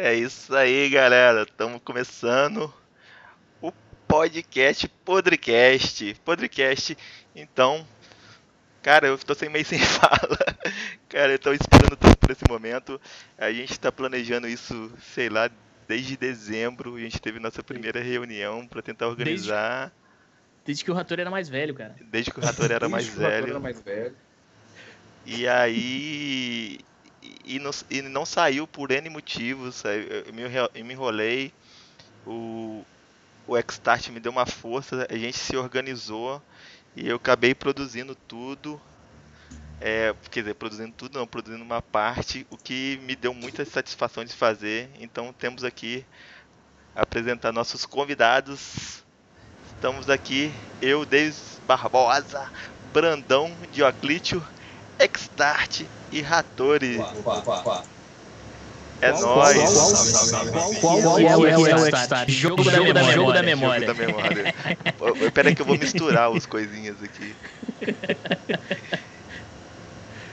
É isso aí, galera. Estamos começando o podcast Podrecast. Podrecast. Então, cara, eu estou sem meio sem fala. Cara, eu estou esperando tudo por esse momento. A gente está planejando isso, sei lá, desde dezembro. A gente teve nossa primeira reunião para tentar organizar. Desde, desde, que o Rator era mais velho, cara. Desde que o Rator era, mais, velho. era mais velho. E aí. E não, e não saiu por N motivos. Eu me, eu me enrolei. O, o Xstart me deu uma força. A gente se organizou. E eu acabei produzindo tudo. É, quer dizer, produzindo tudo não, produzindo uma parte, o que me deu muita satisfação de fazer. Então temos aqui apresentar nossos convidados. Estamos aqui, eu, Denis Barbosa, Brandão Dioclítio Xstart e Ratori. É nóis. Qual é o Xstart? Jogo da memória. Jogo da memória. Jogo da memória. Pera que eu vou misturar as coisinhas aqui.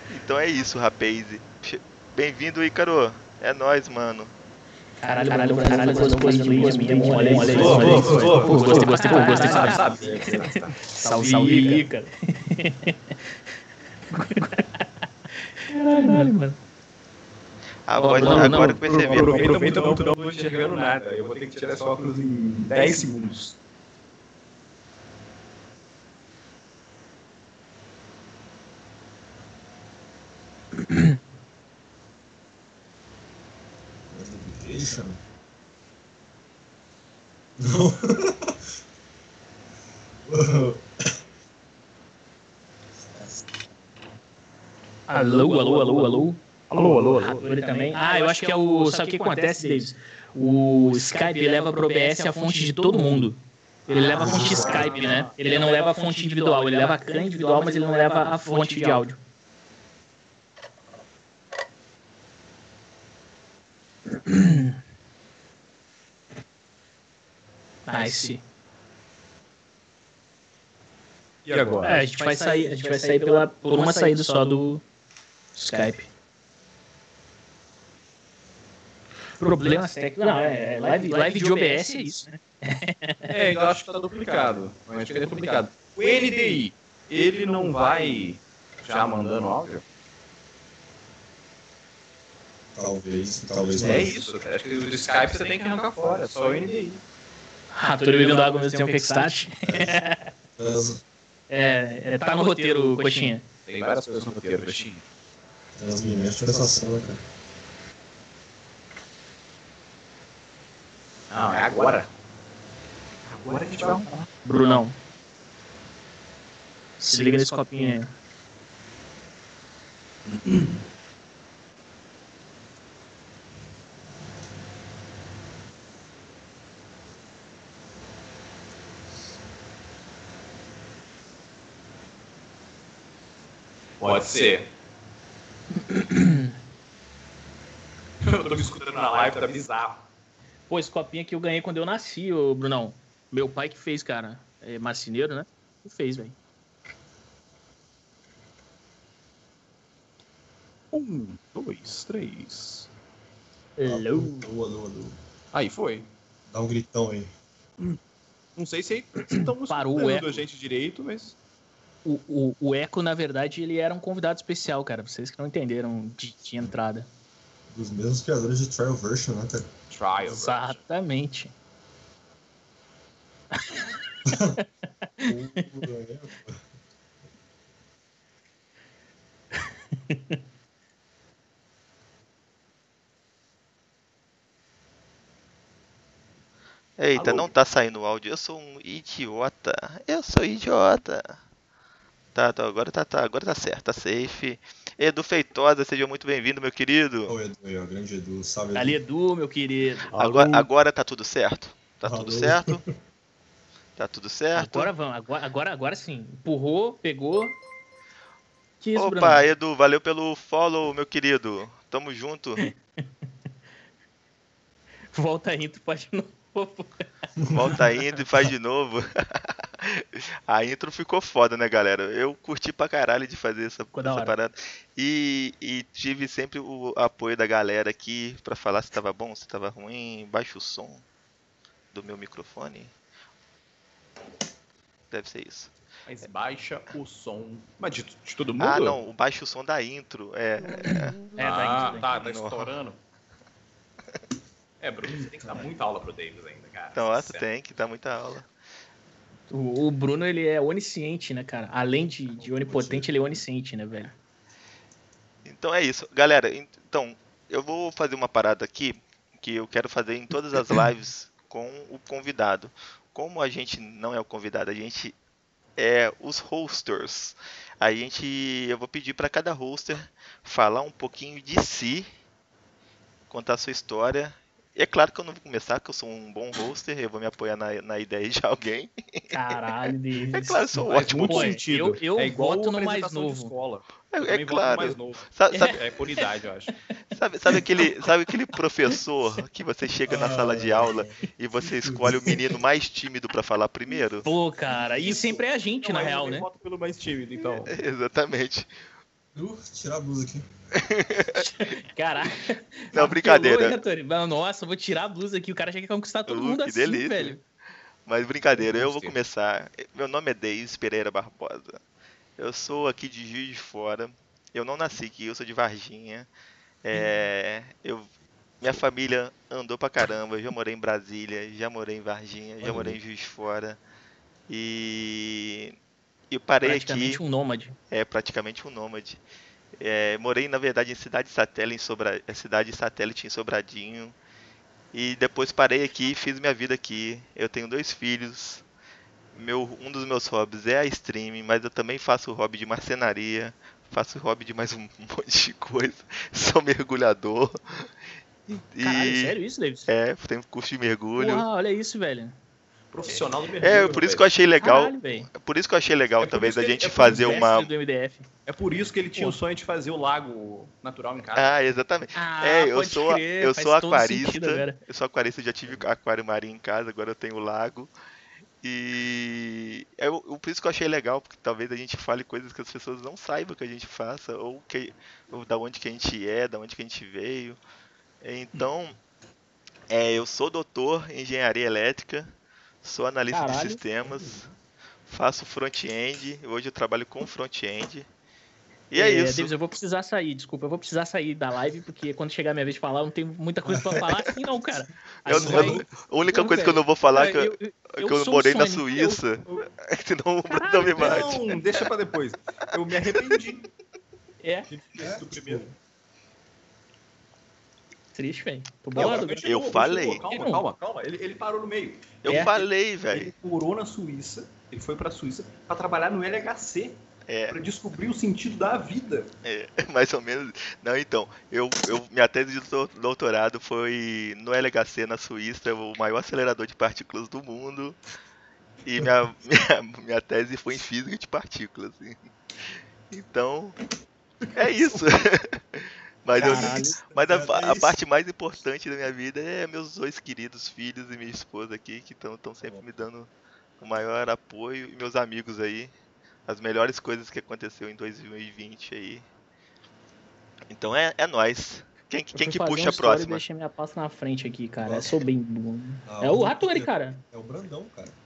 Então é isso, rapaz. Bem-vindo, Ícaro. É nóis, mano. Caralho, caralho, caralho, gostei, gostei, gostei, olha olha gostei, gostei, gostei, sabe? Salve, Ícaro. Caralho, mano. Agora, não, agora não, que eu percebi. Aproveita, aproveita muito, não tô enxergando nada. Eu vou ter que tirar esse óculos em 10 segundos. Não. Alô, alô, alô, alô. Alô, alô, alô. Ele também. Ah, eu acho que é o. Sabe o que acontece, Davis? O Skype leva pro OBS a fonte de todo mundo. Ele leva a fonte Skype, né? Ele não leva a fonte individual. Ele leva a CAN individual, mas ele não leva a fonte de áudio. Nice. E agora? É, a gente vai sair, a gente vai sair pela, por uma saída só do Skype. Problemas técnicos. Não, é, live, live de OBS é isso, né? É, eu acho que tá duplicado. Eu acho que é duplicado. O NDI, ele não vai já mandando áudio? Talvez, talvez É isso. Acho que o Skype você tem que arrancar fora, só o NDI. Ah, tô bebendo água mesmo tempo que Kickstart. É, é, tá no roteiro, Coxinha. Tem várias coisas no roteiro, Coxinha. Transmimento de sensação, né, cara? Não, é agora. Agora a gente vai arrumar. Brunão. Se liga nesse copinho aí. Pode ser. eu tô me escutando na live, tá bizarro. Pô, esse copinho aqui eu ganhei quando eu nasci, ô Brunão. Meu pai que fez, cara. É marceneiro, né? E fez, velho. Um, dois, três. Hello. Alô, alô, alô. Aí foi. Dá um gritão aí. Não sei se estamos Parou o escutando eco. a gente direito, mas. O, o, o Eco, na verdade, ele era um convidado especial, cara. Vocês que não entenderam de, de entrada. Dos mesmos criadores de Trial Version, né, cara? Trial. Exatamente. Eita, Alô? não tá saindo o áudio. Eu sou um idiota. Eu sou idiota. Tá, tá, agora tá, tá, agora tá certo, tá safe. Edu Feitosa, seja muito bem-vindo, meu querido. Ô, Edu aí, ó, grande Edu, salve Edu. Ali, Edu, meu querido. Agora, agora tá tudo certo? Tá tudo Alô. certo? Tá tudo certo? Agora vamos, agora, agora, agora sim. Empurrou, pegou. Que isso, Bruno? Opa, Edu, valeu pelo follow, meu querido. Tamo junto. Volta aí, tu pode de novo. Volta indo e faz de novo. A intro ficou foda, né, galera? Eu curti pra caralho de fazer essa, da essa parada. E, e tive sempre o apoio da galera aqui pra falar se tava bom, se tava ruim. Baixa o som do meu microfone. Deve ser isso. Mas baixa o som. Mas de, de todo mundo? Ah, não, baixa o som da intro. É, É, ah, tá, tá, tá Não. estourando. É, Bruno, você tem que dar muita aula pro Davis ainda, cara. então, tu tem que dar muita aula. O, o Bruno, ele é onisciente, né, cara? Além de, de onipotente, ele é onisciente, né, velho? Então é isso. Galera, então, eu vou fazer uma parada aqui que eu quero fazer em todas as lives com o convidado. Como a gente não é o convidado, a gente é os hosters. A gente, eu vou pedir para cada hoster falar um pouquinho de si, contar a sua história. E é claro que eu não vou começar, que eu sou um bom hoster, eu vou me apoiar na, na ideia de alguém. Caralho, Davis. É claro, eu sou Faz ótimo. muito sentido. eu- eu é igual voto no mais novo. Escola. É, Eu é também voto no claro. mais novo. Sabe, sabe- É por idade, eu acho. Sabe, sabe aquele, sabe aquele professor que você chega na sala de aula e você escolhe o menino mais tímido pra falar primeiro? Pô, cara, e sempre é a gente, na Não, eu real, né? voto pelo mais tímido, então. Exatamente. Uh, tirar a blusa aqui. Caraca. Não, brincadeira. Hein, Antônio? Mas, Nossa, vou tirar a blusa aqui. O cara já quer conquistar todo Uh, mundo que assim, delícia. velho. Mas brincadeira, eu vou começar. Meu nome é Deis Pereira Barbosa. Eu sou aqui de Juiz de Fora. Eu não nasci aqui, eu sou de Varginha. É, eu, minha família andou pra caramba. Eu já morei em Brasília, já morei em Varginha, já morei em Juiz de Fora. E eu parei aqui. Praticamente um nômade. É praticamente um nômade. É, morei, na verdade, em cidade satélite em, Sobra... é, cidade satélite em Sobradinho. E depois parei aqui e fiz minha vida aqui. Eu tenho dois filhos. Meu, um dos meus hobbies é a streaming, mas eu também faço hobby de marcenaria. Faço hobby de mais um monte de coisa. Sou mergulhador. E, Caralho, sério isso, Davis? É, tenho curso de mergulho. Porra, olha isso, velho. Profissional do mergulho. É, por isso que eu achei legal. Caralho, velho. Por isso que eu achei legal, É talvez, a gente é fazer uma. Mestre do MDF. É por isso que ele tinha o sonho de fazer o lago natural em casa. Ah, exatamente. Ah, É, eu sou, crer, eu sou aquarista. sentido. Eu sou aquarista, já tive aquário marinho em casa, agora eu tenho lago. E é o- o- por isso que eu achei legal, porque talvez a gente fale coisas que as pessoas não saibam que a gente faça, ou, que, ou da onde que a gente é, da onde que a gente veio. Então, é, eu sou doutor em engenharia elétrica, sou analista de Caralho. sistemas, faço front-end, hoje eu trabalho com front-end. E é, isso. Davis, eu vou precisar sair, desculpa, eu vou precisar sair da live, porque quando chegar a minha vez de falar, eu não tenho muita coisa pra falar assim, não, cara. Eu- eu- vai- a única Não, coisa que eu não vou falar é que eu, eu, eu, que eu morei na Suíça, senão o Bruno não me bate. Não, deixa pra depois. Eu me arrependi É, É, do primeiro. Triste, velho. Tô bolado. cara. Eu continuou, falei. Calma, calma, calma. Ele, ele parou no meio. Eu É. falei, Ele velho. morou na Suíça. Ele foi pra Suíça pra trabalhar no LHC. É. Pra descobrir o sentido da vida. É, mais ou menos. Não, então, eu, eu, minha tese de dou- doutorado foi no LHC na Suíça, o maior acelerador de partículas do mundo. E minha, minha, minha tese foi em física de partículas. assim. Então, é isso. Mas, eu- mas a, a parte mais importante da minha vida é meus dois queridos filhos e minha esposa aqui, que estão sempre me dando o maior apoio, e meus amigos aí. As melhores coisas que aconteceu em 2020 aí. Então é, é nóis. Quem, Eu quem que puxa um a e próxima? deixei minha pasta na frente aqui, cara. Eu Nossa. sou bem bom. Ah, É o Ratori, cara. É o Brandão, cara.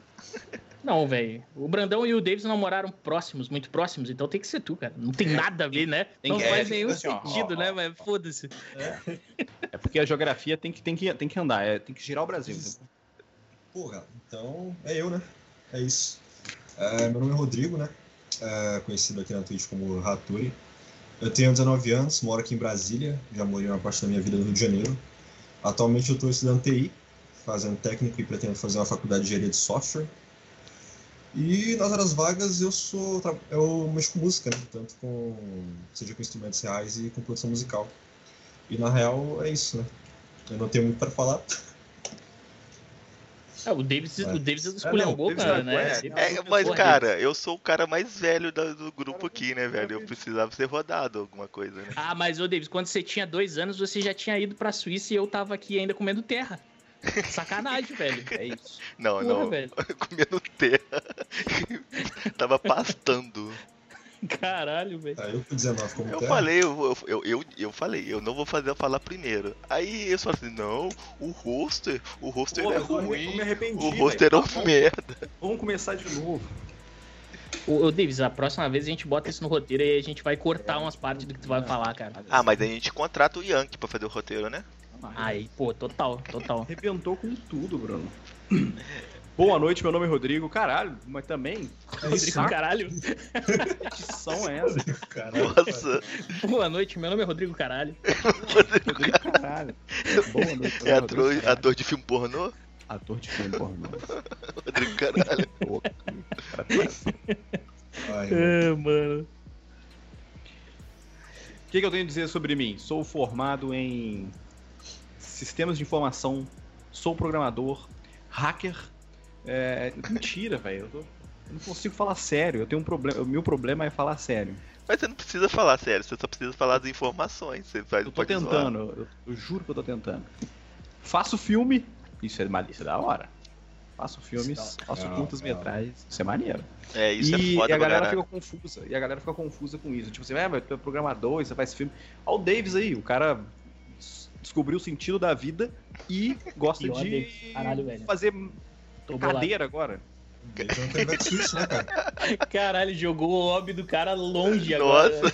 Não, velho. O Brandão e o Davis não moraram próximos, muito próximos, então tem que ser tu, cara. Não tem nada a ver, né? tem não que- faz é, nenhum assim, sentido, ó, né? ó. Mas foda-se. É porque a geografia tem que, tem que, tem que andar, é, tem que girar o Brasil. Porra, então é eu, né? É isso. É, meu nome é Rodrigo, né? É, conhecido aqui na Twitch como Raturi. Eu tenho 19 anos, moro aqui em Brasília, já morei uma parte da minha vida no Rio de Janeiro. Atualmente eu estou estudando TI, fazendo técnico e pretendo fazer uma faculdade de engenharia de software. E nas horas vagas eu sou eu mexo com música, né? Tanto com seja com instrumentos reais e com produção musical. E na real é isso, né? Eu não tenho muito para falar. É, o Davis, É. o Davis esculhambou, o Davis cara, é- né? é, Davis É, é mas porra, cara, eu sou o cara mais velho da- do grupo aqui, né, velho? Eu precisava ser rodado alguma coisa, né? Ah, mas ô Davis, quando você tinha dois anos, você já tinha ido pra Suíça e eu tava aqui ainda comendo terra. Sacanagem, velho. É isso. Não, Porra, não. velho. Comendo terra. Tava pastando. Caralho, velho. Aí eu com 19 como Eu terra. falei, eu, eu, eu, eu falei, eu não vou fazer eu falar primeiro. Aí eles falaram assim, não, o roster, o roster Pô, é eu eu ruim. me arrependi, O roster é um Tá merda. Vamos começar de novo. Ô, ô, Davis, a próxima vez a gente bota isso no roteiro e a gente vai cortar umas partes do que tu vai falar, cara. Ah, mas aí a gente contrata o Yankee pra fazer o roteiro, né? Aí, pô, total, total. Arrebentou com tudo, Bruno. Boa noite, meu nome é Rodrigo. Caralho, mas também, É Rodrigo, caralho. que edição é essa? caralho. Nossa, Boa noite, meu nome é Rodrigo Caralho. Rodrigo, caralho. Boa noite, meu é nome ator, Rodrigo, caralho. ator de filme pornô? Ator de filme pornô. Rodrigo Caralho. Ai, É, mano. O que, que eu tenho a dizer sobre mim? Sou formado em sistemas de informação, sou programador, hacker. É, mentira, velho. Eu, tô- eu não consigo falar sério. Eu tenho um problema. O meu problema é falar sério. Mas você não precisa falar sério, você só precisa falar as informações. Você faz, Eu tô tentando. Eu, eu juro que eu tô tentando. Faço filme. Isso é malícia da hora. Faço filmes, faço Não, curtas não. metragens. Isso é maneiro. É, isso e, é foda e a galera fica confusa. E a galera fica confusa com isso. Tipo assim, é, mas tu é programador, você faz filme. Olha o Davis aí, o cara descobriu o sentido da vida e gosta E de caralho, velho. fazer Tô bolado. cadeira agora. Não tem backswitch, né, cara? Caralho, jogou o hobby do cara longe agora. Nossa,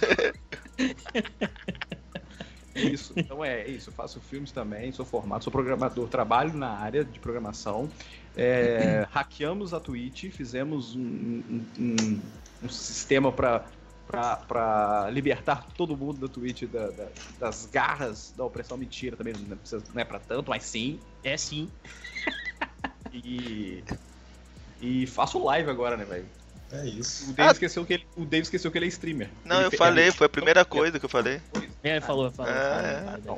Isso. Então é isso. Eu faço filmes também, sou formado, sou programador, trabalho na área de programação. É, hackeamos a Twitch, fizemos um, um- um- um sistema para para libertar todo mundo da Twitch da- da- das garras da opressão mentira também não, precisa, não é para tanto mas sim É sim. e e faço live agora né velho É isso. o Dave esqueceu que ele o Dave esqueceu que ele é streamer não, Ele eu falei, foi a primeira coisa que eu falei. É, falou, falou. Falou, não,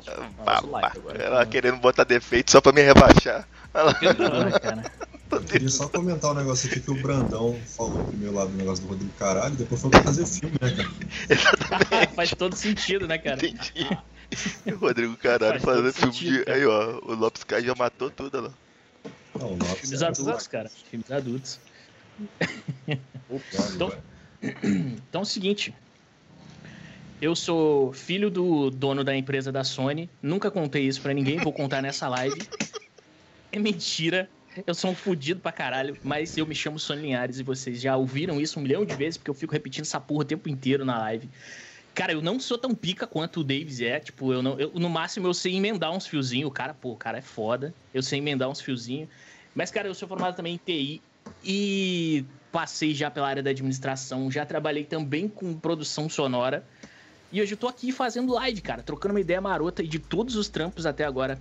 não. Ela querendo botar defeito só pra me rebaixar. Olha lá. falou, né, cara. Queria só comentar um negócio aqui que o Brandão falou primeiro lá do negócio do Rodrigo Caralho, depois foi pra fazer filme, né, cara? Faz todo sentido, né, cara? Entendi. E o Rodrigo Caralho Faz fazendo filme sentido, de. cara. Aí, ó, o Lopes Kai já matou tudo, ó. Não, o Lopes Filmes é- adultos, cara. Filmes adultos. Opa, Então-. Então é o seguinte. Eu sou filho do dono da empresa da Sony. Nunca contei isso pra ninguém, vou contar nessa live. É mentira. Eu sou um fudido pra caralho, mas eu me chamo Sony Linhares e vocês já ouviram isso um milhão de vezes, porque eu fico repetindo essa porra o tempo inteiro na live. Cara, eu não sou tão pica quanto o Davis é. Tipo, eu não. eu- no máximo eu sei emendar uns fiozinhos. O cara, pô, o cara é foda. Eu sei emendar uns fiozinhos. Mas, cara, eu sou formado também em TI e passei já pela área da administração. Já trabalhei também com produção sonora. E hoje eu tô aqui fazendo live, cara, trocando uma ideia marota. E de todos os trampos até agora,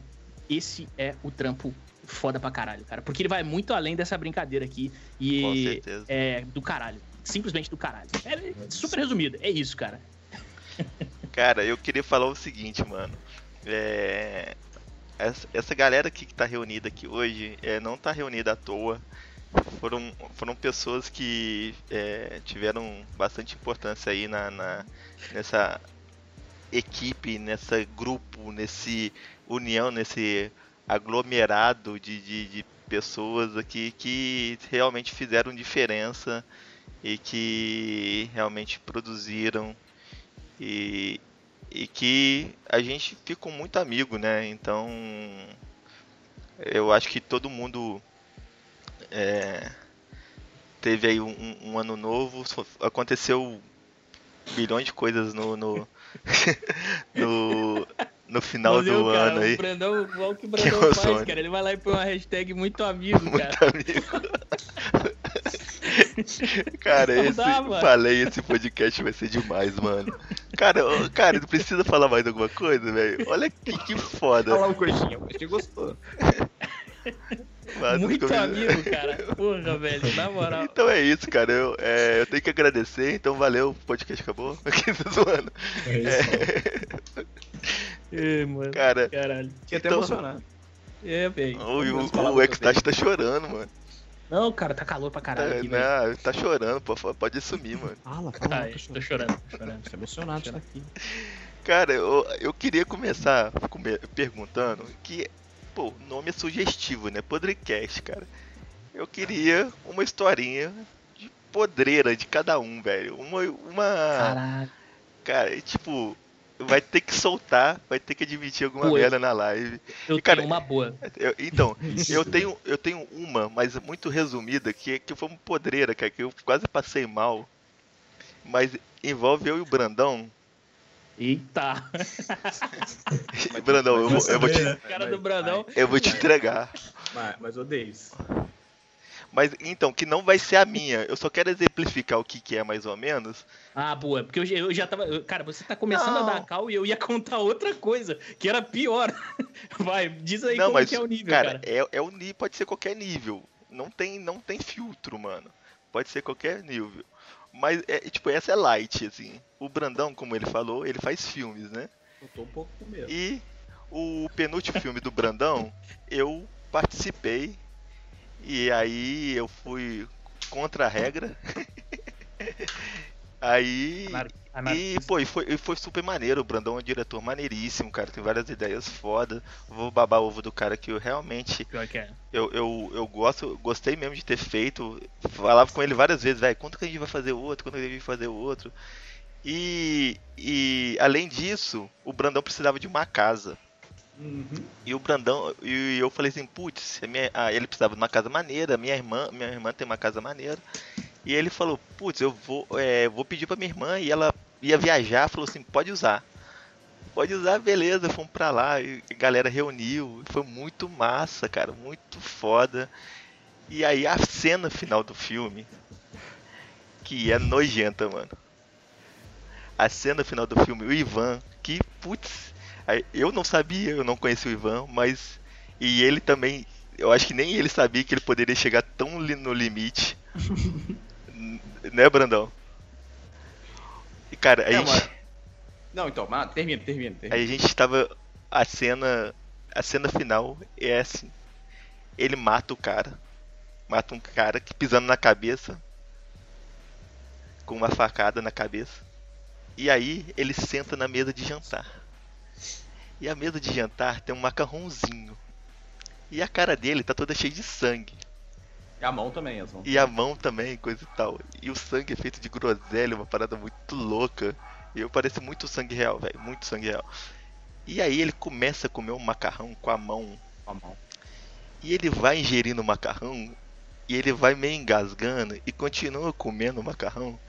esse é o trampo foda pra caralho, cara. Porque ele vai muito além dessa brincadeira aqui. Com E certeza. é do caralho. Simplesmente do caralho. É super resumido. É isso, cara. Cara, eu queria falar o seguinte, mano. É, Essa, essa galera aqui que tá reunida aqui hoje é, não tá reunida à toa. Foram, foram pessoas que é, tiveram bastante importância aí na, na- nessa equipe, nessa grupo, nesse união, nesse aglomerado de, de, de pessoas aqui que realmente fizeram diferença e que realmente produziram e, e que a gente ficou muito amigo, né? Então eu acho que todo mundo é, teve aí um, um ano novo, aconteceu bilhões de coisas no no, no, no final Valeu, do cara. ano aí. O Brandão, igual que o Que Brandão emoção, faz, cara. Ele vai lá e põe uma hashtag muito amigo, cara. Muito amigo. Cara, Não esse, dá, falei, esse podcast vai ser demais, mano. Cara, cara, não precisa falar mais alguma coisa, velho? Olha que, que foda. Olha lá o coxinha, o coxinha gostou. Mas Muito amigo, cara. Porra, velho. Na moral. Então é isso, cara. Eu, é, eu tenho que agradecer, então valeu, o podcast acabou. Aqui zoando. É isso, É, mano. Cara, Caralho. Fiquei até Então- emocionado. É, velho. o, o, do Extat tá chorando, mano. Não, cara, tá calor pra caralho Tá, aqui, velho. não, tá chorando, pô, pode sumir, mano. Fala, Ah, é, tô chorando, tô chorando. Tô emocionado estar aqui. Cara, eu, eu queria começar come- perguntando que pô, o nome é sugestivo, né? Podcast, cara. Eu queria uma historinha de podreira de cada um, velho. Uma. uma... Caralho. Cara, tipo, vai ter que soltar, vai ter que admitir alguma Pô, merda na live. Eu E, cara, tenho uma boa. Eu- então, eu tenho, eu tenho uma, mas muito resumida, que, que foi uma podreira, cara, que eu quase passei mal. Mas envolve eu e o Brandão. Eita. Brandão, eu, vou- eu vou te? Cara do Brandão. eu vou te entregar. Mas, mas odeio isso. Mas então, que não vai ser a minha. Eu só quero exemplificar o que, que é mais ou menos. Ah, boa. Porque eu, já- eu já tava. eu- Cara, você tá começando Não. a dar cal e eu ia contar outra coisa, que era pior. Vai, diz aí não, como mas que é o nível, cara, cara. É, é o nível, pode ser qualquer nível. Não tem, não tem filtro, mano. Pode ser qualquer nível. Mas é tipo, essa é light, assim. O Brandão, como ele falou, ele faz filmes, né? Eu tô um pouco com medo. E o penúltimo filme do Brandão, eu participei. E aí eu fui contra a regra. aí. E, pô, e foi, e foi super maneiro. O Brandão é um diretor maneiríssimo, cara. Tem várias ideias foda. Vou babar ovo do cara que eu realmente. É. Eu, eu, eu gosto, gostei mesmo de ter feito. Falava com ele várias vezes, velho, quando que a gente vai fazer outro? Quando que a gente vai fazer outro? E, e além disso, o Brandão precisava de uma casa. Uhum. E o Brandão, e eu falei assim, putz, ah, ele precisava de uma casa maneira, minha irmã, minha irmã tem uma casa maneira. E ele falou, putz, eu vou, é, vou pedir pra minha irmã e ela ia viajar, falou assim, pode usar. Pode usar, beleza, fomos pra lá, e a galera reuniu, foi muito massa, cara, muito foda. E aí a cena final do filme, que é nojenta, mano. A cena final do filme, o Ivan, que, putz, Eu não sabia, eu não conhecia o Ivan, mas. E ele também. Eu acho que nem ele sabia que ele poderia chegar tão no limite. Né, Brandão? E cara, a É, gente, Não, então, mas termina, termina, termina. aí a gente tava. A cena. A cena final é assim. Ele mata o cara. Mata um cara que pisando na cabeça. Com uma facada na cabeça. E aí ele senta na mesa de jantar. E a mesa de jantar tem um macarrãozinho. E a cara dele tá toda cheia de sangue. E a mão também, as mãos. E a mão também, coisa e tal. E o sangue é feito de groselha, uma parada muito louca. E eu parece muito sangue real, velho. Muito sangue real. E aí ele começa a comer um macarrão com a mão. Com a mão. E ele vai ingerindo o macarrão. E ele vai meio engasgando. E continua comendo o macarrão.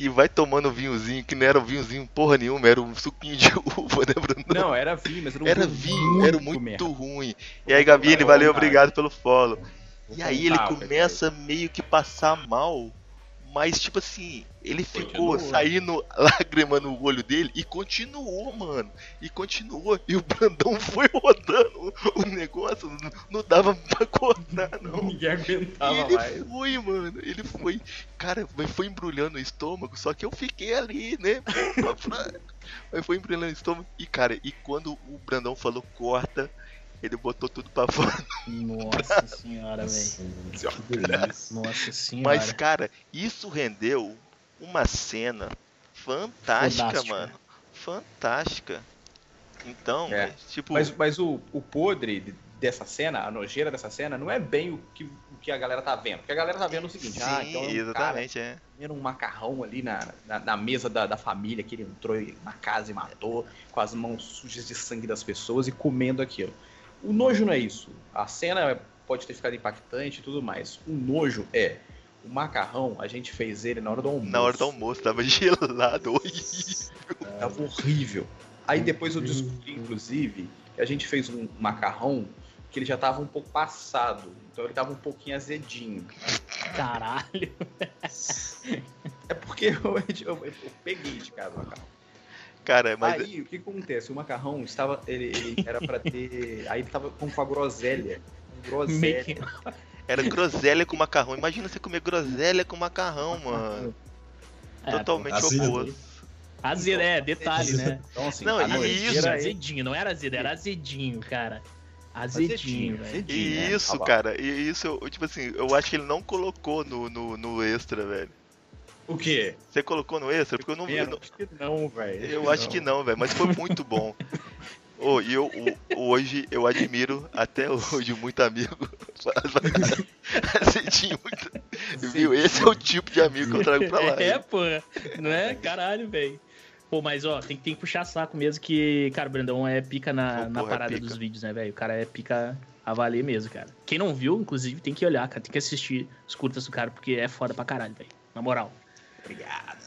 E vai tomando vinhozinho, que não era vinhozinho porra nenhuma, era um suquinho de uva, né, Bruno? Não, era vinho, mas era um Era vinho, era muito merda. ruim. E aí, Gabi, ele valeu, obrigado pelo follow. E aí ele contar, começa meio que passar mal, mas tipo assim, ele ficou Continua. saindo lágrima no olho dele e continuou, mano. E continuou. E o Brandão foi rodando o negócio, não- dava pra cortar, não. Ninguém E aguentava ele mais. foi, mano. Ele foi. Cara, mas foi embrulhando o estômago, só que eu fiquei ali, né? Mas foi embrulhando o estômago. E, cara, e quando o Brandão falou corta, ele botou tudo pra fora. Nossa senhora, velho. Nossa, que delícia. Nossa senhora. Mas, cara, isso rendeu uma cena fantástica, mano. Fantástica. Então, É. é, tipo. Mas, mas o, o podre dessa cena, a nojeira dessa cena, não é bem o que, o que a galera tá vendo. Porque a galera tá vendo o seguinte, sim, ah, então é um cara exatamente, é. comendo um macarrão ali na, na, na mesa da, da família que ele entrou na casa e matou, com as mãos sujas de sangue das pessoas e comendo aquilo. O nojo não é isso. A cena pode ter ficado impactante e tudo mais. O nojo é. O macarrão, a gente fez ele na hora do almoço. Na hora do almoço, tava gelado. horrível. Tava horrível. Aí depois eu descobri, inclusive, que a gente fez um macarrão que ele já tava um pouco passado. Então ele tava um pouquinho azedinho. Caralho. É porque eu, eu- eu peguei de casa o macarrão. Cara, mas. Aí o que acontece? O macarrão estava. Ele, ele era pra ter. Aí ele tava com com a groselha. Groselha. Era groselha com macarrão. Imagina você comer groselha com macarrão, mano. É, Totalmente oposto. Azedo, é, detalhe, né? Então, assim, Não, isso- é- azedinho, não era azedo, era azedinho, cara. Azedinho, velho. azedinho, E né? isso, lá. cara, e isso, eu, tipo assim, eu acho que ele não colocou no, no, no extra, velho. O quê? Você colocou no extra? Porque eu não. Eu, Pena, não- acho que não, velho. eu acho que não, velho, mas foi muito bom. Oh, e eu hoje eu admiro até hoje muito amigo. Senti muito. Viu? Esse é o tipo de amigo que eu trago pra lá. É, pô. Não é? Caralho, velho. Pô, mas ó, tem, tem que puxar saco mesmo que, cara, o Brandão é pica na, na porra, é parada pica. dos vídeos, né, velho? O cara é pica a valer mesmo, cara. Quem não viu, inclusive, tem que olhar, cara. Tem que assistir os curtas do cara, porque é foda pra caralho, velho. Na moral. Obrigado.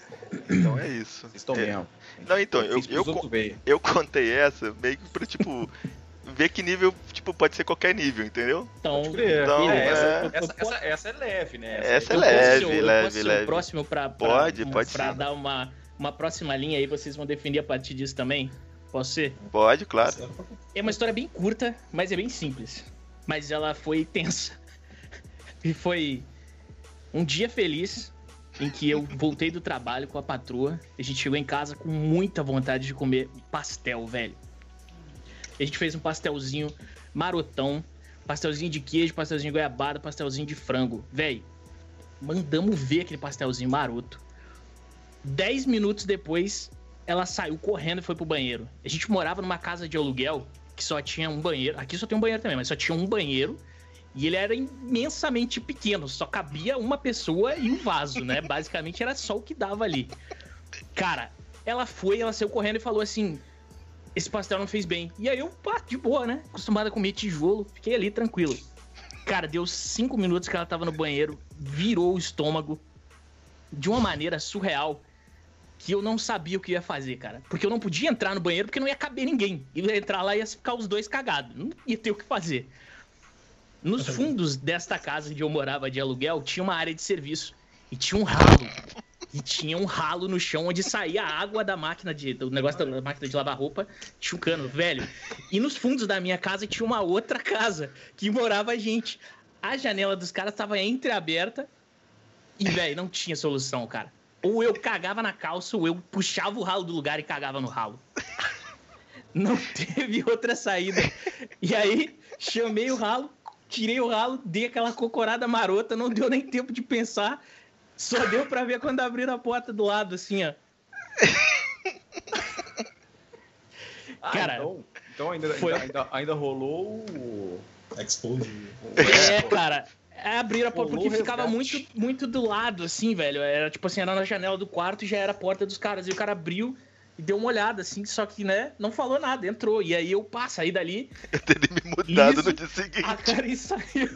Então é isso. Vocês estão É. mesmo. Não, então, eu, eu, eu contei essa meio que pra, tipo, ver que nível, tipo, pode ser qualquer nível, entendeu? Então, crer. Então, É, essa, é. essa, essa, essa é leve, né? Essa é leve, posso eu leve, leve. O próximo pra, pra, Pode, pode pra sim. dar uma, uma próxima linha aí, vocês vão defender a partir disso também? Posso ser? Pode, claro. É uma história bem curta, mas é bem simples. Mas ela foi tensa. E foi um dia feliz em que eu voltei do trabalho com a patroa. A gente chegou em casa com muita vontade de comer pastel, velho. A gente fez um pastelzinho marotão, pastelzinho de queijo, pastelzinho de goiabada, pastelzinho de frango. Velho, mandamos ver aquele pastelzinho maroto. Dez minutos depois, ela saiu correndo e foi pro banheiro. A gente morava numa casa de aluguel que só tinha um banheiro. Aqui só tem um banheiro também, mas só tinha um banheiro. E ele era imensamente pequeno, só cabia uma pessoa e um vaso, né? Basicamente era só o que dava ali. Cara, ela foi, ela saiu correndo e falou assim: Esse pastel não fez bem. E aí eu, pá, de boa, né? Acostumado a comer tijolo, fiquei ali tranquilo. Cara, deu cinco minutos que ela tava no banheiro, virou o estômago de uma maneira surreal que eu não sabia o que ia fazer, cara. Porque eu não podia entrar no banheiro porque não ia caber ninguém. Ia entrar lá e ia ficar os dois cagados. Não ia ter o que fazer. Nos fundos desta casa onde eu morava de aluguel, tinha uma área de serviço. E tinha um ralo. E tinha um ralo no chão onde saía a água da máquina de. do negócio da máquina de lavar roupa. Tinha um cano, velho. E nos fundos da minha casa tinha uma outra casa que morava gente. A janela dos caras estava entreaberta. E, velho, não tinha solução, cara. Ou eu cagava na calça, ou eu puxava o ralo do lugar e cagava no ralo. Não teve outra saída. E aí, chamei o ralo, tirei o ralo, dei aquela cocorada marota, não deu nem tempo de pensar. Só deu pra ver quando abriram a porta do lado, assim, ó. Ah, Cara, então, então ainda, foi- ainda, ainda, ainda rolou o. Expose. o- É, cara. É, abriram a porta Rolou porque ficava muito, muito do lado, assim, velho. Era tipo assim, era na janela do quarto e já era a porta dos caras. E o cara abriu e deu uma olhada, assim, só que, né, não falou nada, entrou. E aí eu, pá, saí dali, Eu teria me mudado Isso. no dia seguinte. a Karen saiu.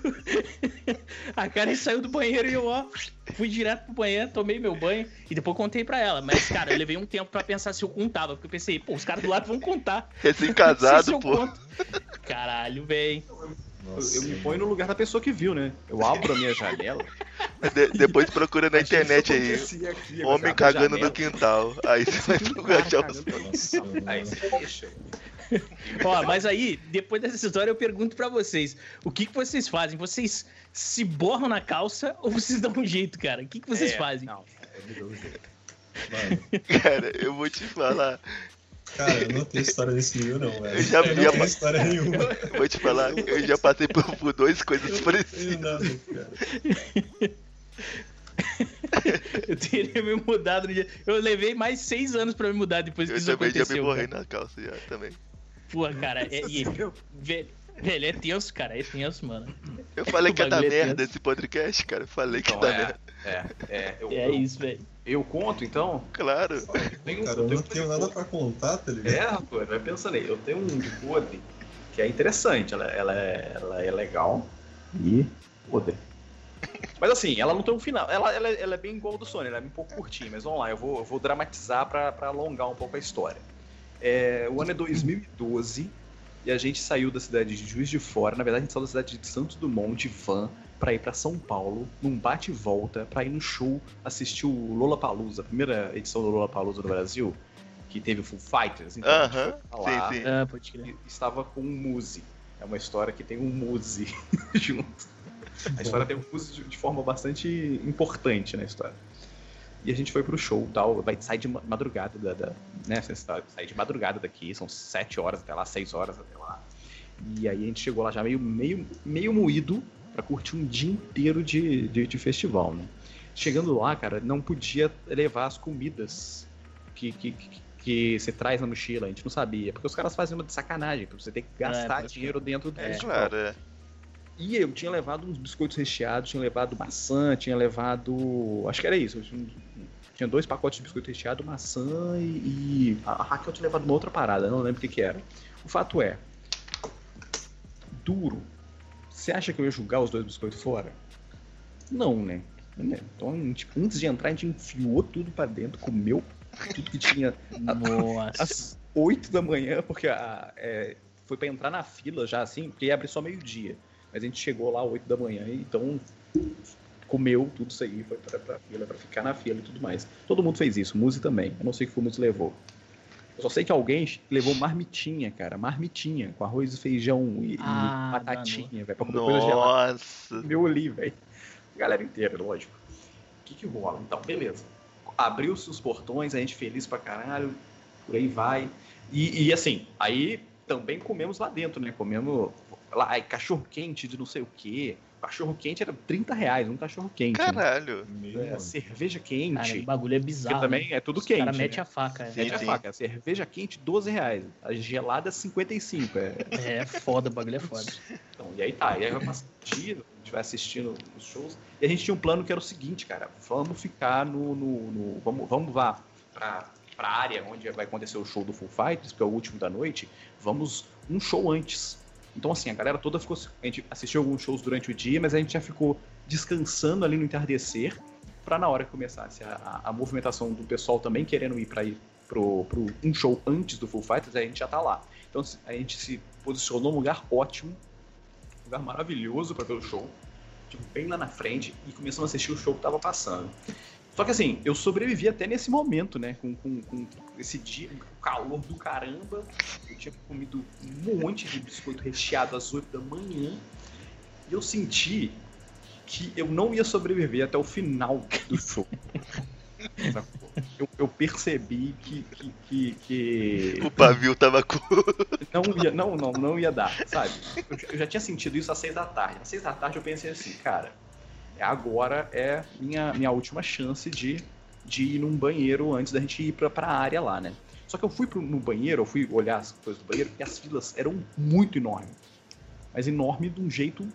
a Karen saiu do banheiro e eu, ó, fui direto pro banheiro, tomei meu banho e depois contei pra ela. Mas, cara, eu levei um tempo pra pensar se eu contava, porque eu pensei, pô, os caras do lado vão contar. Se Recém-casado, eu pô. conto. Caralho, véi. Nossa, Eu, eu me ponho no lugar da pessoa que viu, né? Eu abro a minha janela. De- depois procura na internet aí. Aqui, Homem cagando no quintal. Aí você vai achar os. Aí você deixa. Ó, mas aí, depois dessa história, eu pergunto pra vocês: o que, que vocês fazem? Vocês se borram na calça ou vocês dão um jeito, cara? O que, que vocês É, fazem? Não, eu me dou um jeito. Mano, Cara, eu vou te falar. Cara, eu não tenho história desse nível, não, velho. Eu já vi não tenho história nenhuma. Eu vou te falar. Eu já passei por, por duas coisas Não parecidas. tenho nada, cara. Eu teria me mudado no dia. Eu levei mais seis anos pra me mudar depois que Eu isso também já me aconteceu. borrei cara. na calça já também. Pô, cara, é, e- velho, velho, é tenso, cara. É tenso, mano. Eu falei O que ia dar é merda tenso. esse podcast, cara. Eu falei que ia dar é, merda. é, é, eu, É eu, isso, velho. Eu conto, então? Claro. Tenho- Cara, eu não um tenho nada pra contar, tá ligado? É, rapaz, vai pensando aí. Eu tenho um de podre que é interessante. Ela, ela, é, ela é legal e podre. Mas assim, ela não tem um final. Ela, ela, ela é bem igual ao do Sony, ela é um pouco curtinha, mas vamos lá, eu vou, eu vou dramatizar pra, pra alongar um pouco a história. É, o ano é 2012 e a gente saiu da cidade de Juiz de Fora. Na verdade, a gente saiu da cidade de Santos Dumont de van pra ir pra São Paulo, num bate e volta, pra ir no show assistir o Lollapalooza, a primeira edição do Lollapalooza no Brasil, que teve o Full Fighters. Então, a gente Aham, foi pra lá sim, sim. Ah, e estava com um Muzi. É uma história que tem um Muzi junto. A história tem um Muzi de- forma bastante importante na história. E a gente foi pro show tal, vai sair de ma- madrugada da, da né, sair de madrugada daqui, são sete horas até lá, seis horas até lá. E aí a gente chegou lá já meio, meio, meio moído pra curtir um dia inteiro de, de, de festival, né? Chegando lá, cara, não podia levar as comidas que, que, que, que porque você traz na mochila, a gente não sabia. Porque os caras fazem uma de sacanagem, pra você ter que gastar pode dinheiro dentro do É, festival. claro, é. E eu tinha levado uns biscoitos recheados, tinha levado maçã, tinha levado. Acho que era isso. tinha dois pacotes de biscoito recheado, maçã e. e- A Raquel tinha levado uma outra parada, não lembro o que, que era. O fato é. Duro. Você acha que eu ia jogar os dois biscoitos fora? Não, né? Né? Então, tipo, antes de entrar, a gente enfiou tudo pra dentro, comeu tudo que tinha Nossa. às 8 da manhã, porque a, é, foi pra entrar na fila já assim, porque ia abrir só meio-dia. Mas a gente chegou lá às 8 da manhã, então comeu tudo isso aí, foi pra, pra fila, pra ficar na fila e tudo mais. Todo mundo fez isso, Muzi também. Eu não sei o que o Muzi levou. Eu só sei que alguém levou marmitinha, cara, marmitinha, com arroz e feijão e, e Ah, batatinha, velho, pra comer coisa gelada Nossa. meu ali, velho. Galera inteira, lógico. O que que rola? Então, beleza. Abriu-se os portões, a gente feliz pra caralho, por aí vai. E, e, assim, aí também comemos lá dentro, né? Comemos lá, cachorro quente de não sei o quê. Cachorro quente era 30 reais, um cachorro quente. né? Caralho. Meu, É, cerveja Cara, quente. o bagulho é bizarro. também é tudo Os quente. cara né? mete a faca. é. Mete a faca. Cerveja quente, 12 reais. A gelada, 55. É, É foda, o bagulho é foda. Então, e aí tá, e aí vai passar o dia, a gente vai assistindo os shows, e a gente tinha um plano que era o seguinte, cara, vamos ficar no. no- no- vamos, vamos lá pra, pra área onde vai acontecer o show do Full Fighters, que é o último da noite, vamos um show antes. Então, assim, a galera toda ficou. A gente assistiu alguns shows durante o dia, mas a gente já ficou descansando ali no entardecer, pra na hora que começasse a, a- a movimentação do pessoal também querendo ir pra ir pro, pro um show antes do Full Fighters, a gente já tá lá. Então a gente se posicionou num lugar ótimo, um lugar maravilhoso pra ver o show, tipo, bem lá na frente, e começamos a assistir o show que tava passando. Só que assim, eu sobrevivi até nesse momento, né? Com, com, com esse dia, com o calor do caramba. Eu tinha comido um monte de biscoito recheado às 8 da manhã. E eu senti que eu não ia sobreviver até o final do show. Eu, eu percebi que, que, que, que O pavio tava com. não ia, não, não, não ia dar, sabe? Eu, já- tinha sentido isso às seis da tarde. Às seis da tarde eu pensei assim, cara, agora é minha, minha última chance de, de ir num banheiro antes da gente ir pra, pra área lá, né? Só que eu fui pro, no banheiro, eu fui olhar as coisas do banheiro e as filas eram muito enormes. Mas enorme de um jeito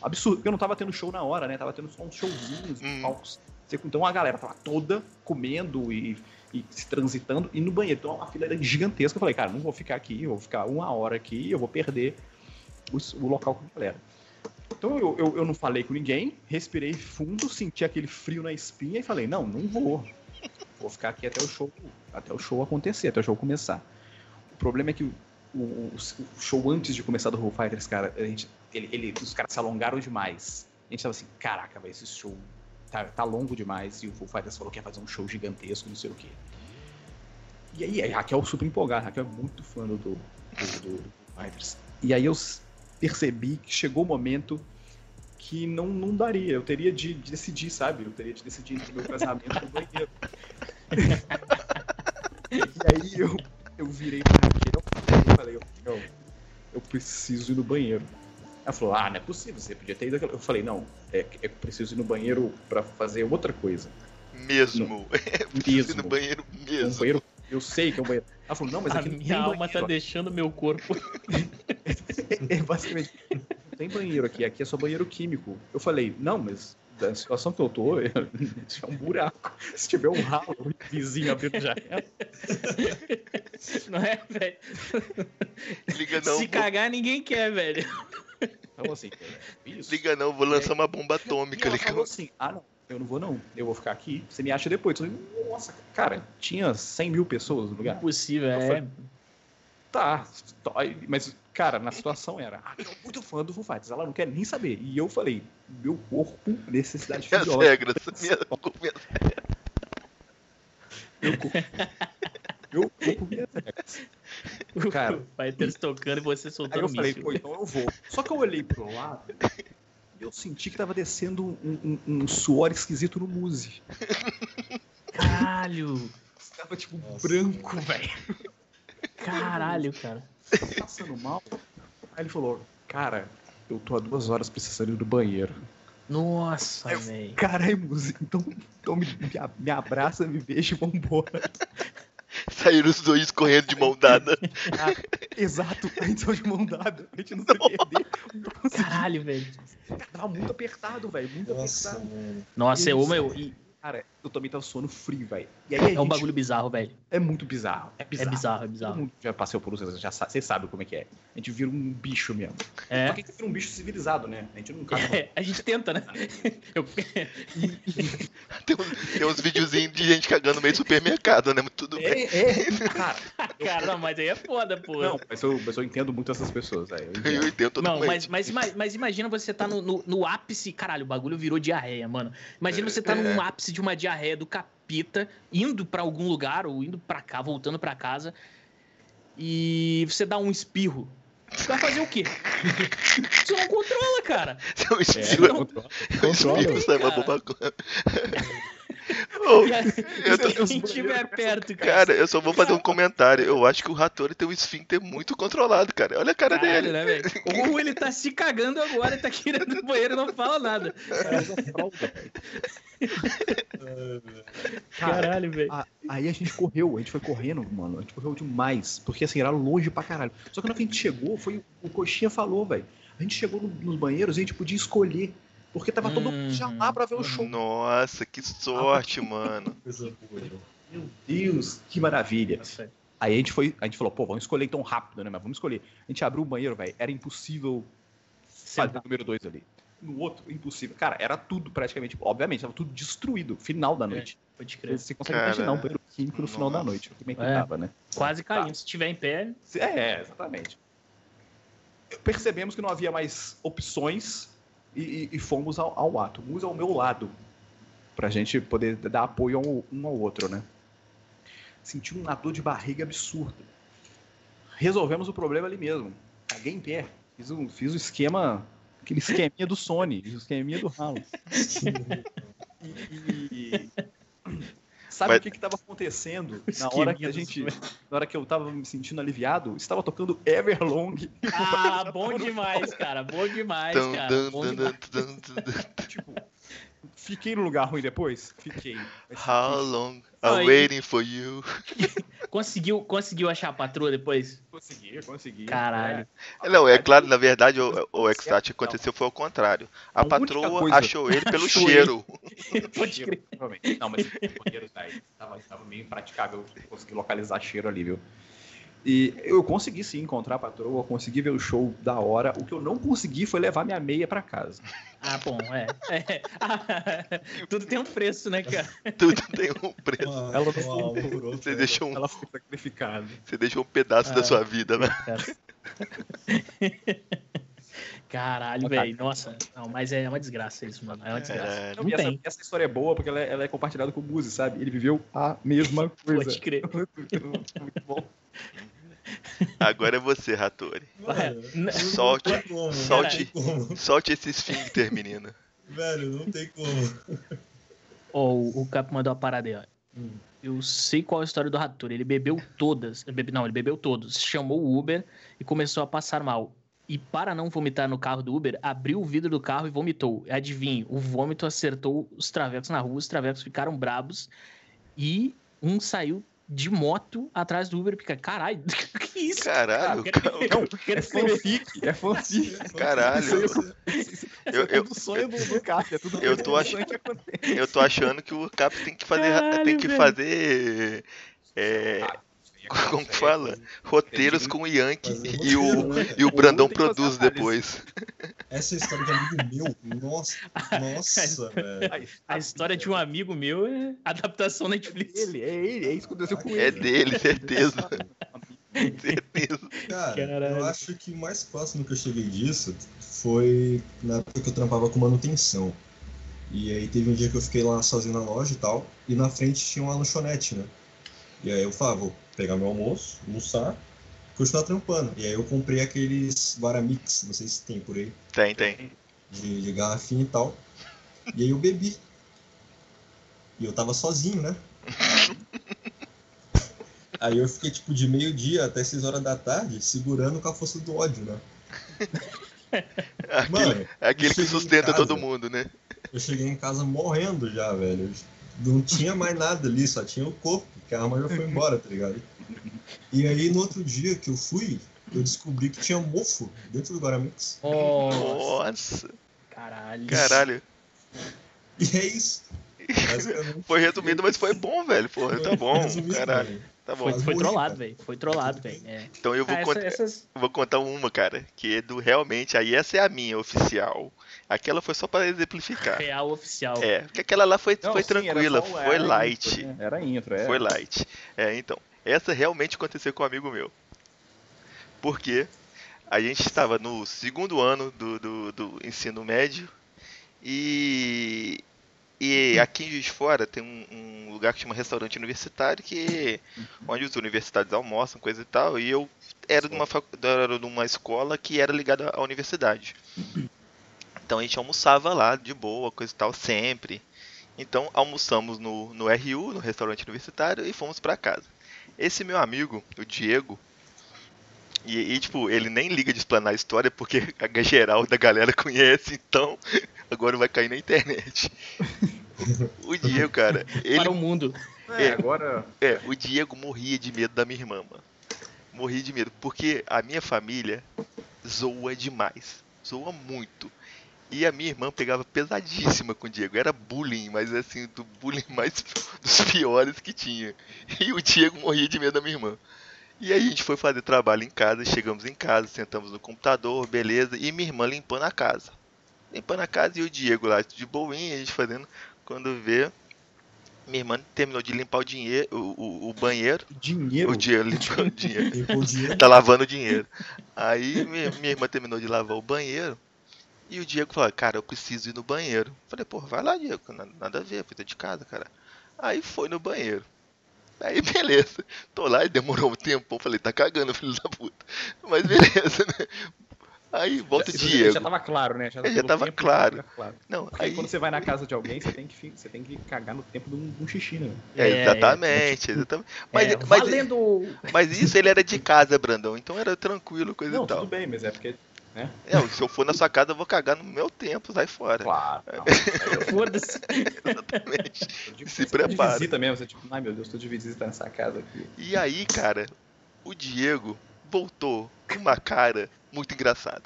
absurdo. Porque eu não tava tendo show na hora, né? Tava tendo só uns showzinhos, Hum. palcos. Então a galera tava toda comendo e, e se transitando e no banheiro. Então a fila era gigantesca. Eu falei, cara, não vou ficar aqui, eu vou ficar uma hora aqui, eu vou perder os- o local com a galera. Então eu, eu, eu não falei com ninguém, respirei fundo, senti aquele frio na espinha e falei, não, não vou. Vou ficar aqui até o show, até o show acontecer, até o show começar. O problema é que o, o- o show antes de começar do Roll Fighters, cara, a gente, ele, ele- os caras se alongaram demais. A gente tava assim, caraca, vai esse show tá, tá longo demais. E o Full Fighters falou que ia fazer um show gigantesco, não sei o quê. E aí, a Raquel super empolgada, a Raquel é muito fã do, do, do, do Fighters. E aí eu percebi que chegou o momento que não, não daria. Eu teria de, de decidir, sabe? Eu teria de decidir entre o meu casamento e o banheiro. e aí eu, eu virei pra Raquel e falei, Raquel, eu preciso ir no banheiro. Ela falou, ah, não é possível, você podia ter ido aquela. Eu falei, não, é, é que eu preciso ir no banheiro pra fazer outra coisa. Mesmo. Preciso ir no Mesmo. banheiro Um mesmo. banheiro, eu sei que é um banheiro. Ela falou, não, mas A aqui não tem minha alma banheiro. tá deixando meu corpo. É, basicamente, não tem banheiro aqui, aqui é só banheiro químico. Eu falei, não, mas da situação que eu tô, isso é um buraco. Se tiver um ralo, o vizinho abrindo janela. Não é, velho? Liga não, Se cagar, ninguém quer, velho. Então, assim, é isso. liga não, vou lançar uma bomba E atômica. ela Liga falou assim, ah, não, eu não vou não, eu vou ficar aqui, você me acha depois. Eu falei, nossa, cara, tinha 100 mil pessoas no lugar. Impossível, Eu é. falei- Tá, mas, cara, na situação era, ah, eu sou muito fã do Foo Fighters, ela não quer nem saber. E eu falei, meu corpo, necessidade Minhas fisiológica. regras. Minha, minha- Meu corpo, meu corpo, minhas regras. Cara. O Fighters tocando e você Aí soltando eu falei, pô, então eu vou. Só que eu olhei pro lado eu senti que tava descendo um, um- um suor esquisito no muse. Caralho! Tava tipo Nossa, branco, velho. Caralho, cara. Passando mal. Aí ele falou, cara, eu tô há duas horas precisando ir no banheiro. Nossa, velho. Caralho, muse, então, então me, me abraça, me beija e vambora. Saíram os dois correndo de mão dada. Ah, exato, a gente saiu de mão dada. A gente não se perder. Não. Caralho, velho. Cara, tava muito apertado, velho. Muito Nossa, apertado. mano. Nossa, eu, Isso. meu, e Cara, eu também tava suando frio, velho. E é um gente- bagulho bizarro, velho. É muito bizarro. É É bizarro. bizarro, é Todo bizarro. mundo já passou por isso, já sa- vocês sabem como é que é. A gente vira um bicho mesmo. Só É. que a gente vira um bicho civilizado, né? A gente caga. É, a gente tenta, né? Eu- Tem uns, tem uns videozinhos de gente cagando no meio do supermercado, né? Mas tudo bem. É, é. Cara, Cara, não, mas aí é foda, pô. não, mas eu, mas eu entendo muito essas pessoas, velho. Eu Eu entendo. entendo Não, mas, mas, mas imagina você tá no, no, no ápice, caralho, o bagulho virou diarreia, mano. Imagina você tá num ápice de uma diarreia do capita, indo pra algum lugar, ou indo pra cá, voltando pra casa, e você dá um espirro. Você vai fazer o quê? Você não controla, cara. Seu É, espírito, não, controla. o espírito sai uma cara. E aí, eu tô- se quem tiver perto, cara. Cara, eu só vou fazer um comentário. Eu acho que o Rattori tem um esfíncter muito controlado, cara. Olha a cara Caralho, dele. né, velho? Ou ele tá se cagando agora e tá querendo ir no banheiro e não fala nada. Caralho, velho. aí a gente correu, a gente foi correndo, mano. A gente correu demais. Porque assim, era longe pra caralho. Só que na hora que a gente chegou, foi o Coxinha falou, velho. A gente chegou no- nos banheiros e a gente podia escolher. Porque tava todo mundo já lá pra ver o show. Nossa, que sorte, mano. Coisa boa, João. Meu Deus, que maravilha. Aí a gente foi, a gente falou, pô, vamos escolher tão rápido, né? Mas vamos escolher. A gente abriu o banheiro, velho. Era impossível fazer o número 2 ali. No outro, impossível. Cara, era tudo praticamente. Obviamente, tava tudo destruído. Final da noite. Pode crer. Você consegue Cara, imaginar um banheiro químico no final da noite. Como é que É. tava, né? Quase caindo. Se tiver em pé, É, exatamente. Percebemos que não havia mais opções e, e- e fomos ao, ao ato. Musa ao meu lado. Pra gente poder dar apoio ao- um ao outro, né? Senti uma dor de barriga absurda. Resolvemos o problema ali mesmo. Caguei em pé. Fiz o, fiz o esquema, aquele esqueminha do Sony, o esqueminha do Ramos. E- Sabe Mas- o que que estava acontecendo na hora que a gente, na hora que eu tava me sentindo aliviado, estava tocando Everlong. Ah, bom demais, cara. Bom demais, cara. dun, Bom dun, demais. dun, dun, dun. tipo, fiquei no lugar ruim depois? Fiquei. How long I'm waiting for you. Conseguiu, conseguiu achar a patroa depois? Consegui, consegui. Caralho. Não, é claro, na verdade, o, o Extat aconteceu foi ao contrário. A A patroa achou ele pelo Achou cheiro. Pode crer. Não, mas o banheiro velho, tava, tava meio impraticável conseguir localizar cheiro ali, viu? E eu consegui sim encontrar a patroa, consegui ver o show da hora. O que eu não consegui foi levar minha meia pra casa. Ah, bom, é. É. Tudo tem um preço, né, cara? Tudo tem um preço. Ela- por outra. Você deixou um, Ela foi sacrificada. você deixou um pedaço da Ah. sua vida, né? Caralho, velho. Nossa. Não, mas é uma desgraça isso, mano. É uma desgraça. É, Não e essa, tem. essa história é boa porque ela é, ela é compartilhada com o Muzi, sabe? Ele viveu a mesma coisa. Pode crer. Muito bom. agora é você. Mano, N- Solte, não como, solte. Não. Solte esse esfíncter, menino. Velho, não tem como. Ó, o, o Cap mandou a parada aí, ó. Hum. Eu sei qual é a história do Rator. Ele bebeu todas. bebe- Não, ele bebeu todos. Chamou o Uber e começou a passar mal. E para não vomitar no carro do Uber, abriu o vidro do carro e vomitou. Adivinhe, o vômito acertou os travecos na rua, os travecos ficaram brabos e um saiu de moto atrás do Uber e fica, caralho, que isso? Caralho, cara? cara. Eu quero É fanfic, é fanfic. Caralho. Isso Eu- é tudo sonho do, do Cap, é tudo Eu tô sonho ach-. Eu tô achando que o Cap tem que fazer. Caralho, tem que velho. fazer. É, como que fala? Roteiros com o Yankee e o, né, e o Brandão produz depois. Essa é a história de amigo meu. Nossa, nossa, velho. A história de um amigo meu é adaptação Netflix. Ele, é ele, é isso que aconteceu com É ele. dele, certeza. Certeza. Cara, Caralho. eu acho que o mais próximo que eu cheguei disso foi na época que eu trampava com manutenção. E aí teve um dia que eu fiquei lá sozinho na loja e tal, e na frente tinha uma lanchonete, né? E aí eu falava, vou pegar meu almoço, almoçar, continuar trampando. E aí eu comprei aqueles Varamix, não sei se tem por aí, Tem, tem. de, de garrafinha e tal. E aí eu bebi. E eu tava sozinho, né? Aí eu fiquei tipo de meio-dia até 6 horas da tarde segurando com a força do ódio, né? Aquele, Mano, é aquele que sustenta casa. todo mundo, né? eu cheguei em casa morrendo já, velho. Não tinha mais nada ali, só tinha o corpo, que a arma já foi embora, tá ligado? E aí, no outro dia que eu fui, eu descobri que tinha mofo dentro do Guaramix. Nossa, Nossa, caralho. caralho. E é isso. Foi resumido, mas foi bom, velho. Porra, tá bom, Resumido, caralho. velho. Tá bom. Foi, foi trollado, velho. Foi trollado, velho. É. Então eu vou, Ah, essa- contar, essas... vou contar uma, cara, que é do realmente. Aí essa é a minha oficial. Aquela foi só pra exemplificar. Real oficial. É, porque aquela lá foi, Não, foi sim, tranquila, só- foi era light. intro, né? Era intro, é. Foi light. É, então, essa realmente aconteceu com um amigo meu. Porque a gente estava no segundo ano do, do, do ensino médio e, e aqui em Juiz de Fora tem um, um lugar que chama restaurante universitário que onde os universitários almoçam, coisa e tal, e eu era de uma, facu- era de uma escola que era ligada à universidade. Então a gente almoçava lá de boa, coisa e tal, sempre. Então almoçamos no, no RU, no restaurante universitário, e fomos pra casa. Esse meu amigo, o Diego, e, e, tipo, ele nem liga de explanar a história porque a geral da galera conhece, então agora vai cair na internet. O Diego, cara, ele Para o mundo. É, agora. é, o Diego morria de medo da minha irmã, mano. Morria de medo, porque a minha família zoa demais. Zoa muito. E a minha irmã pegava pesadíssima com o Diego. Era bullying, mas assim, do bullying mais dos piores que tinha. E o Diego morria de medo da minha irmã. E aí a gente foi fazer trabalho em casa, chegamos em casa, sentamos no computador, beleza, e minha irmã limpando a casa. Limpando a casa e o Diego lá de boinha, a gente fazendo, quando vê, minha irmã terminou de limpar o dinheiro, o, o, o banheiro, Dinheiro. o Diego limpou o dinheiro, Limpou o dinheiro. tá lavando o dinheiro. Aí minha, minha irmã terminou de lavar o banheiro e o Diego falou, cara, eu preciso ir no banheiro. Falei, pô, vai lá, Diego, nada, a ver, coisa de casa, cara. Aí foi no banheiro. Aí beleza, tô lá e demorou um tempo, falei, tá cagando, filho da puta. Mas beleza, né? Aí volta o Já- Diego. Já tava claro, né? Já, É, já tava tempo, claro. claro. Não, Porque aí. quando você vai na casa de alguém, você tem que, você tem que cagar no tempo de um, um xixi, né? É, É, exatamente, exatamente. Mas, É, mas, valendo! mas isso ele era de casa, Brandão, então era tranquilo, coisa Não, e tal. tudo bem, mas é porque. É, se eu for na sua casa, eu vou cagar no meu tempo, sai fora. Claro. Eu Foda-se. Exatamente. Se você prepara. de visita mesmo, você tipo, ai meu Deus, tô de visita nessa casa aqui. E aí, cara, o Diego voltou com uma cara muito engraçada.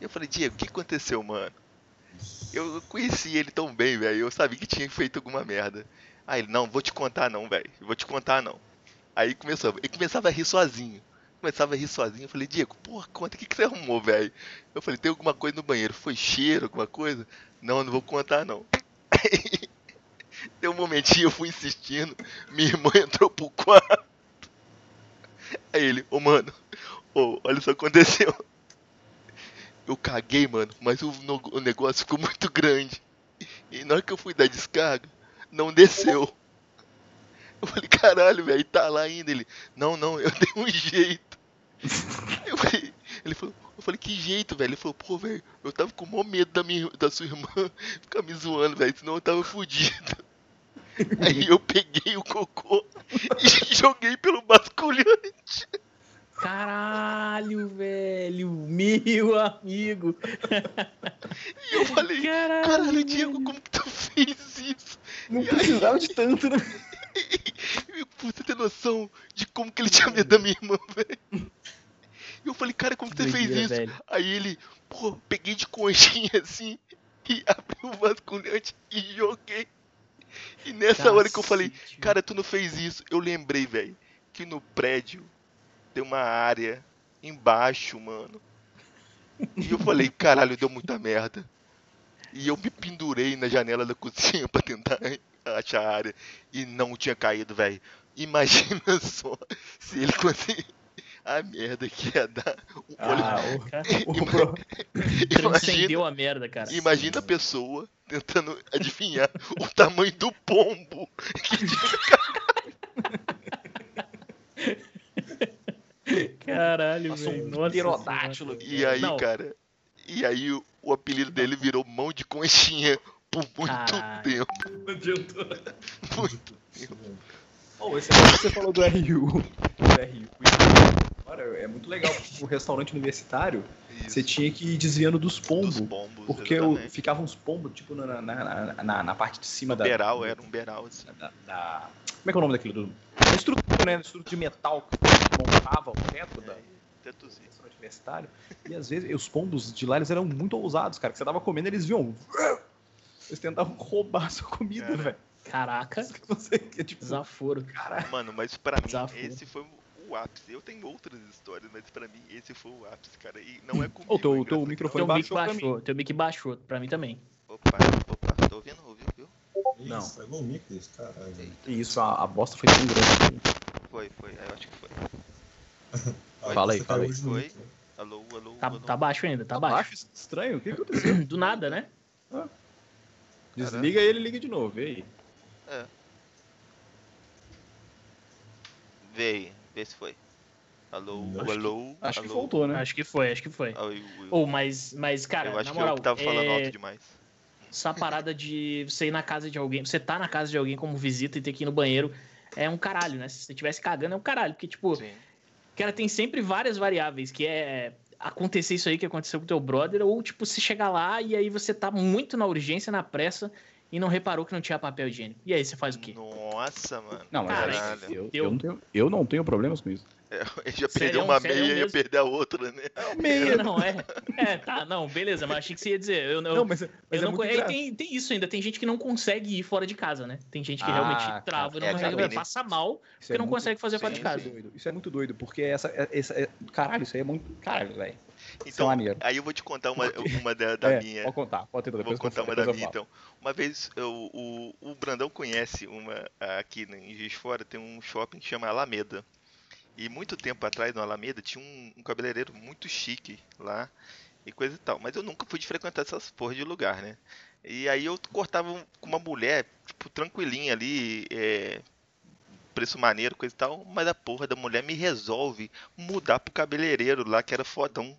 Eu falei, Diego, o que aconteceu, mano? Eu eu conheci ele tão bem, velho. Eu sabia que tinha feito alguma merda. Aí ele, não, vou te contar não, velho. Vou te contar não. Aí começou, ele começava a rir sozinho. Começava a rir sozinho. Eu falei, Diego, porra, conta, o que, que você arrumou, velho? Eu falei, tem alguma coisa no banheiro? Foi cheiro, alguma coisa? Não, não vou contar não. Deu um momentinho, eu fui insistindo. Minha irmã entrou pro quarto. Aí ele, ô mano, ô, olha só o que aconteceu. Eu caguei, mano, mas o, no- o negócio ficou muito grande. E na hora que eu fui dar descarga, não desceu. Eu falei, caralho, velho, tá lá ainda. Ele, não, não, eu dei um jeito. Eu falei, ele falou, eu falei, que jeito, velho? Ele falou, pô, velho, eu tava com o maior medo da, minha, da sua irmã ficar me zoando, velho, senão eu tava fudido. Aí eu peguei o cocô e joguei pelo basculhante. Caralho, velho. Meu amigo. E eu falei, Caralho. caralho, Diego, como que tu fez isso? Não E aí- precisava de tanto, né? E Você tem noção de como que ele tinha medo da minha irmã, velho? Eu falei, cara, como que você fez isso? velho. Aí ele, pô, peguei de conchinha assim e abri o vasculhante e joguei. E nessa hora que eu falei, Cacete. cara, tu não fez isso, eu lembrei, velho, que no prédio tem uma área embaixo, mano. E eu falei, caralho, deu muita merda. E eu me pendurei na janela da cozinha pra tentar achar a área. E não tinha caído, velho. Imagina só se ele conseguir. A merda que ia dar. O olho- Ah, Cara, o, pro- imagina, a merda, cara. imagina a pessoa tentando adivinhar o tamanho do pombo. Caralho, Passou velho. um Nossa. E aí, Não. cara. E aí o, o apelido dele virou mão de conchinha por muito Caralho. tempo. Não adiantou. Muito. Oh, esse negócio que você falou do RU. Do RU. Cara, é muito legal. porque O restaurante universitário, você Isso, tinha que ir desviando dos pombos. dos pombos. Porque exatamente. ficavam uns pombos, tipo, na, na, na, na- na parte de cima da. Beral, era um beral assim. da, da- Como é que é o nome daquilo? Do... Estrutura né? Estrutura de metal que montava o teto da Tetozinho. restaurante universitário. E às vezes os pombos de lá eles eram muito ousados, cara. Que você tava comendo, eles viam. Eles tentavam roubar a sua comida, Cara. velho. Caraca, Você que é tipo. desaforo. Caralho. Mano, mas pra mim, Desafio. esse foi o ápice. Eu tenho outras histórias, mas pra mim, esse foi o ápice, cara. E não é comigo. Ô, teu- é teu engraçado. microfone Teu mic baixou pra baixou, teu mic baixou, pra mim também. Opa, opa, tô ouvindo, ouviu, viu? Não. Isso, estragou o mic desse, caralho. E isso, a, a bosta foi tão grande. Foi, foi, eu acho que foi. Ah, Fala aí, fala aí. Foi? Alô, alô, Tá, alô. tá baixo ainda, tá Tá baixo. baixo, estranho. O que que aconteceu? Do nada, né? Desliga ele e liga de novo. E aí? Vê aí, vê se foi. Alô, Não. alô, Acho que alô. faltou, né? Acho que foi, acho que foi. Eu- eu- Ou, mas, mas, cara, eu acho na que moral, eu que tava falando é, alto demais. essa parada de você ir na casa de alguém, você tá na casa de alguém como visita e ter que ir no banheiro, é um caralho, né? Se você estivesse cagando, é um caralho. Porque, tipo, Sim. cara, tem sempre várias variáveis, que é acontecer isso aí que aconteceu com teu brother, ou, tipo, se chegar lá e aí você tá muito na urgência, na pressa, e não reparou que não tinha papel higiênico. E aí você faz o quê? Nossa, mano. Não, mas Caralho. eu, eu- eu, não tenho, eu não tenho problemas com isso. É, ele já perdeu uma meia e ia mesmo? perder a outra, né? Meia. Não, é. É, tá, não, beleza, mas achei que você ia dizer. Eu, eu, Não, mas, mas eu é não e engra- tem, tem isso ainda, tem gente que não consegue ir fora de casa, né? Tem gente que Ah, realmente cara. trava e não É, consegue, cabine. passa mal, Isso porque é não muito- consegue fazer fora de casa. Isso é doido. Isso é muito doido, porque essa, é- essa é- caralho, isso aí é muito. Caralho, velho. É Então, aí eu vou te contar uma, uma da, da É, minha. Pode contar, pode ter Vou depois que eu contar uma da minha, então. Uma vez, eu- o, o Brandão conhece uma aqui em Juiz Fora, tem um shopping que chama Alameda. E muito tempo atrás, no Alameda, tinha um, um cabeleireiro muito chique lá e coisa e tal. Mas eu nunca fui de frequentar essas porra de lugar, né? E aí eu cortava com uma mulher, tipo, tranquilinha ali, é, preço maneiro, coisa e tal. Mas a porra da mulher me resolve mudar pro cabeleireiro lá, que era fodão,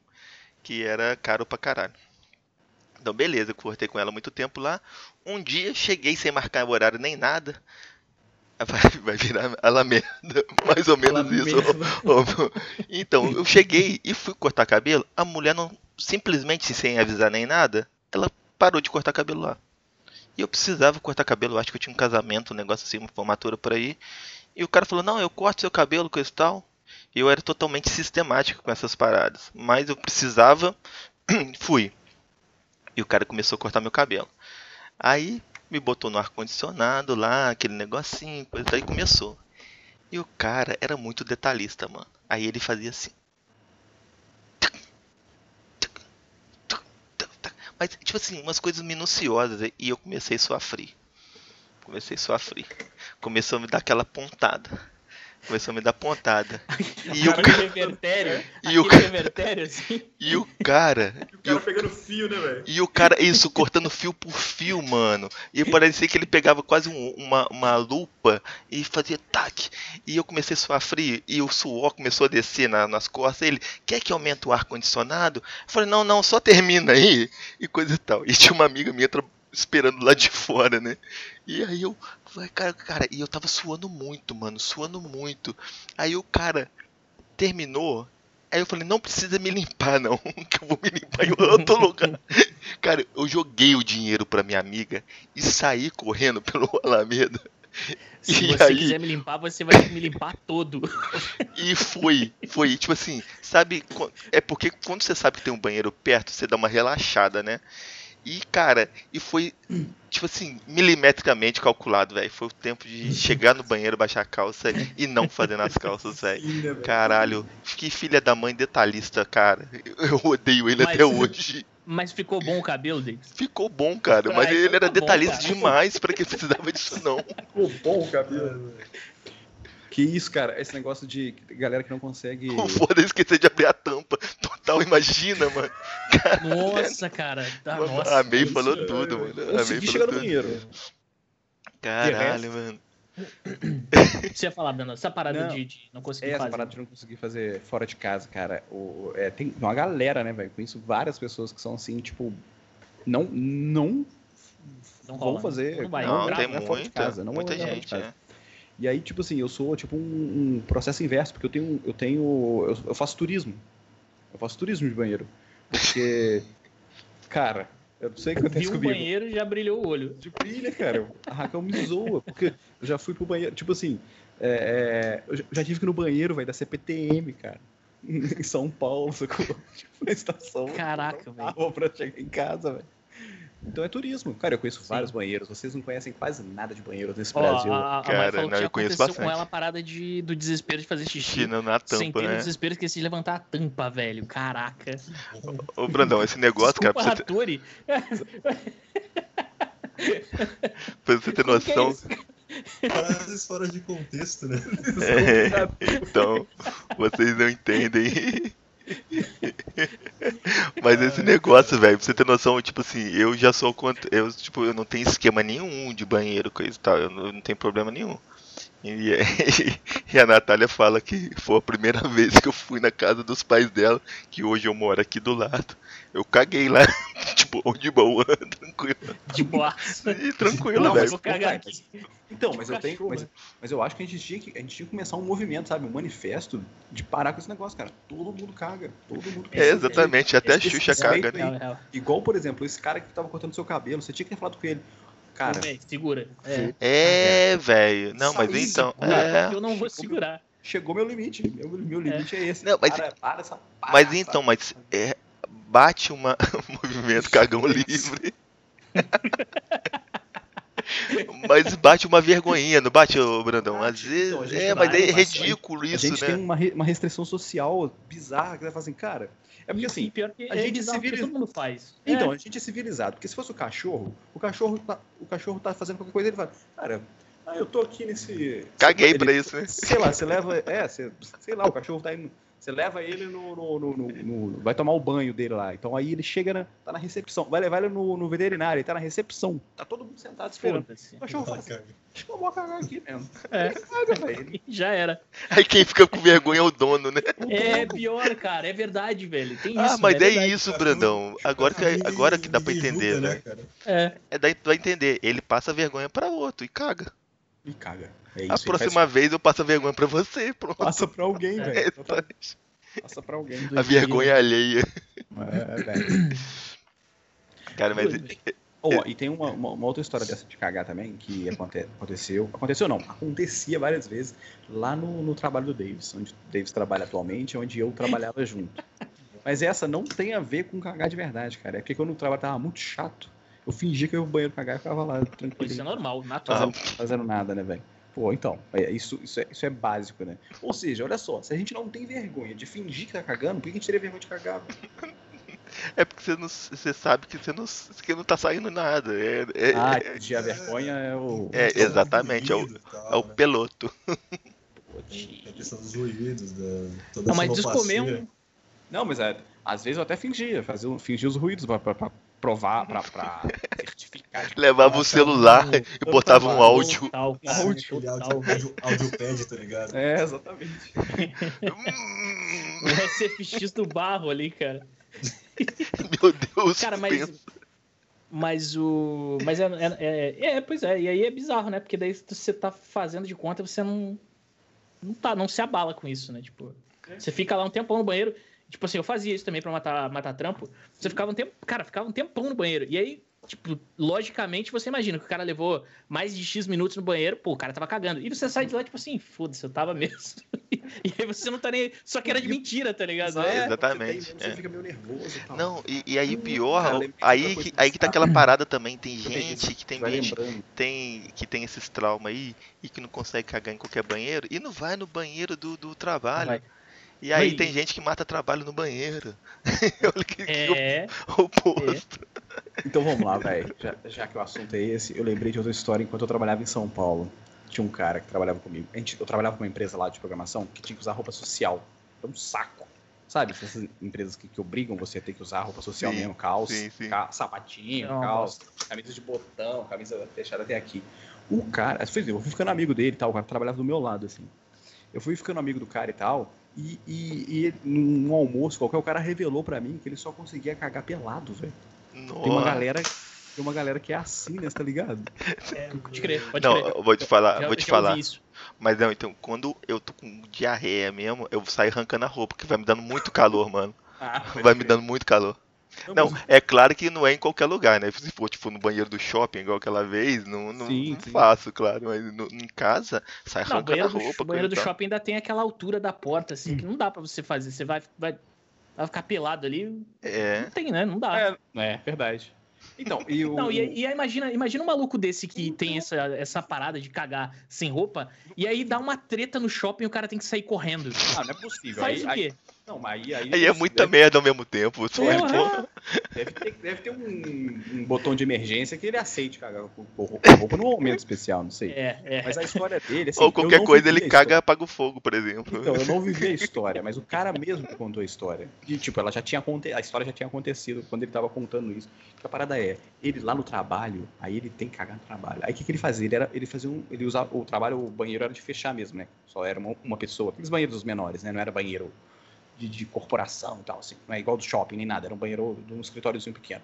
que era caro pra caralho. Então, beleza, cortei com ela muito tempo lá. Um dia cheguei sem marcar horário nem nada. Vai, vai virar Alameda, mais ou menos isso. Ô, meu. Então, eu cheguei e fui cortar cabelo. A mulher não, simplesmente sem avisar nem nada, ela parou de cortar cabelo lá. E eu precisava cortar cabelo, acho que eu tinha um casamento, um negócio assim, uma formatura por aí. E o cara falou: Não, eu corto seu cabelo, coisa e tal. E eu era totalmente sistemático com essas paradas. Mas eu precisava, fui. E o cara começou a cortar meu cabelo. Aí me botou no ar-condicionado lá, aquele negocinho, coisa daí começou. E o cara era muito detalhista, mano. Aí ele fazia assim. Mas, tipo assim, umas coisas minuciosas. E eu comecei a sofrer. Comecei a sofrer. Começou a me dar aquela pontada. Começou a me dar pontada. E o, revertério, E o assim. e o cara. E o pegando fio, né, velho? E o cara, isso, cortando fio por fio, mano. E parecia que ele pegava quase um- uma, uma lupa e fazia tac. E eu comecei a suar frio e o suor começou a descer na- nas costas. Ele, quer que aumente o ar-condicionado? Eu falei, não, não, só termina aí. E coisa e tal. E tinha uma amiga minha esperando lá de fora, né? E aí eu falei, cara, cara, e eu tava suando muito, mano, suando muito. Aí o cara terminou. Aí eu falei, não precisa me limpar, não, que eu vou me limpar em outro lugar. Cara, eu joguei o dinheiro pra minha amiga e saí correndo pelo Alameda. Se E você aí? quiser me limpar, você vai me limpar todo. E foi, foi, tipo assim, sabe, é porque quando você sabe que tem um banheiro perto, você dá uma relaxada, né? E, cara, e foi, tipo assim, milimetricamente calculado, velho. Foi o tempo de chegar no banheiro, baixar a calça e não fazer nas calças, velho. Caralho, que filha da mãe detalhista, cara. Eu odeio ele Mas- até hoje. Mas ficou bom o cabelo, Davis? Ficou bom, cara, mas Ah, ele era tá bom, detalhista cara. demais pra que precisava disso, não. Ficou bom o cabelo. Que isso, cara, esse negócio de galera que não consegue. O foda esquecer de abrir a tampa. Total, imagina, mano. Nossa, cara. Tá, Mano, nossa. a May isso- falou tudo, mano. A May Consegui falou chegar no tudo. banheiro. Caralho, mano. Você ia falar, Breno, essa parada Não. de, de não conseguir É, essa fazer. parada de não conseguir fazer fora de casa, cara. O, é, tem uma galera, né, velho? Conheço várias pessoas que são assim, tipo. Não. Não. Não vão rola, né? fazer. Não vai, Não, grava, tem não é fora de muita, casa, não muita é gente, casa. é. E aí, tipo assim, eu sou tipo um, um processo inverso, porque eu tenho. Eu tenho. Eu, eu faço turismo. Eu faço turismo de banheiro. Porque. cara, Eu não sei o que acontece Viu comigo. banheiro e já brilhou o olho. De brilha, cara. A Raquel me zoa, porque eu já fui pro banheiro. Tipo assim, é, é, eu já- tive que ir no banheiro, velho, da CPTM, cara. Em São Paulo, sacou? Tipo, na estação. Caraca, velho. Pra chegar em casa, velho. Então é turismo. Cara, eu conheço vários banheiros. Vocês não conhecem quase nada de banheiros nesse Ó, Brasil. a, a Cara, falou não, que eu conheço aconteceu com bastante. ela a parada de, do desespero de fazer xixi. China na Sem tampa, ter o né? desespero, esqueci de levantar a tampa, velho. Caraca. Ô, Brandão, esse negócio, cara, pra Desculpa, você, ter, pra você ter é noção. Frases fora de contexto, né? É, então, vocês não entendem. Mas esse negócio, velho, pra você ter noção, tipo assim, eu já sou contra. Eu, tipo, eu não tenho esquema nenhum de banheiro, coisa e tal. Eu não, eu não tenho problema nenhum. E, e a Natália fala que foi a primeira vez que eu fui na casa dos pais dela, que hoje eu moro aqui do lado. Eu caguei lá, tipo, de boa, tranquilo. De boaça. E tranquilo, Não, velho. mas vou cagar Pô, aqui. Então, mas eu tenho. Mas, mas eu acho que a gente, tinha que a gente tinha que começar um movimento, sabe? Um manifesto de parar com esse negócio, cara. Todo mundo caga. Todo mundo caga. É, exatamente, até a Xuxa caga, né? Igual, por exemplo, esse cara que tava cortando seu cabelo, você tinha que ter falado com ele. Cara, segura. É. É, velho. Não, mas Sabe, então. Segura, É. eu não vou segurar. chegou meu limite. Meu, meu limite é, esse. Não, mas- para, para essa Mas então, mas é, bate uma, um movimento cagão livre. mas bate uma vergonhinha, não bate, ô Brandão? Às vezes. Então, a gente é, vai- mas é ridículo A isso, gente né? tem uma, re- uma restrição social bizarra que vai falar assim, cara. É porque assim. pior que a é gente bizarro, porque civiliza- todo mundo faz. Então, É. a gente é civilizado. Porque se fosse o cachorro, o cachorro tá, o cachorro tá fazendo qualquer coisa, ele fala, cara, ah, eu tô aqui nesse. Caguei ele- pra isso, né? Sei lá, você leva. É, você, sei lá, o cachorro tá indo. Você leva ele no, no- no- no- no- Vai tomar o banho dele lá. Então aí ele chega na. tá na recepção. Vai levar ele no, no veterinário, ele tá na recepção. Tá todo mundo sentado esperando. O cachorro fala assim, acho que eu vou cagar aqui mesmo. É. Caga, velho. Já era. Aí quem fica com vergonha é o dono, né? É pior, cara. É verdade, velho. Tem isso. ah, mas né? é, verdade. isso, Brandão. Agora que, ninguém- agora que dá pra entender, né? né, cara? É. É daí tu vai entender. Ele passa vergonha pra outro e caga. E caga. É A isso. ele próxima vez eu passo a vergonha pra você, pronto. faz- Passa pra alguém, É, velho. Exatamente. Passa pra alguém. A vergonha alheia. É, velho. Cara, mas Oh, e tem uma, uma- uma outra história dessa de cagar também, que aconte- aconteceu. Aconteceu não, acontecia várias vezes lá no, no trabalho do Davis, onde o Davis trabalha atualmente, onde eu trabalhava junto. Mas essa não tem a ver com cagar de verdade, cara. É porque quando o trabalho tava muito chato, eu fingia que eu ia pro banheiro cagar e ficava lá tranquilo. Isso é normal, natural. fazendo, fazendo nada, né, velho? Pô, então, é, isso, isso, é, isso é básico, né? Ou seja, olha só, se a gente não tem vergonha de fingir que tá cagando, por que a gente teria vergonha de cagar? é porque você, não, você sabe que você não, que não tá saindo nada. É, é, Ah, é, a vergonha é o. É, exatamente, é o- tal, é o né? peloto. Tem a questão dos ruídos, da, toda Não, mas descomer sonoplastia. um. Não, mas é, às vezes eu até fingia, fazia, fingia os ruídos pra, pra- pra provar, pra, pra certificar. de- Levava o celular e botava um áudio. Total, cara, Áudio, total. áudio, áudio, audiopad, tá ligado? É, exatamente. Hum, O SFX do barro ali, cara. Meu Deus, Cara, mas. pensa. Mas o. Mas é, é, é, é, pois é, e aí é bizarro, né? Porque daí você tá fazendo de conta e você não. Não, tá, não se abala com isso, né? Tipo, você fica lá um tempão no banheiro. Tipo assim, eu fazia isso também pra matar, matar trampo. Você ficava um tempo. Cara, ficava um tempão no banheiro. E aí, tipo, logicamente você imagina que o cara levou mais de X minutos no banheiro, pô, o cara tava cagando. E você sai de lá, tipo assim, foda-se, eu tava mesmo. e aí você não tá nem. Só que era de mentira, tá ligado? É. Exatamente, Você, tem, é. fica meio nervoso e tal. Não, e, e aí Hum, pior, cara, aí, que, aí que tá bizarra. aquela parada também. Tem gente que tem gente tem, que tem esses traumas aí e que não consegue cagar em qualquer banheiro e não vai no banheiro do, do trabalho. Vai. E aí Vai. tem gente que mata trabalho no banheiro. Olha que, que É. oposto. Então vamos lá, velho. Já, já que o assunto é esse, eu lembrei de outra história enquanto eu trabalhava em São Paulo. Tinha um cara que trabalhava comigo. A gente, eu trabalhava com uma empresa lá de programação que tinha que usar roupa social. Era um saco. Sabe? Essas empresas que, que obrigam você a ter que usar roupa social Sim, mesmo, calça, sim, sim. ca- sapatinho, Não, calça, camisa de botão, camisa fechada até aqui. O cara, eu fui ficando amigo dele e tal, o cara trabalhava do meu lado, assim. Eu fui ficando amigo do cara e tal, e, e, e num almoço qualquer, o cara revelou pra mim que ele só conseguia cagar pelado, velho. Tem uma galera. Tem uma galera que é assim, né? Você tá ligado? É, pode crer, pode Não, crer. eu vou te falar, Já- vou te falar. Mas não, então, quando eu tô com diarreia mesmo, eu saio arrancando a roupa, que vai me dando muito calor, mano. Ah, Vai me dando muito calor. Não, é claro que não é em qualquer lugar, né? Se for tipo no banheiro do shopping, igual aquela vez, não, não, Sim, não sim. faço, claro. Mas no- em casa, sai Não, o arrancando a banheiro do, roupa. o banheiro do tal. shopping ainda tem aquela altura da porta, assim, que não dá pra você fazer. Você vai, vai, vai ficar pelado ali. É. Não tem, né? Não dá. É, é verdade. Então, e o. Não, e, e aí imagina, imagina um maluco desse que tem essa, essa parada de cagar sem roupa, e aí dá uma treta no shopping e o cara tem que sair correndo. Ah, não é possível. Faz aí, o aí- quê? Não, mas aí, aí, Aí é muita deve, merda ao mesmo tempo. Só Porra! pô, deve ter, deve ter um, um botão de emergência que ele aceite cagar com, roupa num momento especial, não sei. É, é. Mas a história dele, assim, Ou eu qualquer não coisa ele caga história. apaga o fogo, por exemplo. Então, eu não vivi a história, mas o cara mesmo que contou a história. E, tipo, ela já tinha aconte... a história já tinha acontecido quando ele tava contando isso. Que a parada é, ele lá no trabalho, aí ele tem que cagar no trabalho. Aí o que, que ele fazia? Ele, era, ele fazia um. Ele usava. O trabalho, o banheiro era de fechar mesmo, né? Só era uma, uma pessoa. Aqueles banheiros dos menores, né? Não era banheiro de, de corporação e tal, assim. Não é igual do shopping nem nada, era um banheiro de um escritóriozinho pequeno.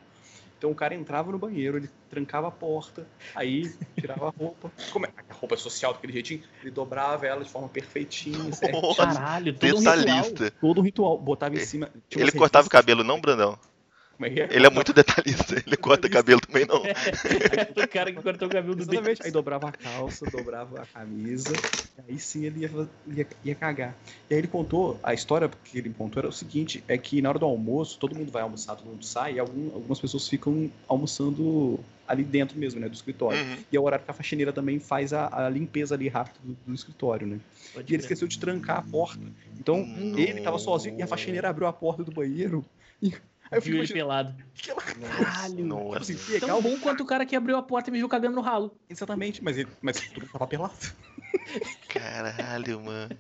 Então o cara entrava no banheiro, ele trancava a porta, aí tirava a roupa. Como é? A roupa social daquele jeitinho, ele dobrava ela de forma perfeitinha, certo? Nossa, Caralho, todo um ritual. detalhista. todo um ritual, botava em cima. tipo Ele assim, cortava o cabelo, não, Brandão? Como é que é? Ele é muito detalhista. Ele corta cabelo também, não. o cara que cortou o cabelo do Exatamente. Aí dobrava a calça, dobrava a camisa, e aí sim ele ia, ia, ia cagar. E aí ele contou, a história que ele contou era o seguinte, é que na hora do almoço, todo mundo vai almoçar, todo mundo sai, e algum- algumas pessoas ficam almoçando ali dentro mesmo, né, do escritório. Uhum. E é o horário que a faxineira também faz a, a limpeza ali rápido do, do escritório, né? E ele esqueceu de trancar a porta. Então, ele tava sozinho e a faxineira abriu a porta do banheiro. E aí eu fico Viu ele imaginando, pelado. que ela- Caralho. Nossa. assim, Tão bom quanto o cara que abriu a porta e me viu cagando no ralo. Exatamente, mas ele mas mundo tava pelado. Caralho, mano.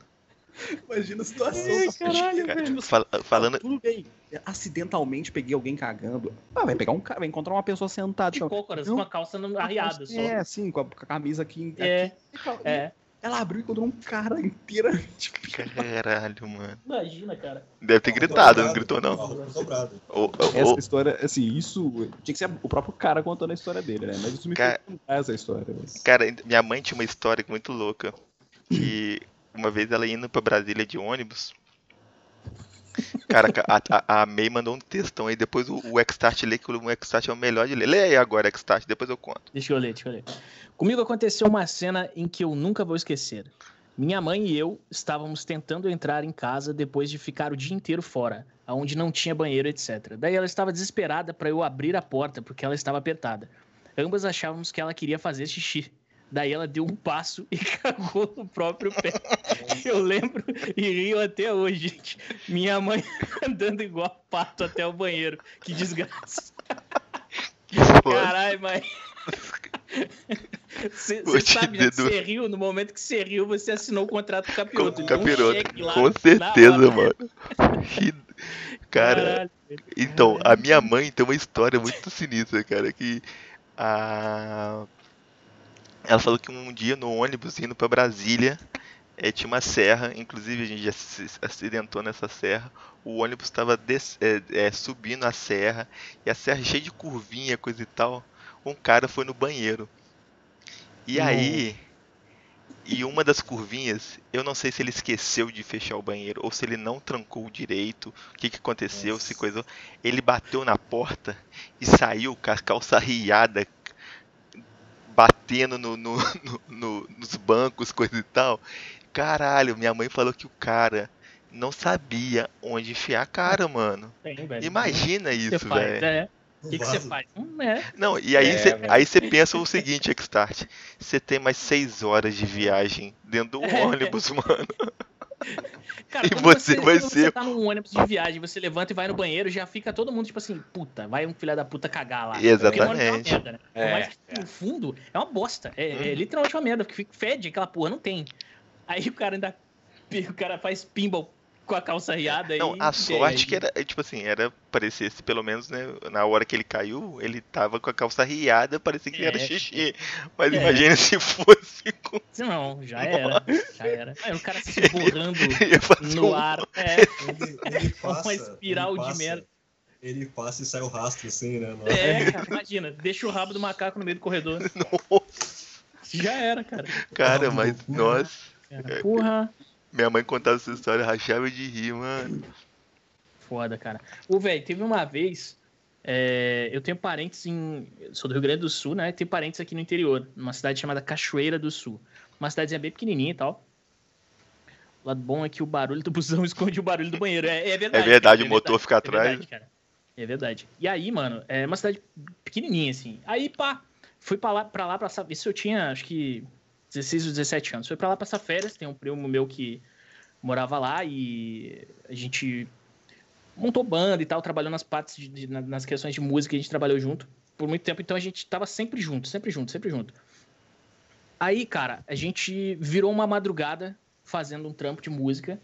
Imagina a situação. Caralho, faxineira, velho. tipo assim, Fal- falando. Tudo bem. Acidentalmente peguei alguém cagando. Ah, vai pegar um cara, vai encontrar uma pessoa sentada. De tipo, cócoras, Não. com a calça no- arriada só. É, assim, com a, com a camisa aqui. É, aqui. é. Ela abriu e encontrou um cara inteiramente. Caralho, mano. Imagina, cara. Deve ter gritado, não gritou, não. Dobrada. Ou- ou- Essa história, assim, isso. Tinha que ser o próprio cara contando a história dele, né? Mas isso me Cara- fez contar essa história. Mas... Cara, minha mãe tinha uma história muito louca. Que uma vez ela indo pra Brasília de ônibus. Cara, a, a, a May mandou um textão aí. Depois o, o Xstart lê, que o Xstart é o melhor de ler. Lê aí agora, Xstart, depois eu conto. Deixa eu ler, deixa eu ler. Comigo aconteceu uma cena em que eu nunca vou esquecer. Minha mãe e eu estávamos tentando entrar em casa depois de ficar o dia inteiro fora, onde não tinha banheiro, etc. Daí ela estava desesperada para eu abrir a porta porque ela estava apertada. Ambas achávamos que ela queria fazer xixi. Daí ela deu um passo e cagou no próprio pé. Eu lembro e rio até hoje, gente. Minha mãe andando igual pato até o banheiro. Que desgraça. Caralho, mãe. Você sabe, né? que Você riu, no momento que você riu, você assinou o contrato com o com capiroto. um capiroto. cheque lá Com certeza, mano. Que- Cara, Caralho. Então, a minha mãe tem uma história muito sinistra, cara, que a... ela falou que um dia no ônibus indo pra Brasília, eh, tinha uma serra, inclusive a gente já se acidentou nessa serra, o ônibus estava subindo a serra, e a serra cheia de curvinha, coisa e tal, um cara foi no banheiro. E aí, e uma das curvinhas, eu não sei se ele esqueceu de fechar o banheiro, ou se ele não trancou direito, o que, que aconteceu, se coisou. Ele bateu na porta e saiu com a calça riada, batendo no, no- no- no- nos bancos, coisa e tal. Caralho, minha mãe falou que o cara não sabia onde enfiar a cara, mano. Tem. Imagina Você isso, faz, velho. é. O que que você faz? Hum, é. Não, e aí É, aí você pensa o seguinte, Xstart, você tem mais seis horas de viagem dentro do ônibus, mano. Cara, E quando você vai ser- Você tá num ônibus de viagem, você levanta e vai no banheiro, já fica todo mundo tipo assim, puta, vai um filho da puta cagar lá. É Exatamente. merda, né? Por É, mais que no fundo é uma bosta. É, é literalmente uma merda, porque fede aquela porra, não tem. Aí o cara ainda. O cara faz pinball com a calça riada aí. Não, a sorte que era, é, tipo assim, era, parecesse, pelo menos, né, na hora que ele caiu, ele tava com a calça riada, parecia que era É. xixi. Mas É. imagina se fosse com... Não, já era. Já era. Aí o cara se borrando no um- ar. É, Ele, ele passa, Uma espiral ele de passa- merda. Ele passa e sai o rastro assim, né? mano? é, cara, imagina, deixa o rabo do macaco no meio do corredor. Já era, cara. Cara, mas, nossa, Cara, Porra. Minha mãe contava essa história, rachava de rir, mano. Foda, cara. O velho, teve uma vez É, eu tenho parentes em. Sou do Rio Grande do Sul, né? Tenho parentes aqui no interior, numa cidade chamada Cachoeira do Sul. Uma cidadezinha bem pequenininha e tal. O lado bom é que o barulho do busão esconde o barulho do banheiro. É, é verdade. É verdade, cara, o motor fica É atrás. verdade, cara. É verdade. E aí, mano, é uma cidade pequenininha, assim. Aí, pá, fui pra lá, pra lá passar. Isso eu tinha, acho que 16 ou 17 anos. Fui pra lá passar férias. Tem um primo meu que morava lá e a gente montou banda e tal, trabalhou nas partes, de, de- na- nas questões de música, a gente trabalhou junto por muito tempo, então a gente tava sempre junto, sempre junto, sempre junto. Aí, cara, a gente virou uma madrugada fazendo um trampo de música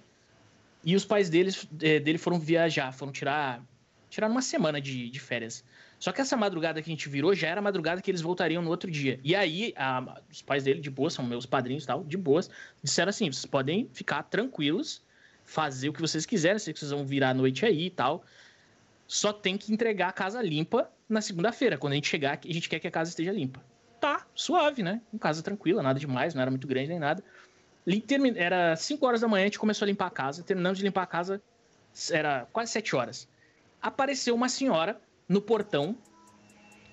e os pais deles, eh, dele foram viajar, foram tirar, tirar uma semana de, de férias. Só que essa madrugada que a gente virou já era a madrugada que eles voltariam no outro dia. E aí, a- os pais dele, de boa, são meus padrinhos e tal, de boas, disseram assim: vocês podem ficar tranquilos, fazer o que vocês quiserem, sei que vocês vão virar a noite aí e tal. Só tem que entregar a casa limpa na segunda-feira. Quando a gente chegar, a gente quer que a casa esteja limpa. Tá, suave, né? Uma casa tranquila, nada demais, não era muito grande nem nada. Era 5 horas da manhã, a gente começou a limpar a casa. Terminamos de limpar a casa, era quase 7 horas. Apareceu uma senhora no portão.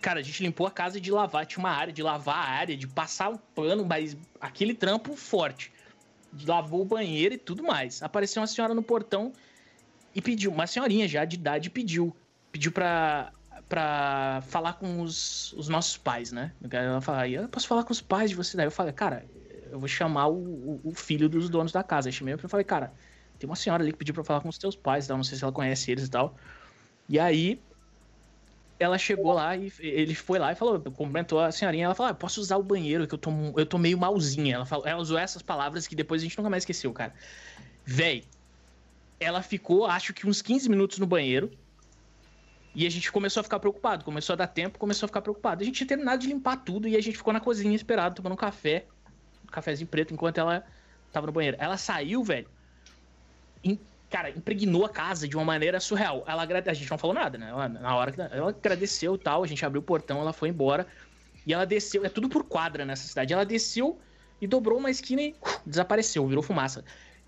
Cara, a gente limpou a casa de lavar. Tinha uma área de lavar a área, de passar um pano, mas aquele trampo forte. Lavou o banheiro e tudo mais. Apareceu uma senhora no portão e pediu, uma senhorinha já de idade pediu. Pediu pra, pra falar com os, os nossos pais, né? Ela falou, eu posso falar com os pais de você? Daí eu falei, cara, eu vou chamar o, o, o filho dos donos da casa. Eu chamei e falei, cara, tem uma senhora ali que pediu pra falar com os teus pais, não sei se ela conhece eles e tal. E aí, ela chegou lá e ele foi lá e falou, cumprimentou a senhorinha. Ela falou: ah, posso usar o banheiro, que eu tô, eu tô meio malzinha. Ela, falou, ela usou essas palavras que depois a gente nunca mais esqueceu, cara. Véi, ela ficou, acho que uns 15 minutos no banheiro. E a gente começou a ficar preocupado. Começou a dar tempo, começou a ficar preocupado. A gente tinha terminado de limpar tudo e a gente ficou na cozinha esperado, tomando um café. Um cafezinho preto, enquanto ela tava no banheiro. Ela saiu, velho. em- cara, impregnou a casa de uma maneira surreal. Ela agrade... A gente não falou nada, né? Ela, na hora que ela agradeceu e tal, a gente abriu o portão, ela foi embora. E ela desceu, é tudo por quadra nessa cidade. Ela desceu e dobrou uma esquina e uh, desapareceu, virou fumaça.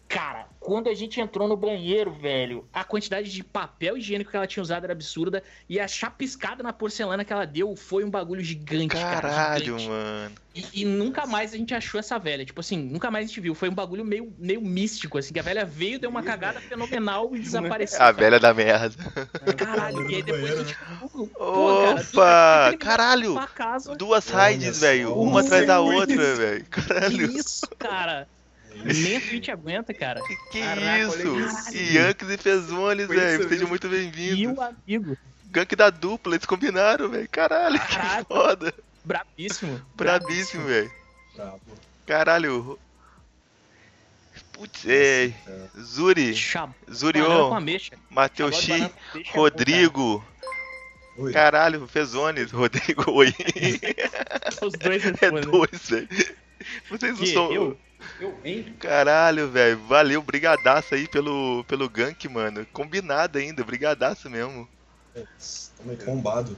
Cara, quando a gente entrou no banheiro, velho, a quantidade de papel higiênico que ela tinha usado era absurda. E a chapiscada na porcelana que ela deu foi um bagulho gigante, cara. Caralho, gigante. mano. E, e nunca mais a gente achou essa velha. Tipo assim, nunca mais a gente viu. Foi um bagulho meio, meio místico, assim, que a velha veio, deu uma cagada fenomenal e desapareceu. A cara. velha da merda. Caralho, e aí depois a gente. Pô, cara, Opa! aquele Caralho! casa. Duas raids, velho. Uma atrás da outra, velho. Que Caralho. isso, cara? Nem a Twitch aguenta, cara. Que, que Caraca, isso? E Yankees e Fezones, velho. Sejam muito E bem-vindos. o amigo, Gank da dupla, eles combinaram, velho. Caralho, que Caralho. foda. brabíssimo. Brabíssimo, velho. Brabo. Caralho. Putz, é. Zuri, Cham... Zurio, Banana com ameixa. Matheus X, é Rodrigo. Oi. Caralho, Fezones, Rodrigo, oi. Os dois É respondem. dois, velho. Vocês não Que? são. Eu? Eu, hein? Caralho, velho. Valeu, brigadaço aí pelo, pelo gank, mano. Combinado ainda, brigadaço mesmo. Também combado.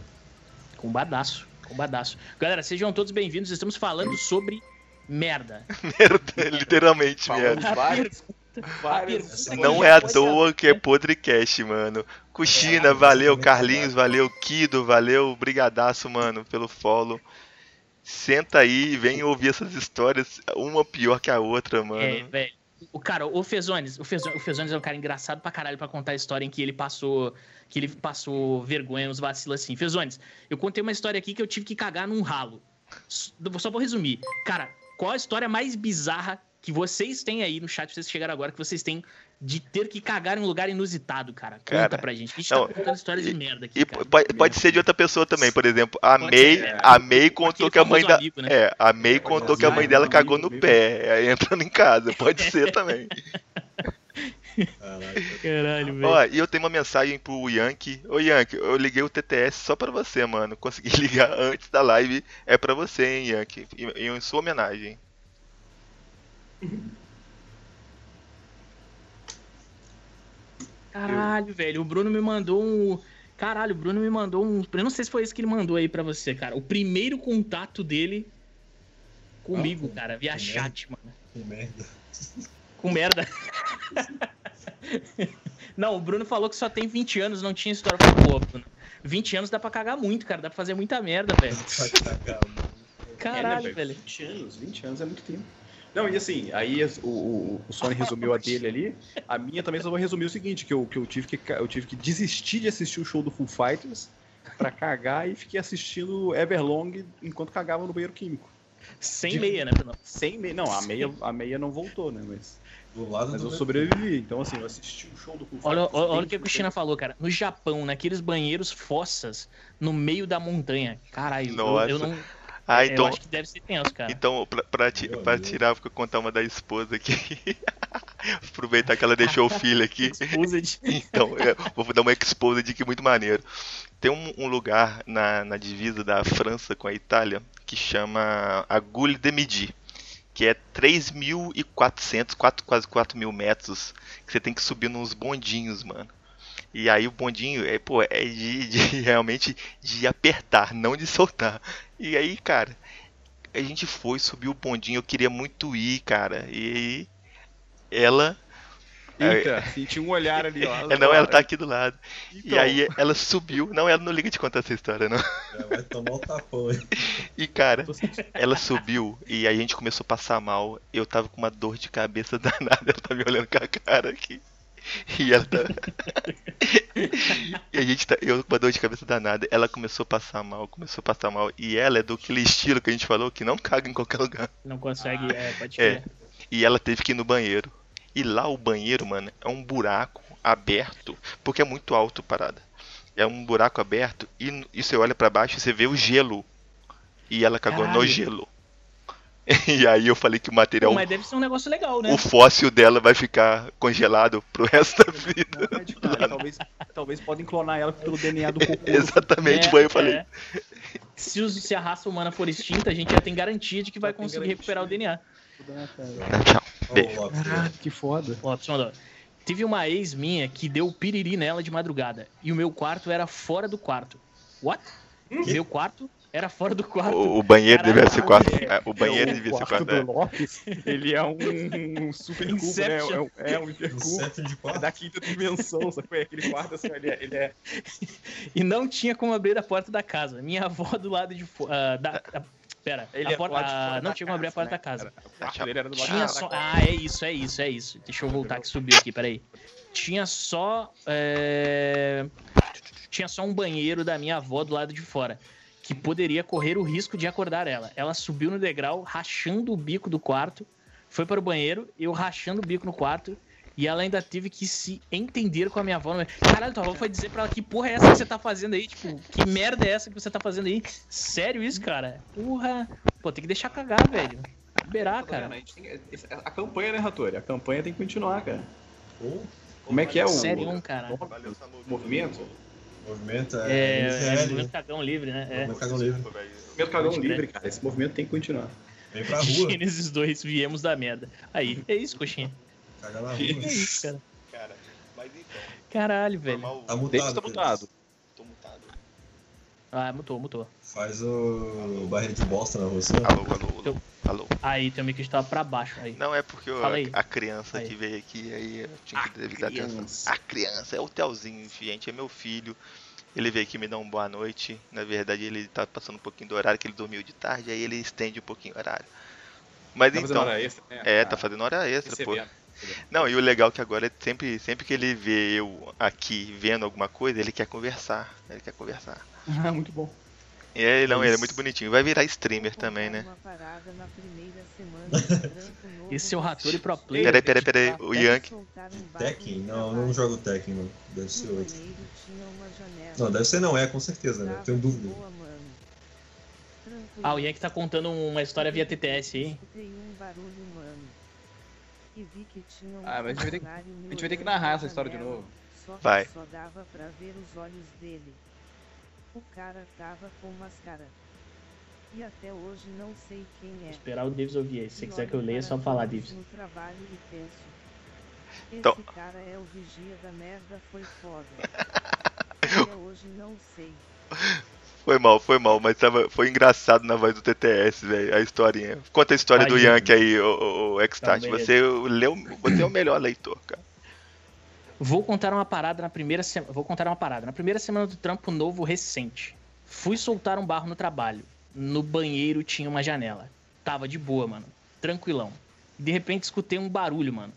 Combadaço. Combadaço. Galera, sejam todos bem-vindos. Estamos falando sobre merda. Merda, literalmente, Falamos merda. Não é à pode toa que é Podrecast, mano. Cuxina, É, valeu. Carlinhos, valeu. Kido, valeu. Brigadaço, mano, pelo follow. Senta aí e vem ouvir essas histórias, uma pior que a outra, mano. É, velho. O cara, o Fezones, o Fezones, o Fezones é um cara engraçado pra caralho pra contar a história em que ele passou, que ele passou vergonha nos vacilos assim. Fezones, eu contei uma história aqui que eu tive que cagar num ralo. Só vou resumir. Cara, qual a história mais bizarra que vocês têm aí no chat, vocês chegaram agora, que vocês têm de ter que cagar em um lugar inusitado, cara? Conta Cara, pra gente. A gente não, tá contando histórias de merda aqui, E cara. pode, pode ser de outra pessoa também, por exemplo, a Pode May, ser, é. a May contou que a mãe da amigo, né? É, a May contou que a mãe dela cagou no pé, aí entrando em casa, pode ser também. Caralho, velho. Ó, e eu tenho uma mensagem pro Yankee. Ô Yankee, eu liguei o TTS só pra você, mano. Consegui ligar antes da live. É pra você, hein, Yankee. Em, em sua homenagem. Caralho, velho, o Bruno me mandou um. Caralho, o Bruno me mandou um. Eu não sei se foi isso que ele mandou aí pra você, cara. O primeiro contato dele comigo, Ah, cara, via chat, mano. Que merda. Com merda. não, o Bruno falou que só tem 20 anos, não tinha história pra boa, Bruno. 20 anos dá pra cagar muito, cara. Dá pra fazer muita merda, velho. Caralho, É, né, velho. 20 anos, 20 anos é muito tempo. Não, e assim, aí o, o, o Sony resumiu a dele ali. A minha também só vou resumir o seguinte: que eu, que eu, tive, que eu tive que desistir de assistir o show do Full Fighters pra cagar e fiquei assistindo Everlong enquanto cagava no banheiro químico. Sem De- meia, né, Fernando? Sem meia. Não, a meia, a meia não voltou, né? Mas, Do lado mas eu sobrevivi. Então, assim, eu assisti o show do Full Olha, Fighters. olha, olha o que a Cristina falou, cara. No Japão, naqueles banheiros fossas, no meio da montanha. Caralho, eu, eu não. Ah, eu então, acho que deve ser tenso, cara. então pra, pra, ti- pra tirar, vou contar uma da esposa aqui. Aproveitar que ela deixou o filho aqui. Exposed. Então, eu vou dar uma exposed aqui muito maneiro. Tem um, um lugar na, na divisa da França com a Itália que chama Agulha de Midi, que é 3.400, quatro- quase 4 mil metros, que você tem que subir nos bondinhos, mano. E aí o bondinho é, pô, é de, de realmente de apertar, não de soltar. E aí, cara, a gente foi, subiu o bondinho, eu queria muito ir, cara. E aí ela Eita, senti um olhar ali, ó. é, não, ela tá aqui do lado. E Então, aí ela subiu. Não, ela não liga de contar essa história, não. Já vai tomar o tapão aí. E cara, ela subiu e aí a gente começou a passar mal. Eu tava com uma dor de cabeça danada. Ela tá me olhando com a cara aqui. E ela tá. e a gente tá. Eu com uma dor de cabeça danada. Ela começou a passar mal, começou a passar mal. E ela é do aquele estilo que a gente falou que não caga em qualquer lugar. Não consegue, é, pode É. E ela teve que ir no banheiro. E lá o banheiro, mano, é um buraco aberto, porque é muito alto parada. É um buraco aberto e, e você olha pra baixo e você vê o gelo. E ela cagou no Caralho. gelo. E aí eu falei que o material, Pô, mas deve ser um negócio legal, né? o fóssil dela vai ficar congelado pro resto da vida. Não, é de cara, talvez, talvez podem clonar ela pelo DNA do cocô. Exatamente, É, foi eu falei. é. Se, os- se a raça humana for extinta, a gente já tem garantia de que vai conseguir recuperar o DNA. Tá, tchau. Ó, o Lopes aí. Caralho, que foda. Ó, pessoal, ó, Teve uma ex minha que deu piriri nela de madrugada. E o meu quarto era fora do quarto. What? Meu quarto era fora do quarto. O, o banheiro Caralho, devia ser quarto. é. é, O banheiro o devia ser quarto quarto. do é. Lopes, ele é um, um super cubo, né? Inception. É um, é um Inception quatro. da quinta dimensão, sacou? É Aquele quarto assim, ele é, ele é E não tinha como abrir a porta da casa. Minha avó do lado de fora. da, da- pera, ele a é porta, ah, fora não tinha como abrir a porta né, da casa. quarto dele era do lado Tinha de só. fora da Ah, é isso, é isso, é isso. Deixa eu voltar que subiu aqui, peraí. Tinha só. é, Tinha só um banheiro da minha avó do lado de fora. Que poderia correr o risco de acordar ela. Ela subiu no degrau, rachando o bico do quarto. Foi para o banheiro, eu rachando o bico no quarto. E ela ainda teve que se entender com a minha avó. Caralho, tua avó foi dizer pra ela que porra é essa que você tá fazendo aí? Tipo, que merda é essa que você tá fazendo aí? Sério isso, cara? Porra. Pô, tem que deixar cagar, velho. Liberar, cara. A, gente tem- a campanha, né, Ratori? A campanha tem que continuar, cara. Como é que é o Sério, um, cara. movimento? Movimento é, É, é movimento cagão livre, né? É. Movimento cagão livre. Movimento cagão livre, cara. Esse movimento tem que continuar. Vem pra rua. Gênesis 2, viemos da merda. Aí, é isso, coxinha. Cagar na rua. É isso, cara. Cara, mas então. Caralho, velho. Tá mutado. tá mutado. Ah, mutou, mutou. Faz o barreira de bosta na rua. assim. Alô, alô, alô. Alô. Aí, teu mic estava pra baixo. Aí. Não é porque eu- a criança Aí. que veio aqui, aí eu tinha que A devido atenção. criança. A criança, é o Telzinho, gente, é meu filho. Ele veio aqui me dar uma boa noite. Na verdade, ele tá passando um pouquinho do horário, que ele dormiu de tarde, aí ele estende um pouquinho o horário. Mas Tá fazendo então, hora extra, né? é, Ah, tá fazendo hora extra, pô. recebendo. Não, e o legal é que agora, sempre, sempre que ele vê eu aqui vendo alguma coisa, ele quer conversar. Ele quer conversar. Ah, muito bom. E ele, não, ele é Isso. muito bonitinho. Vai virar streamer também, né? Esse é o Ratori Pro Player. Peraí, peraí, peraí. O Yankee. Tekken? Não, eu não jogo Tekken, não. Deve ser outro. Não, deve ser não, é, com certeza, né? Tenho dúvida. Ah, o Yankee tá contando uma história via TTS aí. Ah, mas a gente vai ter que- a gente vai ter que narrar essa história de novo. Vai. Só dava pra ver os olhos dele. O cara tava com máscara. E até hoje não sei quem é. Esperar o Davis ouvir aí. Se você quiser que eu leia, é só falar, Davis. No trabalho e penso. Esse Então- cara é o vigia da merda, foi foda. Até hoje não sei. Foi mal, foi mal, mas tava, foi engraçado na voz do TTS, velho, a historinha. Conta a história do Aí, Yankee aí, o, o, o Xtat. Tá, beleza. Você leu, você é o melhor leitor, cara. Vou contar uma parada na primeira semana. Vou contar uma parada. Na primeira semana do trampo novo recente. Fui soltar um barro no trabalho. No banheiro tinha uma janela. Tava de boa, mano. Tranquilão. De repente escutei um barulho, mano.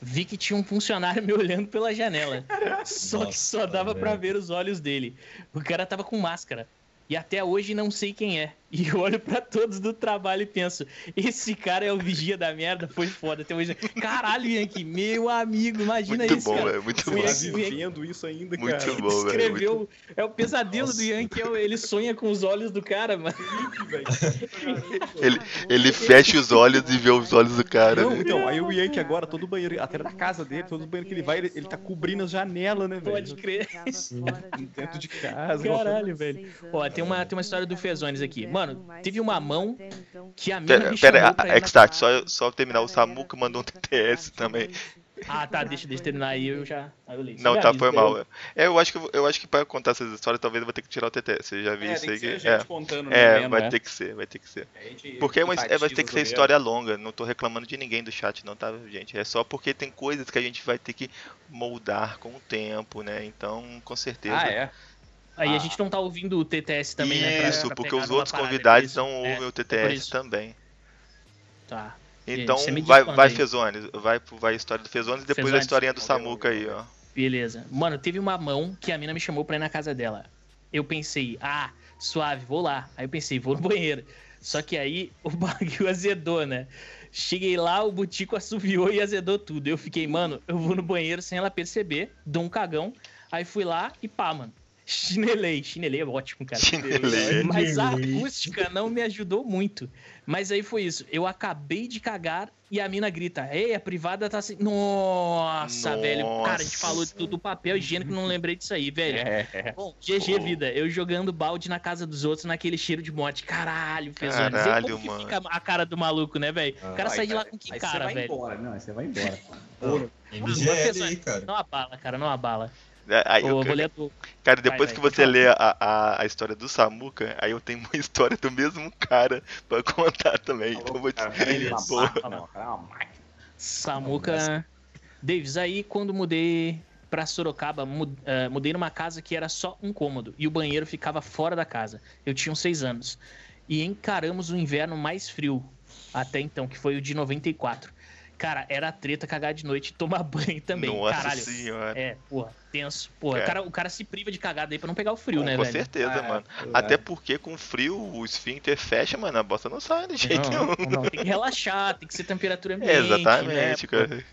Vi que tinha um funcionário me olhando pela janela. Só que só dava pra velho. ver os olhos dele. O cara tava com máscara. E até hoje não sei quem é. E eu olho pra todos do trabalho e penso: esse cara é o vigia da merda, foi foda. Até hoje. Caralho, Yankee, meu amigo, imagina Muito isso. bom, cara. velho. Muito Foi bom. Tá vivendo isso ainda, Muito cara. bom, velho. Escreveu. É o pesadelo Nossa. do Yankee, é o- ele sonha com os olhos do cara, mano. Ele, ele fecha os olhos e vê os olhos do cara. Não, né? então, aí o Yankee agora, todo banheiro, até na casa dele, todo banheiro que ele vai, ele, ele tá cobrindo as janelas, né, Pode velho? crer. Dentro de casa. Caralho, velho. Ó, tem uma, tem uma história do Fezones aqui. Mano, teve uma mão que a mina Pera, me pera pra ir na... X-Start, só, só terminar. O Samuca mandou um TTS também. Ah, tá, deixa, deixa eu terminar aí, eu já... Aí eu leio. Não, tá, foi mal. É, eu acho que, eu acho que pra contar essas histórias, talvez eu vou ter que tirar o TTS. Eu já vi É, isso tem aí que ser que. a É, contando, é né, vai né? ter que ser, vai ter que ser. Porque é uma, é, vai ter que ser história longa, não tô reclamando de ninguém do chat não, tá, gente? É só porque tem coisas que a gente vai ter que moldar com o tempo, né? Então, com certeza. Ah, é? Aí a Ah. gente não tá ouvindo o TTS também, né? pra- Isso, pra porque os outros é convidados isso. não É, ouvem o TTS isso. também. Tá. Então, vai, vai. Fezones, vai, vai a história do Fezones e depois a Fezones. historinha do Samuca aí, ó. Beleza. Mano, teve uma mão que a mina me chamou pra ir na casa dela. Eu pensei, ah, suave, vou lá. Aí eu pensei, vou no banheiro. Só que aí o bagulho azedou, né? Cheguei lá, o butico assoviou e azedou tudo. Eu fiquei, mano, eu vou no banheiro sem ela perceber, dou um cagão. Aí fui lá e pá, mano. Chinelei. Chinelei é ótimo, cara. Chinelei. Mas a acústica não me ajudou muito. Mas aí foi isso. Eu acabei de cagar e a mina grita: Ei, a privada tá assim. Nossa, Nossa. velho. Cara, a gente falou do, do papel higiênico, não lembrei disso aí, velho. É. Bom, GG Pô. vida. Eu jogando balde na casa dos outros naquele cheiro de morte. Caralho. E Caralho, como que mano. fica a cara do maluco, né, velho? o cara Vai, sai de lá com que Aí cara, você vai velho? embora. Não, você vai embora. MGL aí, cara. Não abala, cara, não abala. É, Aí, eu- eu vou ler Cara, depois vai, que vai, você fala. lê a, a, a história do Samuca, aí eu tenho uma história do mesmo cara pra contar também. Então eu vou te... Cara, ele uma Boa. máquina, não, cara, uma máquina. Samuca. Davis, aí quando mudei pra Sorocaba, eh, mudei numa casa que era só um cômodo e o banheiro ficava fora da casa. Eu tinha uns seis anos. E encaramos o inverno mais frio até então, que foi o de 94. Cara, era treta cagar de noite e tomar banho também. Nossa Caralho. senhora. É, porra, tenso. Porra, Cara. o cara, o cara se priva de cagar daí pra não pegar o frio, com, né, com velho? certeza, É, mano. é. Até porque com frio o esfíncter fecha, mano, a bosta não sai de jeito nenhum. Não, não, tem que relaxar, tem que ser temperatura ambiente. É, exatamente, né? cara.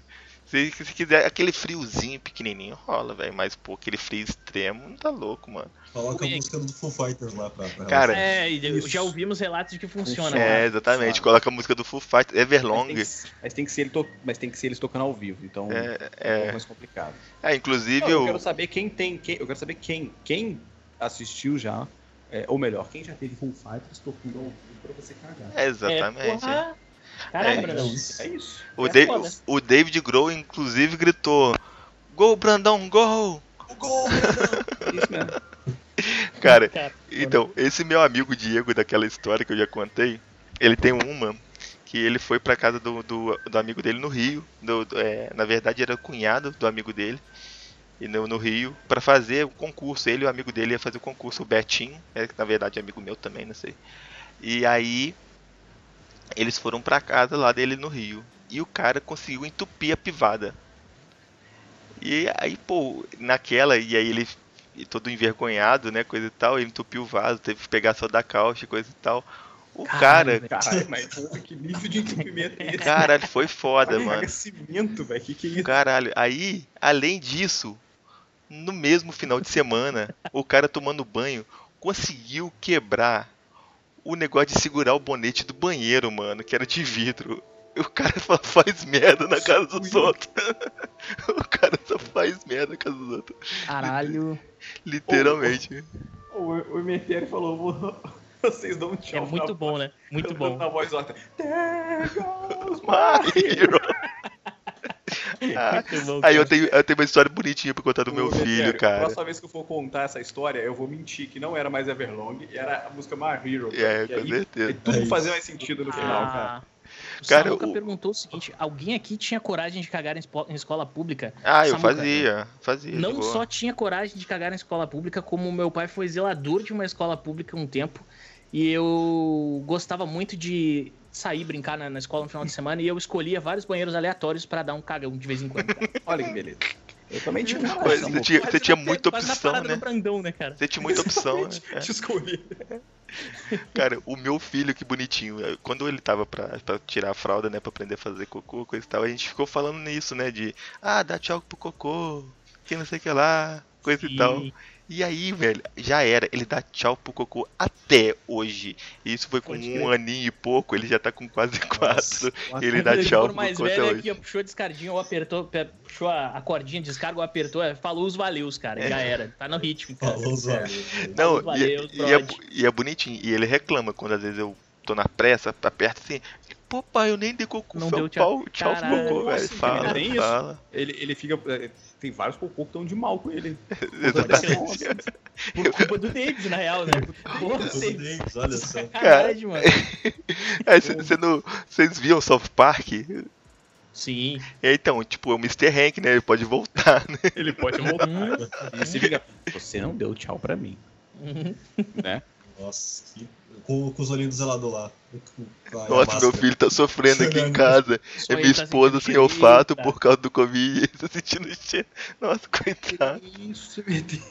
Se, se quiser, aquele friozinho pequenininho rola, velho. Mas, pô, aquele frio extremo não tá louco, mano. Coloca a música do Foo Fighters lá pra, pra Cara, É, eu Isso. já ouvimos relatos de que funciona. Né? É, exatamente. sabe. Coloca a música do Full Fight, Everlong. Mas tem, que, mas tem que ser ele to- mas tem que ser eles tocando ao vivo, então é, É, um pouco é, mais complicado. é, inclusive Não, eu o. quero saber quem tem, quem, eu quero saber quem, quem assistiu já, é, ou melhor, quem já teve Full Fighters tocando ao vivo pra você cagar. É, exatamente. porra. Caralho, É Brandão. isso. É isso. O, é Da- foda. o David Grohl, inclusive, gritou: Gol, Brandão, gol! Gol, É isso mesmo. Cara, então, esse meu amigo Diego, daquela história que eu já contei, ele tem uma que ele foi pra casa do, do, do amigo dele no Rio. do- do- é, na verdade, era cunhado do amigo dele. E no, no Rio, pra fazer o concurso. Ele e o amigo dele ia fazer o concurso, o Betinho, é, que na verdade é amigo meu também, não sei. E aí, eles foram pra casa lá dele no Rio. E o cara conseguiu entupir a privada. E aí, pô, naquela, e aí ele e todo envergonhado, né, coisa e tal, ele entupiu o vaso, teve que pegar só da caixa, coisa e tal. O Caralho, cara, velho. Caralho, mas que nível de entupimento é esse? caralho, foi foda, Caralho, mano. cimento, velho, que que é isso? Caralho, aí, além disso, no mesmo final de semana, o cara tomando banho conseguiu quebrar o negócio de segurar o bonete do banheiro, mano, que era de vidro. O cara só faz merda na casa dos outros. O cara só faz merda na casa dos outros. Caralho. Literalmente. O, o Emetério falou, "Vou- vocês dão um É tchau. muito na bom, né? Muito bom. Na voz alta. There goes my Mario. Ah, Muito bom, aí eu cara. tenho, eu tenho uma história bonitinha pra contar do meu Ô, filho, Emetério, A cara. próxima vez que eu for contar essa história, eu vou mentir que não era mais Everlong, era a música My Hero. É, E com aí, certeza. aí tudo É fazia mais sentido no final, cara. O Cara, Samuca o- perguntou o seguinte: alguém aqui tinha coragem de cagar em, escola pública? Ah, eu Samuca, fazia, fazia. de Não só tinha coragem de cagar em escola pública, como meu pai foi zelador de uma escola pública um tempo. E eu gostava muito de sair brincar na, na escola no final de semana e eu escolhia vários banheiros aleatórios pra dar um cagão de vez em quando. Olha que beleza. Eu também tinha Mas coragem, você amor. tinha, você tinha muita opção, né? Brandão, né, cara? Você tinha muita opção, né? É. Te escolhi. Cara, o meu filho, que bonitinho. eh, Quando ele tava pra, pra tirar a fralda, né, pra aprender a fazer cocô, coisa e tal, a gente ficou falando nisso, né, de, ah, dá tchau pro cocô, que não sei o que lá, coisa e tal. E aí, velho, já era. Ele dá tchau pro cocô até hoje. E isso foi com Pode um crer. aninho e pouco, ele já tá com quase quatro. Nossa. Ele dá tchau pro mais cocô até velho hoje. aqui, puxou a descarguinha ou apertou, pe- puxou a, cordinha de descarga ou apertou, é, falou os valeus, cara. Já era. Tá no ritmo, cara. Falou os valores. Não, Valeu, e, e é, bu- e é bonitinho. E ele reclama quando às vezes eu tô na pressa, aperta assim. Pô, pai, eu nem dei cocô. Não deu o tchau. tchau Caralho. cocô, velho. Fala, isso. fala. Ele, ele fica. é, Tem vários cocô que estão de mal com ele. Exatamente. Por culpa do David, na real, né? Você... dentes, olha só. Sacanagem, mano. Aí cê- cê não- Vocês viam South Park? Sim. aí, então, tipo, é o Mr. Hank, né? Ele pode voltar, né? Ele pode voltar. Hum, E você fica. Você não deu tchau pra mim. uhum. Nossa, que... com, com os olhinhos do zelador lá. Com a- a Nossa, meu filho tá sofrendo aqui em casa. É minha tá esposa sem olfato por causa do Covid. Tá sentindo cheiro. Nossa, coitado. Isso, meu Deus.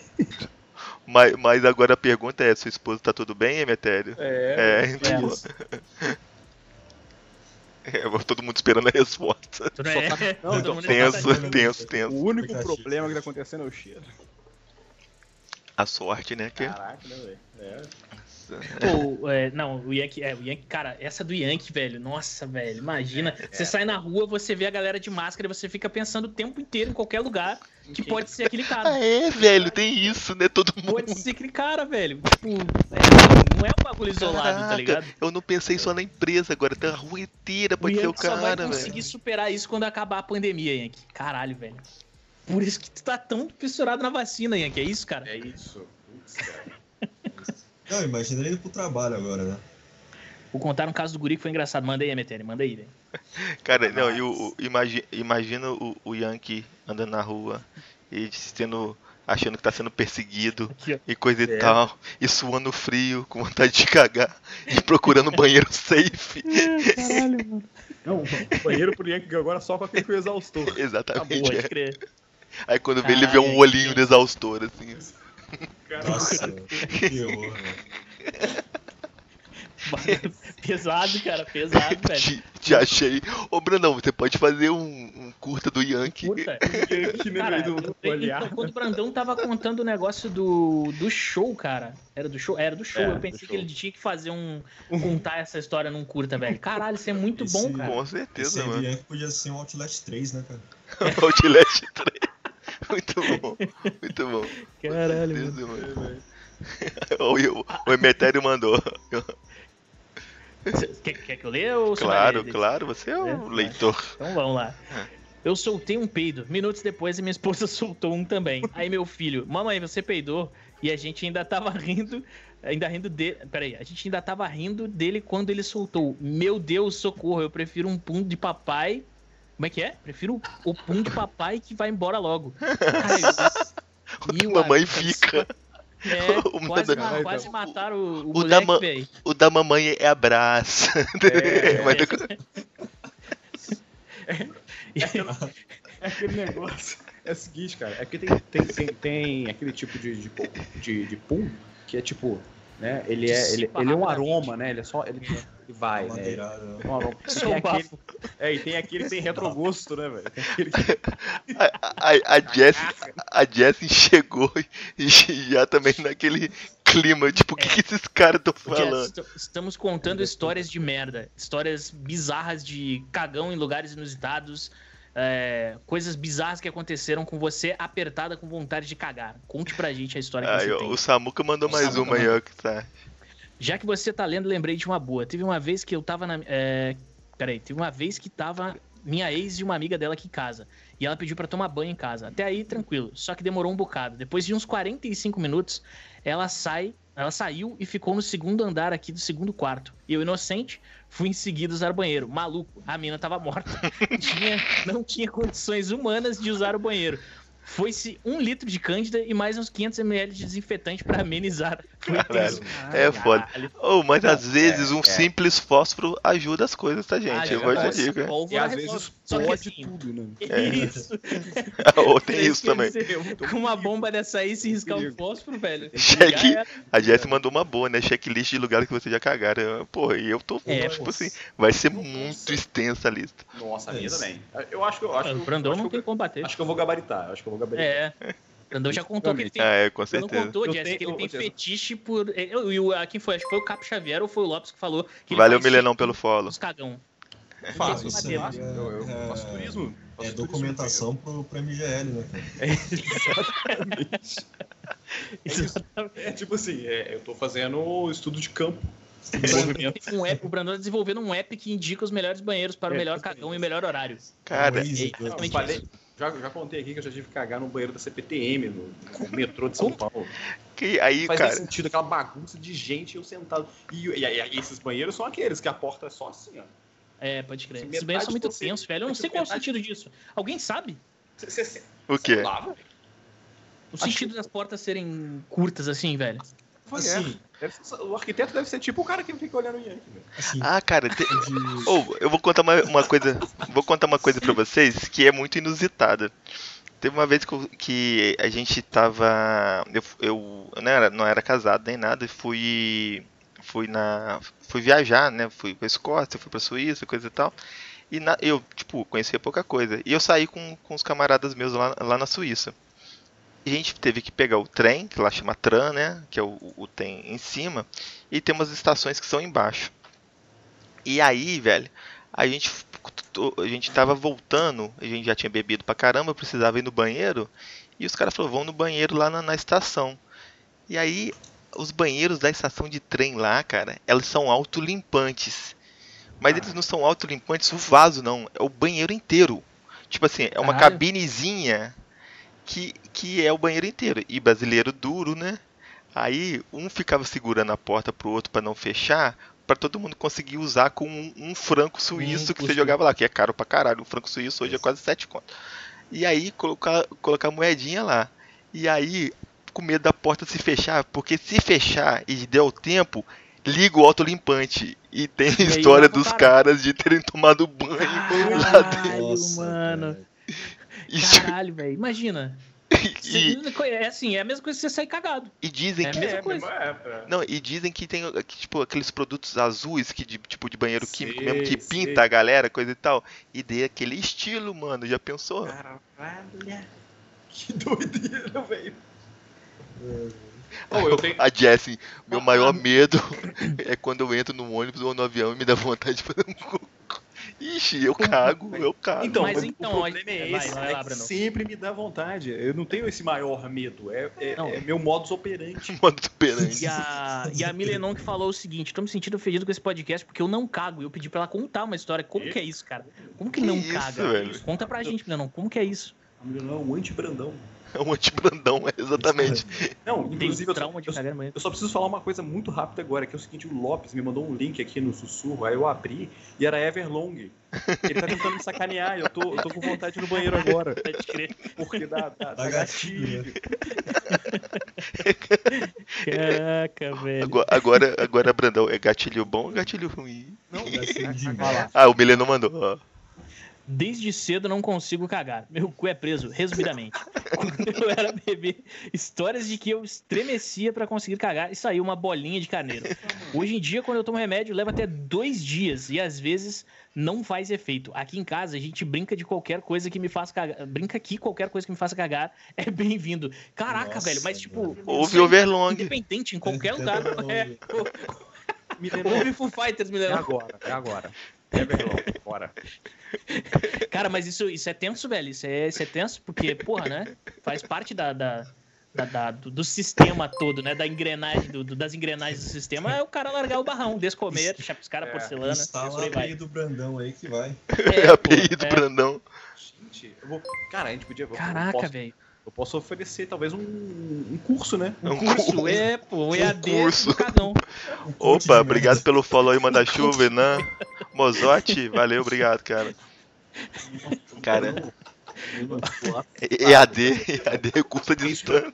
Mas, mas agora a pergunta é: sua esposa tá tudo bem, Emetério? É. É, então. É, todo mundo esperando a resposta. Não é... Não, todo mundo Tenso, tá- tenso, O tenso. único Expectativa. problema que tá acontecendo é o cheiro. A sorte, né? Que... Caraca, né, velho? É. Pô, é, não, o Yankee, é, o Yankee, cara, essa do Yankee, velho, nossa, velho, imagina, você sai na rua, você vê a galera de máscara e você fica pensando o tempo inteiro em qualquer lugar que pode ser aquele cara. Ah, é, velho, tem isso, né? Todo Pode mundo. ser aquele cara, velho. Tipo, é, não é um bagulho isolado, tá Caraca, ligado? Eu não pensei só na empresa agora, tem a rua inteira, pode o ser o Yankee só vai cara, conseguir velho. superar isso quando acabar a pandemia, Yankee. Caralho, velho. Por isso que tu tá tão fissurado na vacina, Yankee, é isso, cara? É isso. Putz, cara. Não, imagina ele indo pro trabalho agora, né? Vou contar um caso do guri que foi engraçado. Manda aí, Emetério, manda aí, velho. Cara, não, e o, o- imagi- imagina o, o Yankee andando na rua e sendo. achando que tá sendo perseguido Aqui, e coisa e É. tal, e suando frio, com vontade de cagar, e procurando um banheiro safe. Caralho, mano. Não, banheiro pro Yankee agora só com aquele com o exaustor. Exatamente. Pode é. crer. Aí quando vê ele vê um olhinho que- no exaustor, assim. Nossa, que horror, velho. pesado, cara, pesado, velho. Te, te achei. Ô, Brandão, você pode fazer um, um curta do Yankee. Puta. Yankee no Cara, meio do, olhar. quando o Brandão tava contando o negócio do, do show, cara. Era do show? Era do show. É, eu pensei que show. ele tinha que fazer um. contar essa história num curta, velho. Caralho, isso é muito bom, Esse- cara. Com Esse certeza, do mano. Yankee podia ser um Outlast 3, né, cara? Outlast 3. Muito bom, muito bom. Caralho, mano. O, o, Emetério mandou. Quer, quer que eu leia ou você Claro, ler? claro, você é É, o vai. leitor. Então vamos lá. É. Eu soltei um peido. Minutos depois, minha esposa soltou um também. Aí meu filho, mamãe, você peidou? E a gente ainda tava rindo, ainda rindo dele. Peraí, a gente ainda tava rindo dele quando ele soltou. Meu Deus, socorro, eu prefiro um pum de papai. Como é que é? Prefiro o pum de papai que vai embora logo. Ai, e o mamãe Aruca- fica. É, O quase, da- ma- quase mataram o, o, o da moleque, ma- velho. O da mamãe é abraço. É, Mas- É aquele negócio. É o seguinte, cara. É que tem, tem, tem, tem aquele tipo de, de, de, de pum que é tipo, né? Ele é, ele, ele é um aroma, né? Ele é só. Ele, vai, né? madeirada? É um bafo. é, e tem aquele que tem retrogosto, né, velho? Aquele que A, a, a, Jess, a Jessie chegou e já também naquele clima, tipo, o que, que esses caras estão Jess, falando? est- estamos contando histórias de merda. Histórias bizarras de cagão em lugares inusitados. é, coisas bizarras que aconteceram com você apertada com vontade de cagar. Conte pra gente a história que Aí, você ó, tem. o Samuca mandou O mais Samuca uma aí, ó, que tá. Já que você tá lendo, lembrei de uma boa. Teve uma vez que eu tava na. É... Peraí, teve uma vez que tava minha ex e uma amiga dela aqui em casa. E ela pediu pra tomar banho em casa. Até aí, tranquilo. Só que demorou um bocado. Depois de uns 45 minutos, ela sai Ela saiu e ficou no segundo andar aqui do segundo quarto. E eu, inocente, fui em seguida usar o banheiro. Maluco, a mina tava morta. tinha, não tinha condições humanas de usar o banheiro. Foi-se um litro de cândida e mais uns 500 ml de desinfetante pra amenizar. Caralho, é foda. Oh, mas às vezes é, um é. simples fósforo ajuda as coisas, tá, gente? é Eu vou te dizer. Pólvora E às resolve. vezes pode assim, tudo, né? Isso. Ou tem É isso também. Com uma bomba dessa aí, se riscar um fósforo, velho. Cheque. A Jess mandou uma boa, né? Checklist de lugares que você já cagaram. Pô, e eu tô. É, tipo assim, vai ser muito extensa a lista. Nossa, a É minha também. Eu acho que eu acho que O eu- Brandão não tem eu- como bater. Acho que eu vou gabaritar. Acho que eu vou gabaritar. É. O Brandão já contou que ele tem. Ah, é, com certeza. contou, Jess, que ele tem eu- fetiche por. eu- E o ah, quem foi? Acho que foi o Capo Xavier ou foi o Lopes que falou. Que Valeu, Milenão, pelo follow. nos cagão. Faço, Isso faço. aí faço. Eu, eu é- faço turismo. faço É turismo, documentação pro, pro MGL, né, cara? Exatamente. É tipo assim, é, eu tô fazendo estudo de campo. Um app, o Brandão tá desenvolvendo um app que indica os melhores banheiros para o É, melhor cagão e o melhor horário. Cara, é exatamente falei- isso. Já, já contei aqui que eu já tive que cagar no banheiro da CPTM, no, no metrô de São? Paulo. que aí, Faz cara. sentido, aquela bagunça de gente eu sentado. E, e- e esses banheiros são aqueles que a porta é só assim, ó. É, pode crer. Se Esses banheiros são muito tensos, velho. Eu não se sei qual é o sentido disso. Alguém sabe? Você, você, você O quê? lava? O sentido das portas serem curtas assim, velho. Assim, é. Deve ser- o arquiteto deve ser tipo o cara que fica olhando o Yankee, assim, Ah, cara, te- Ou, eu vou contar uma, uma coisa. Vou contar uma coisa pra vocês que é muito inusitada. Teve uma vez que a gente tava. Eu, eu não, era, não era casado nem nada, e fui. Fui na. Fui viajar, né? Fui pra Escócia, fui pra Suíça, coisa e tal. E na- eu, tipo, conhecia pouca coisa. E eu saí com, com os camaradas meus lá, lá na Suíça. A gente teve que pegar o trem, que lá chama tram, né? Que é o, o trem em cima. E tem umas estações que são embaixo. E aí, velho, a gente, a gente tava voltando, a gente já tinha bebido pra caramba, precisava ir no banheiro. E os caras falaram, vão no banheiro lá na, na estação. E aí, os banheiros da estação de trem lá, cara, elas são autolimpantes. Mas eles não são autolimpantes o vaso, não. É o banheiro inteiro. Tipo assim, é uma Caralho. cabinezinha que, que é o banheiro inteiro. E brasileiro duro, né? Aí um ficava segurando a porta pro outro pra não fechar, pra todo mundo conseguir usar com um, um franco suíço que você jogava lá, que é caro pra caralho. Um franco suíço hoje é quase 7 conto. E aí colocar, colocar moedinha lá. E aí, com medo da porta se fechar, porque se fechar e der o tempo, liga o autolimpante. E tem a história dos cara. caras de terem tomado banho lá dentro. Caralho, Nossa, mano. cara. Caralho, velho. Imagina. e- Você- É assim, é a mesma coisa que você sair cagado. e dizem É que mesma coisa. mesmo, é, é. Não, e dizem que tem que, tipo aqueles produtos azuis que de, tipo de banheiro químico mesmo que sei. pinta a galera, coisa e tal. E dê aquele estilo, mano. Já pensou? Caralho. Que doideira, velho. Oh, eu tenho. A Jessie, meu maior ah. medo é quando eu entro no ônibus ou no avião e me dá vontade de fazer um cocô. Ixi, eu cago, eu cago. Então, Mas mas então, o problema vai- é vai, esse, vai é lá, que Brandão. sempre me dá vontade. Eu não tenho esse maior medo, é, é, Não. é meu modus operandi. Modo superante. E a, e a Milenon que falou o seguinte: tô me sentindo ofendido com esse podcast porque eu não cago. E eu pedi pra ela contar uma história. Como que é isso, cara? Como que, Que não isso, caga? velho? Conta pra gente, Milenon, como que é isso? A não é um anti-brandão. É um antibrandão, é exatamente. Não, inclusive eu, trauma de eu, cagar amanhã. eu só preciso falar uma coisa muito rápida agora, que é o seguinte, o Lopes me mandou um link aqui no sussurro, aí eu abri e era Everlong. Ele tá tentando me sacanear, eu tô, eu tô com vontade no banheiro agora. Pode crer. Porque dá, dá, dá gatilho. Caraca, velho. Agora, agora, agora, Brandão, é gatilho bom ou gatilho ruim? Não, Gatilho de vai lá. Ah, o Mileno mandou, ó. Desde cedo não consigo cagar. Meu cu é preso, resumidamente. Quando eu era bebê, histórias de que eu estremecia pra conseguir cagar e saiu uma bolinha de carneiro. Hoje em dia, quando eu tomo remédio, leva até dois dias e às vezes não faz efeito. Aqui em casa, a gente brinca de qualquer coisa que me faça cagar. Brinca aqui, qualquer coisa que me faça cagar é bem-vindo. Caraca, Nossa, velho, mas tipo. Ouve isso é Overlong. Independente, em qualquer lugar. É, Me lembra- ouve Foo Fighters, me É lembra. agora, é agora. Everlong, bora. Cara, mas isso, isso é tenso, velho. Isso é, isso é tenso porque, porra, né? Faz parte da, da, da- da- do, do sistema todo, né? Da engrenagem, do, do- das engrenagens do sistema. É o cara largar o barrão, descomer, chapiscar a É, porcelana. Instala a. API do Brandão aí que vai. É a API do é. Brandão. Gente, eu vou... Cara, a gente podia... Caraca, velho. Eu posso oferecer talvez um, um curso, né? Um Um curso, curso. é, pô, um EAD curso. do Cagão. Um coach Opa, obrigado pelo follow aí, manda-chuva, Renan. Mozote, valeu, obrigado, cara. Cara, EAD, EAD, curso de distância.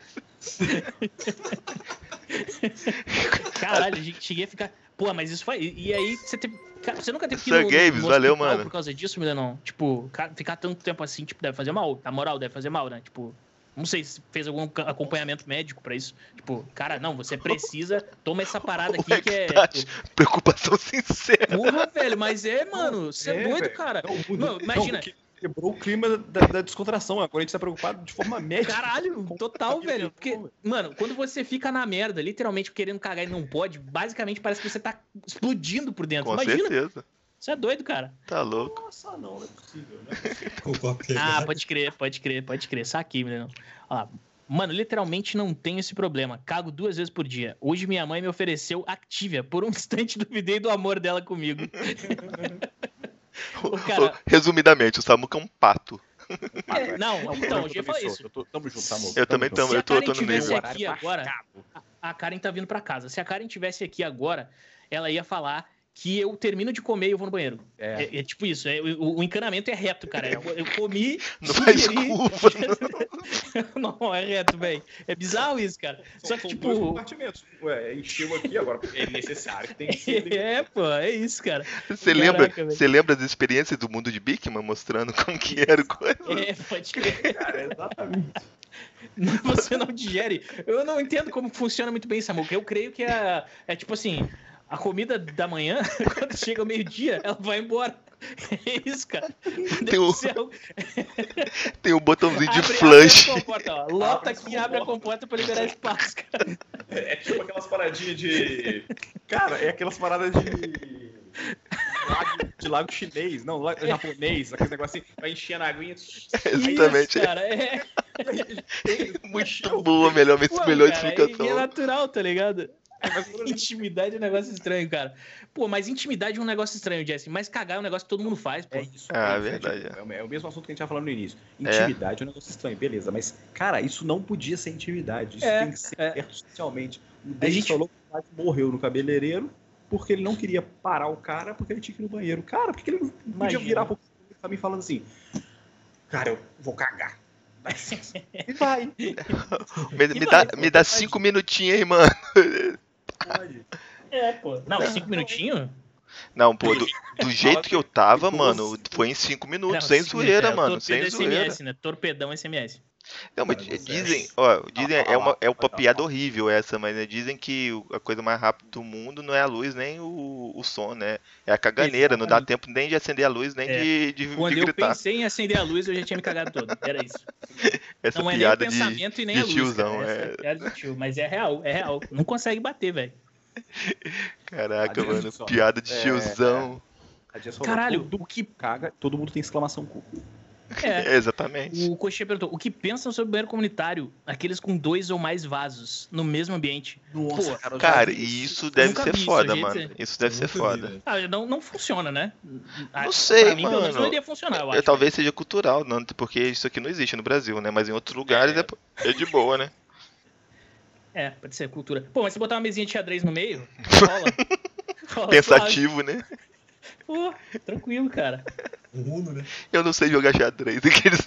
Caralho, a gente cheguei a ficar. Pô, mas isso foi. E aí, você teve. Cara, você nunca teve que ir no, Games, no valeu, mano. por causa disso, Milenão? Tipo, ficar tanto tempo assim, tipo, deve fazer mal. Na moral, deve fazer mal, né? Tipo, não sei se fez algum acompanhamento médico pra isso. Tipo, cara, não, você precisa. Toma essa parada aqui que é. Extat, preocupação sincera. Porra, velho, mas é, mano, você é, É, doido, velho. cara. Não, Não, imagina. que- quebrou o clima da, da descontração. Agora a gente tá preocupado de forma médica. Caralho, total, com- velho. Porque, mano, quando você fica na merda, literalmente querendo cagar e não pode, basicamente parece que você tá explodindo por dentro. Com Imagina, certeza. Você é doido, cara. Tá louco. Nossa, não, não é possível. Não é possível. A Ah, pode crer, pode crer, pode crer. Saquei, menino. Ó, mano, literalmente não tenho esse problema. Cago duas vezes por dia. Hoje minha mãe me ofereceu Activia. Por um instante duvidei do amor dela comigo. Ô, cara- Resumidamente, o Samuca é um pato. É, não, então, eu ia falar isso. Eu tô, tamo junto, Samu. Eu também junto. tamo, Se eu a tô, Karen tô no tivesse meio. aqui agora, a Karen tá vindo pra casa. Se a Karen tivesse aqui agora, ela ia falar que eu termino de comer e eu vou no banheiro. É. É, é tipo isso, é, o, o encanamento é reto, cara. Eu, eu comi, Não faz sugeri- curva, não, é reto, velho. É bizarro isso, cara. Só São, que, tipo, dois compartimentos. Ué, encheu aqui agora. É necessário. Tem que ser. É, pô, é isso, cara. Você lembra, você lembra das experiências do mundo de Bigman mostrando como que era a coisa? É, pode crer. Cara, exatamente. Você não digere. Eu não entendo como funciona muito bem, Samuca. Eu creio que é, é tipo assim: a comida da manhã, quando chega o meio-dia, ela vai embora. É isso, cara. Ser algo- Tem um botãozinho de Abre- flush. Abre a comporta, ó. Lota Abre aqui, essa abre a comporta. pra liberar espaço, cara. É tipo aquelas paradinhas de. Cara, é aquelas paradas de. Lago, de lago chinês, não, lago japonês, aquele negócio assim, vai encher na aguinha. Exatamente. Isso, cara. É, Muito boa, melhor, Pô, melhor cara, explicação. É, é natural, tá ligado? É, Intimidade é um negócio estranho, cara. Pô, mas intimidade é um negócio estranho, Jesse. Mas cagar é um negócio que todo mundo faz, pô. É isso. Ah, é verdade, É, o- é o mesmo assunto que a gente tava falando no início. É. Intimidade é, um negócio estranho, beleza. Mas, cara, isso não podia ser intimidade. Isso É, tem que ser é. socialmente. O A David gente- falou que morreu no cabeleireiro porque ele não queria parar o cara porque ele tinha que ir no banheiro. Cara, por que ele não podia Imagina. virar pro cara pra mim falando assim? Cara, eu vou cagar. E vai. Me, me dá, vai, me dá cinco minutinhos aí, mano. Pode. É, pô. Não, cinco minutinhos? Não, pô, do, do jeito que eu tava, mano, foi em cinco minutos, Não, sem cinco zoeira, é, mano, sem zoeira. SMS, né? Torpedão SMS. Não, mas você dizem, é- ó, dizem, é uma, é uma piada horrível essa, mas né, dizem que a coisa mais rápida do mundo não é a luz nem o, o som, né? É a caganeira, não dá Exatamente. tempo nem de acender a luz, nem É. de, de, Quando de eu gritar. pensei em acender a luz, eu já tinha me cagado todo. Era isso. Essa não é piada nem o de. pensamento e nem de a luz. tiozão, cara. É. é piada de tio. Mas é real, é real. Não consegue bater, velho. Caraca, Adiante, mano, só. piada de É, tiozão. Caralho, todo o que. caga, todo mundo tem exclamação cu. É. É, exatamente. O Coxinha perguntou: o que pensam sobre o banheiro comunitário? Aqueles com dois ou mais vasos no mesmo ambiente. Nossa, Pô, cara, Cara, e isso deve ser isso, foda, gente. mano. Isso deve ser foda. Ah, não, não funciona, né? Ah, Não sei, pra mim, pelo menos, mano. não iria funcionar, eu É, acho. talvez seja cultural, não, porque isso aqui não existe no Brasil, né? Mas em outros lugares é, é de boa, né? É, pode ser cultura. Pô, mas se botar uma mesinha de xadrez no meio, rola. rola Pensativo, né? Pô, tranquilo, cara. Um Uno, né? Eu não sei jogar xadrez, aqueles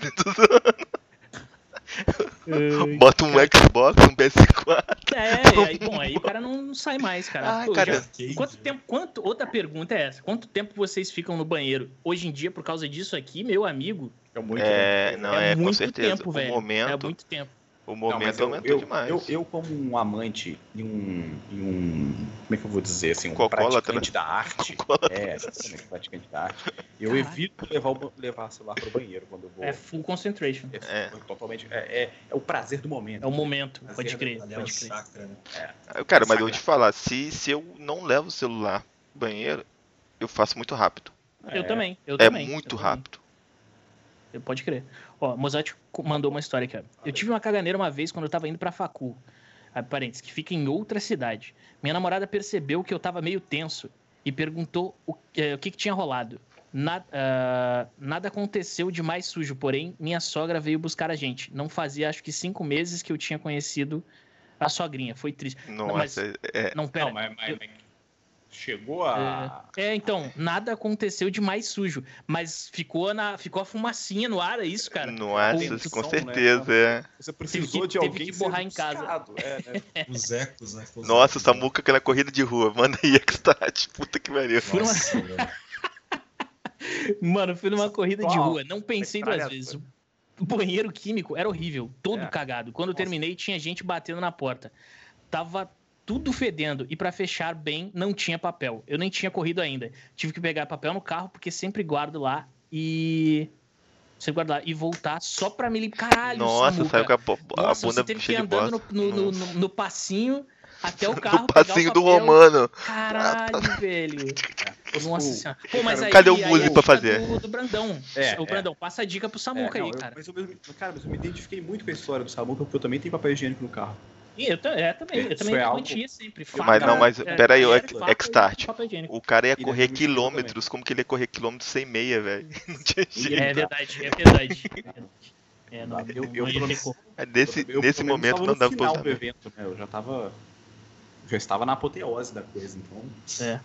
Bota um Xbox, um PS4. É, aí, bom, aí o cara não sai mais, cara. Ai, Pô, cara, já- Quanto né? tempo, quanto, outra pergunta é essa, quanto tempo vocês ficam no banheiro? Hoje em dia, por causa disso aqui, meu amigo, É muito, É, né? não, é, é, com muito certeza. tempo, o velho. momento, É muito tempo. O Não, momento eu- aumentou eu, demais. Eu, eu, como um amante e um, e um. Como é que eu vou dizer assim? Um Cocólatra. praticante da arte. Cocólatra. É, exatamente, praticante da arte. Eu Caraca. evito levar o levar o celular pro banheiro quando eu vou. É full concentration. É, totalmente. É, é, é o prazer do momento. É o momento, Prazer, pode crer, é o pode crer. chakra, né? Cara, mas eu vou te falar, se, se eu não levo o celular pro banheiro, eu faço muito rápido. Eu É. também, eu É também. muito eu também. rápido. Eu- Pode crer. Ó, Mozart mandou uma história aqui, ó. Eu tive uma caganeira uma vez quando eu tava indo pra facu. Ah, Parênteses, que fica em outra cidade. Minha namorada percebeu que eu tava meio tenso e perguntou o, eh, o que, que tinha rolado. Na- ah, nada aconteceu de mais sujo, porém, minha sogra veio buscar a gente. Não fazia, acho que cinco meses que eu tinha conhecido a sogrinha. Foi triste. mas- Nossa, é, Não, pera. Não, mas, mas- mas chegou a. É, então, nada aconteceu de mais sujo. Mas ficou, na, ficou a fumacinha no ar, é isso, cara? nossa, tem com som, certeza, né? é. Você precisou que- de teve alguém que ser borrar em casa. é, né? Os ecos, né? Os Nossa, ecos, essa né? muca aquela corrida de rua. Manda aí, Extat. Puta que pariu. Nossa, velho. Mano, fui numa corrida de rua. Não pensei duas vezes. O banheiro químico era horrível, todo É. cagado. Quando eu terminei, tinha gente batendo na porta. Tava tudo fedendo. E pra fechar bem, não tinha papel. Eu nem tinha corrido ainda. Tive que pegar papel no carro, porque sempre guardo lá e. Sempre guardo lá. E voltar só pra me limpar. Caralho, Nossa, Samuca. saiu com a, a Nossa, bunda você teve que ir de andando no, no, no, no- passinho até o carro. No pegar o passinho do. Romano. Caralho, velho. Nossa O- senhora. Pô, mas aí, Cadê o Muzi pra fazer? Do, do Brandão. É, o é. Brandão, passa a dica pro É, Samuca não, aí, eu- cara. mas eu, cara, mas eu me identifiquei muito com a história do Samuca, porque eu também tenho papel higiênico no carro. Eu, é, também, eu também é algo- mantinha sempre. Mas não, mas é, peraí, o faca Extart. papel higiênico. O cara ia correr quilômetros. Como que ele ia correr quilômetros sem meia, velho? Não tinha jeito. É verdade, é verdade. é verdade. É, não, Eu- Nesse, Eu, momento tava não no dava pra evento, né? Eu já tava. Já estava na apoteose da coisa, então. É.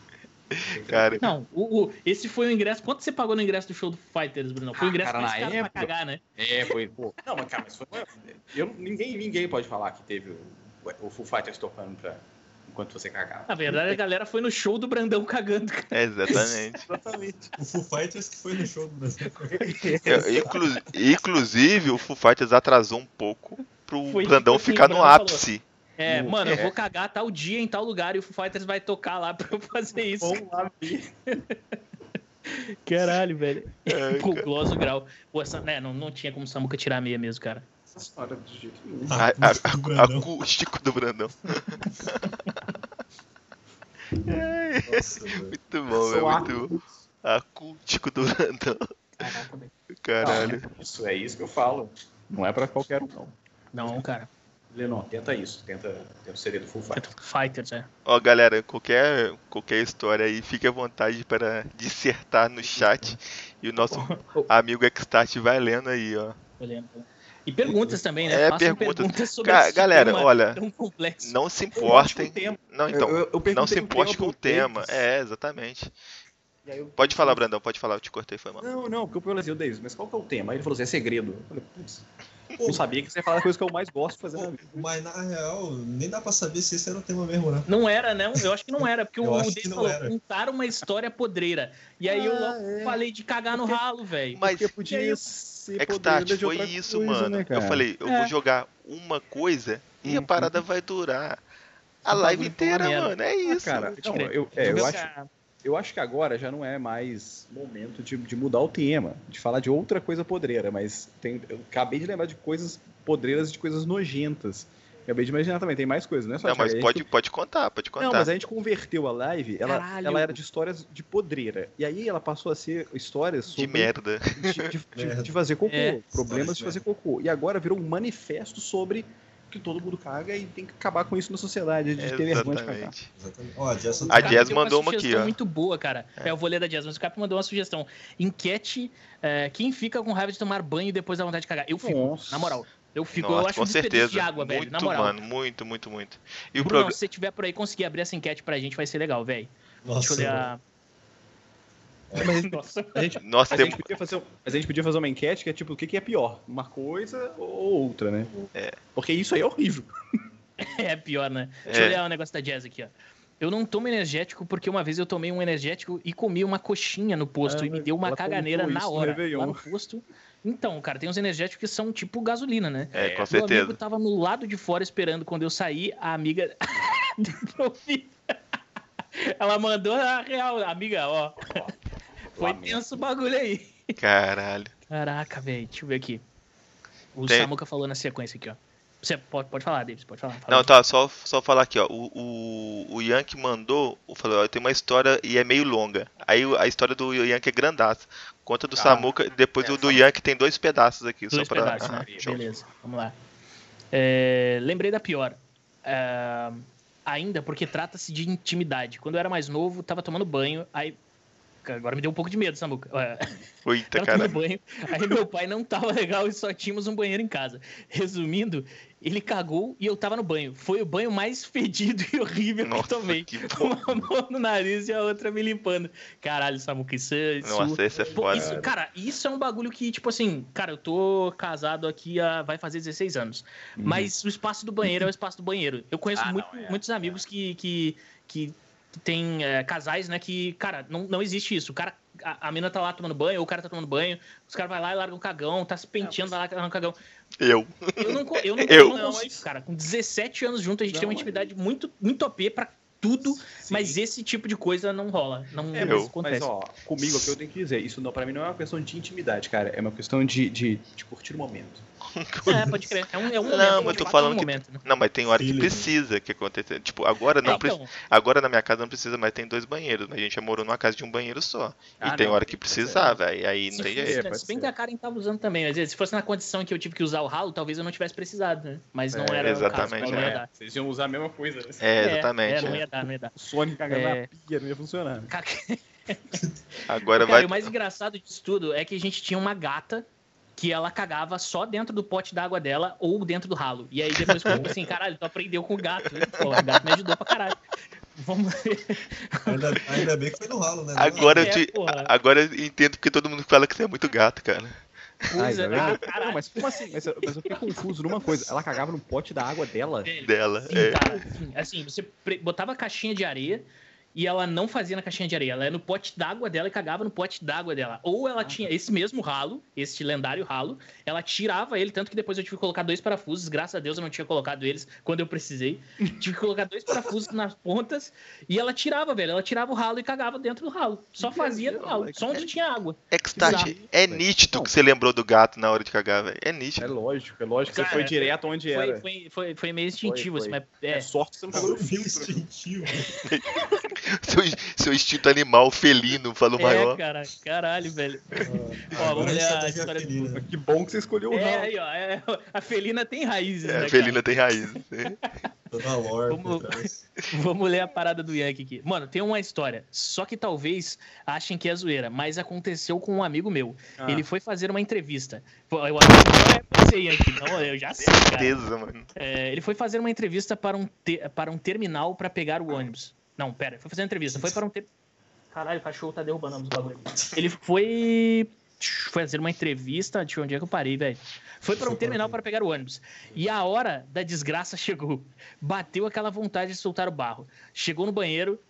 Cara, Não, o, o- esse foi o ingresso. Quanto você pagou no ingresso do show do Fighters, Bruno? Foi o Ah, ingresso cara, mais na caro pra cagar, né? É, foi. Pô. Não, mas cara, mas foi. Eu, ninguém, ninguém pode falar que teve o, o Full Fighters tocando pra, enquanto você cagava. Na verdade, a galera foi no show do Brandão cagando. cara. é, exatamente. Exatamente. O Foo Fighters que foi no show do. Eu- inclu- inclusive, o Foo Fighters atrasou um pouco pro Foi Brandão ficar no Brandão falou. É, No- mano, eu é. vou cagar tal dia em tal lugar e o Foo Fighters vai tocar lá pra eu fazer isso. Vamos lá ver. Caralho, velho. Ai, Pô, cara. Gloso Grau. Pô, essa, né, não, não tinha como o Samuca tirar a meia mesmo, cara. Nossa senhora, de jeito nenhum. A- a- Acústico do Brandão. Acústico do Brandão. Nossa. Muito bom, velho. Muito bom. Acústico do Brandão. Caraca. Caralho. Não, isso é isso que eu falo. Não é pra qualquer um, não. Não, cara. Lenon, tenta isso. Tenta, tenta ser do Full Fighters. Fighters, é. Ó, galera, qualquer, qualquer história aí, fique à vontade para dissertar no chat. E o nosso amigo Xtart vai lendo aí, ó. Olhando. E perguntas também, né? É, Façam perguntas. sobre Ca- esse galera, tema olha, tão complexo. não se importem. o Não, então, eu- eu perguntei não se o importe com o tema. É, exatamente. e aí eu- Pode falar, Brandão, pode falar, eu te cortei, foi mal. Não, não, porque eu falei assim, o Davis, mas qual que é o tema? Aí ele falou assim, é segredo. Eu falei, putz, não sabia que você ia falar a coisa que eu mais gosto de fazer na vida. Mas na real, nem dá pra saber se esse era o tema mesmo, né? Não era, não. Eu acho que não era, porque Eu o não falou, era. contar uma história podreira. E aí eu Ah, logo é. falei de cagar no ralo, velho. Mas, Porque podia aí, ser Xtart, podreira de foi outra isso, coisa, mano. né, eu cara? falei, eu É. vou jogar uma coisa e a Uhum. parada vai durar a live inteira, mano. É Ah, isso. cara, Pode não, eu, é, eu, acho, cara, eu acho que agora já não é mais momento de, de mudar o tema, de falar de outra coisa podreira, mas tem, eu acabei de lembrar de coisas podreiras, de coisas nojentas. Acabei de imaginar também, tem mais coisas, não é só Não, mas pode, pode contar, pode contar. Não, mas a gente converteu a live, ela, Caralho. ela era de histórias de podreira. E aí ela passou a ser histórias De sobre merda. de, de- de- Merda. de fazer cocô, É. problemas de fazer cocô. E agora virou um manifesto sobre que todo mundo caga e tem que acabar com isso na sociedade, de ter vergonha de cagar. Exatamente. Ó, a Jess A cara Jazz mandou uma aqui, sugestão ó. muito boa, cara. É. eu vou ler da Jazz, mas o Cap mandou uma sugestão. Enquete é, quem fica com raiva de tomar banho e depois dá vontade de cagar. Eu fico, Nossa. na moral. Eu fico, eu Nossa, acho um com desperdício certeza. de água, velho. muito, Na moral. mano, muito, muito, muito. E o Bruno, programa. se você tiver por aí conseguir abrir essa enquete pra gente, vai ser legal, velho. Deixa Nossa, eu olhar. Mas a gente- Nossa. a gente, Nossa, a tem... gente podia fazer, mas a gente podia fazer uma enquete que é tipo, o que, que é pior? Uma coisa ou outra, né? É. Porque isso aí é horrível. É pior, né? Deixa eu É. olhar o negócio da Jazz aqui, ó. Eu não tomo energético porque uma vez eu tomei um energético e comi uma coxinha no posto Ah, e me deu uma caganeira na no hora. Réveillon. Lá no posto. Então, cara, tem uns energéticos que são tipo gasolina, né? É, com Meu certeza. amigo tava no lado de fora esperando quando eu saí, a amiga. Ela mandou a real, amiga, ó. Foi Lamento. tenso o bagulho aí. Caralho. Caraca, velho. Deixa eu ver aqui. O Tem- Samuca falou na sequência aqui, ó. Você pode, pode falar, Davis, pode falar. fala Não, tá, só, só falar aqui, ó. O, o, o Yankee mandou, falou, ó, tem uma história e é meio longa. Aí a história do Yankee é grandaça. Conta do Ah, Samuca, depois é, o do. Yankee tem dois pedaços aqui, Dois só pra. pedaços, né? Ah, show. Beleza, vamos lá. É, lembrei da pior. É, ainda porque trata-se de intimidade. Quando eu era mais novo, tava tomando banho, aí. Agora me deu um pouco de medo, Samuca. É, Eita, tomou cara. banho. Aí meu pai não tava legal e só tínhamos um banheiro em casa. Resumindo, ele cagou e eu tava no banho. Foi o banho mais fedido e horrível que Nossa, tomei. que uma mão no nariz e a outra me limpando. Caralho, Samuca, isso é. Isso... Nossa, esse é foda. isso, cara, isso é um bagulho que, tipo assim, cara, eu tô casado aqui há. vai fazer 16 anos. Mas o espaço do banheiro é o espaço do banheiro. Eu conheço Ah, muito- não, é, muitos amigos que, que, que tem é, casais, né, que, cara, não, não existe isso. O cara, a, a mina tá lá tomando banho, ou o cara tá tomando banho, os caras vai lá e largam um cagão, tá se penteando, vai lá larga um cagão. Eu. Eu não, eu não, Eu. não consigo, cara. Com 17 anos juntos, a gente Não, tem uma mas- intimidade muito, muito OP pra tudo, Sim. mas esse tipo de coisa não rola. Não, É, Eu. acontece. Mas, ó, comigo aqui eu tenho que dizer, isso não, pra mim não é uma questão de intimidade, cara. É uma questão de, de, de curtir o momento. É, pode crer. É um, é um Não, momento. mas eu tô de fato, falando é um que- momento, né? Não, mas tem hora que precisa que aconteça. Tipo, agora não É, precisa. então, Agora na minha casa não precisa mais, tem dois banheiros. Mas a gente já morou numa casa de um banheiro só. Ah, e tem não, hora que precisar, velho. Aí não Se, tem fosse, jeito. É, se bem que a Karen tava usando também, às vezes, se fosse na condição em que eu tive que usar o ralo, talvez eu não tivesse precisado, né? Mas não É, era exatamente, o caso, não ia é. dar. Vocês iam usar a mesma coisa, né? É, É, exatamente. É, não é. ia dar, não ia dar. O Sonic cagando É. na pia, não ia funcionar. Agora cara, vai. e o mais engraçado disso tudo é que a gente tinha uma gata que ela cagava só dentro do pote d'água dela ou dentro do ralo. E aí depois ficou tipo assim, caralho, tu aprendeu com o gato. Pô, o gato me ajudou pra caralho. Vamos Ainda, ainda bem que foi no ralo, né? Agora eu É, te. porra. Agora eu entendo porque todo mundo fala que você é muito gato, cara. Ai, ah, caralho. não, mas como assim? Mas eu, mas eu fiquei confuso numa coisa. Ela cagava no pote da água dela? Dela. Sim, é. cara, sim. Assim, você botava a caixinha de areia e ela não fazia na caixinha de areia. Ela ia no pote d'água dela e cagava no pote d'água dela. Ou ela tinha esse mesmo ralo, esse lendário ralo, ela tirava ele, tanto que depois eu tive que colocar dois parafusos. Graças a Deus eu não tinha colocado eles quando eu precisei. tive que colocar dois parafusos nas pontas e ela tirava, velho. Ela tirava o ralo e cagava dentro do ralo. Só fazia no ralo, só onde tinha água. Extat, é nítido Não. que você lembrou do gato na hora de cagar, velho. É É nítido. lógico, é lógico que você foi direto onde Foi, era. foi, foi, foi meio instintivo, Foi, assim, mas É é. sorte que você não cagou no Foi filtro. instintivo. Seu, seu instinto animal felino falou É, maior. cara, caralho, velho. Ó, vamos a ler gente a é história do felina. Que bom que você escolheu o É, aí, ó, é, a felina tem raízes, É, né, a cara? felina tem raiz. né? Toda a lore Vamos-. Vamos ler a parada do Yankee aqui. Mano, tem uma história. Só que talvez achem que é zoeira, mas aconteceu com um amigo meu. Ah. Ele foi fazer uma entrevista. Eu acho que não é você, Yankee. Não, eu já sei, cara. Certeza, mano. É, ele foi fazer uma entrevista para um, te- para um terminal para pegar o ônibus. Não, pera, foi fazer uma entrevista. Foi para um. Ter... Caralho, o cachorro tá derrubando os bagulho. Ele foi fazer uma entrevista. Deixa eu ver onde é que eu parei, velho. Foi para um terminal para pegar o ônibus. E a hora da desgraça chegou. Bateu aquela vontade de soltar o barro. Chegou no banheiro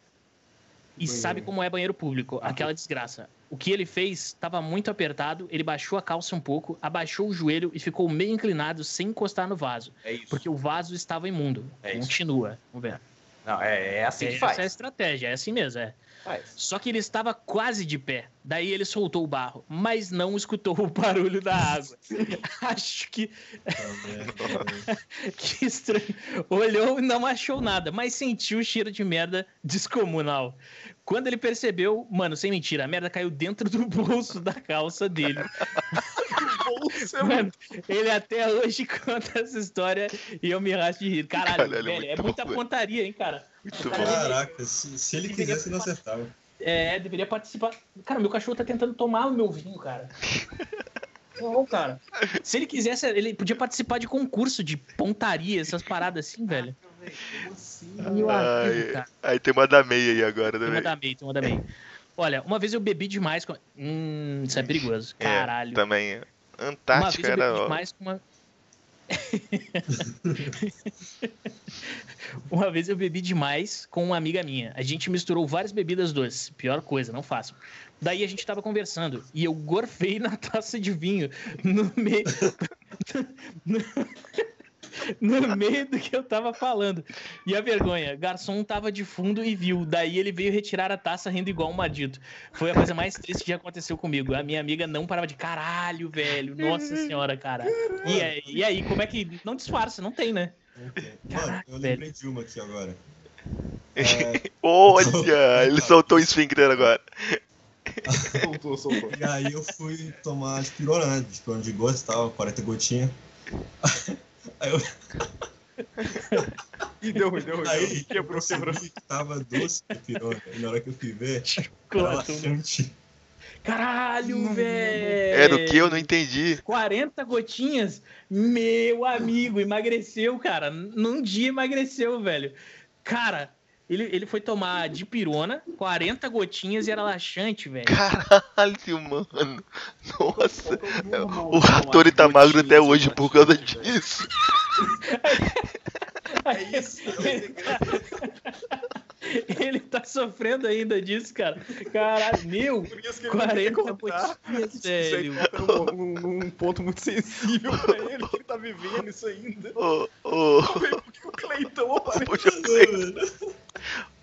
e Banheiro. sabe como é banheiro público, aquela desgraça. O que ele fez estava muito apertado, ele baixou a calça um pouco, abaixou o joelho e ficou meio inclinado sem encostar no vaso. É isso. Porque o vaso estava imundo. É isso. Continua. Vamos ver. Não, é, é assim que Essa faz. é a estratégia, é assim mesmo, é. Faz. Só que ele estava quase de pé. Daí ele soltou o barro, mas não escutou o barulho da água. Acho que, que estranho. Olhou e não achou nada, mas sentiu o cheiro de merda descomunal. Quando ele percebeu, mano, sem mentira, a merda caiu dentro do bolso da calça dele. Bolsa, Mano, ele até hoje conta essa história e eu me racho de rir. Caralho, Caralho, velho, é muito muita bom, pontaria, hein, cara. Muito Cara, bom. Caraca, se, se ele quisesse, não acertava. É, deveria participar. Cara, meu cachorro tá tentando tomar o meu vinho, cara. Não, cara. Se ele quisesse, ele podia participar de concurso de pontaria, essas paradas assim, velho. Assim? Ai, aí tem uma da meia aí agora Tem uma também. da MEI, tem uma da MEI. Olha, uma vez eu bebi demais com. Hum, isso é perigoso. É, Caralho. também. Uma vez Antártica eu era. bebi ó, demais com uma. uma vez eu bebi demais com uma amiga minha. A gente misturou várias bebidas doces. Pior coisa, não façam. Daí a gente tava conversando e eu gorfei na taça de vinho no meio. no... meio do que eu tava falando. E a vergonha, garçom tava de fundo e viu. Daí ele veio retirar a taça rindo igual um madito. Foi a coisa mais triste que já aconteceu comigo. A minha amiga não parava de caralho, velho. Nossa senhora, cara. E, aí- e aí, como é que. Não disfarça, não tem, né? Mano, Caraca, eu velho. lembrei de uma aqui agora. É, Olha, ele soltou o esfíncter agora. Soltou, soltou. e aí eu fui tomar aspirona, né? Aspirona de gosto e tal, 40 gotinhas. Aí eu... Ih, deu ruim, deu ruim. Aí quebrou, eu quebrou. que tava doce a pirona. E na hora que eu fui ver, era Chocolate. laxante. Caralho, velho! Era o que eu não entendi. 40 gotinhas? Meu amigo, emagreceu, cara. Num dia emagreceu, velho. Cara, ele, ele foi tomar dipirona, 40 gotinhas e era laxante, velho. Caralho, mano. Nossa. O Ratori tá magro até hoje por causa disso. É isso. Ele tá sofrendo ainda disso, cara. Caralho, meu, Por isso que ele não quer 40 contar. gotinhas, velho. tá um, um- um ponto muito sensível pra ele, que ele tá vivendo isso ainda. Ô, ô, Por que o Cleitão apareceu?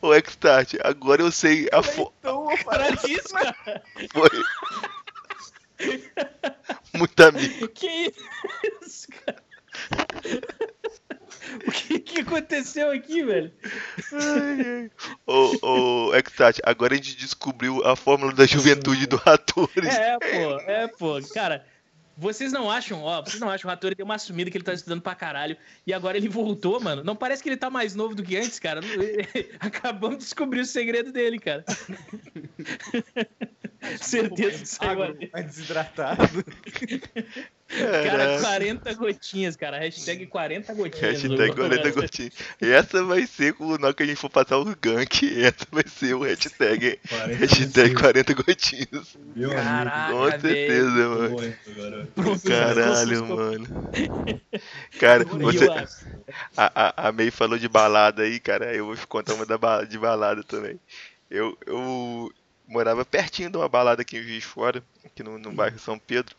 Ô, X-Start, agora eu sei a fo... Cleitão Para disso, cara. Foi. Muito amigo. Que isso, cara? O que, que aconteceu aqui, velho? Ô, ô, X-Start, agora a gente descobriu a fórmula da juventude do Ratori. É, pô, é, pô. Cara, vocês não acham, ó, vocês não acham o Ratori deu uma sumida que ele tá estudando pra caralho e agora ele voltou, mano? Não parece que ele tá mais novo do que antes, cara? Acabamos de descobrir o segredo dele, cara. Certeza que saiu ali. mais desidratado. Cara, Caraca. 40 gotinhas, cara. Hashtag 40 gotinhas. Hashtag ô, 40 mano. gotinhas. Essa vai ser quando na hora que a gente for passar o gank. Essa vai ser o hashtag. hein? 40 Hashtag 40 gotinhas. Meu. Caraca, Com certeza, Tô mano. Caralho, mano. Cara, você, a, a, a May falou de balada aí, cara. Eu vou te contar uma da ba- de balada também. Eu, eu morava pertinho de uma balada aqui em Juiz de Fora, aqui no, no bairro São Pedro.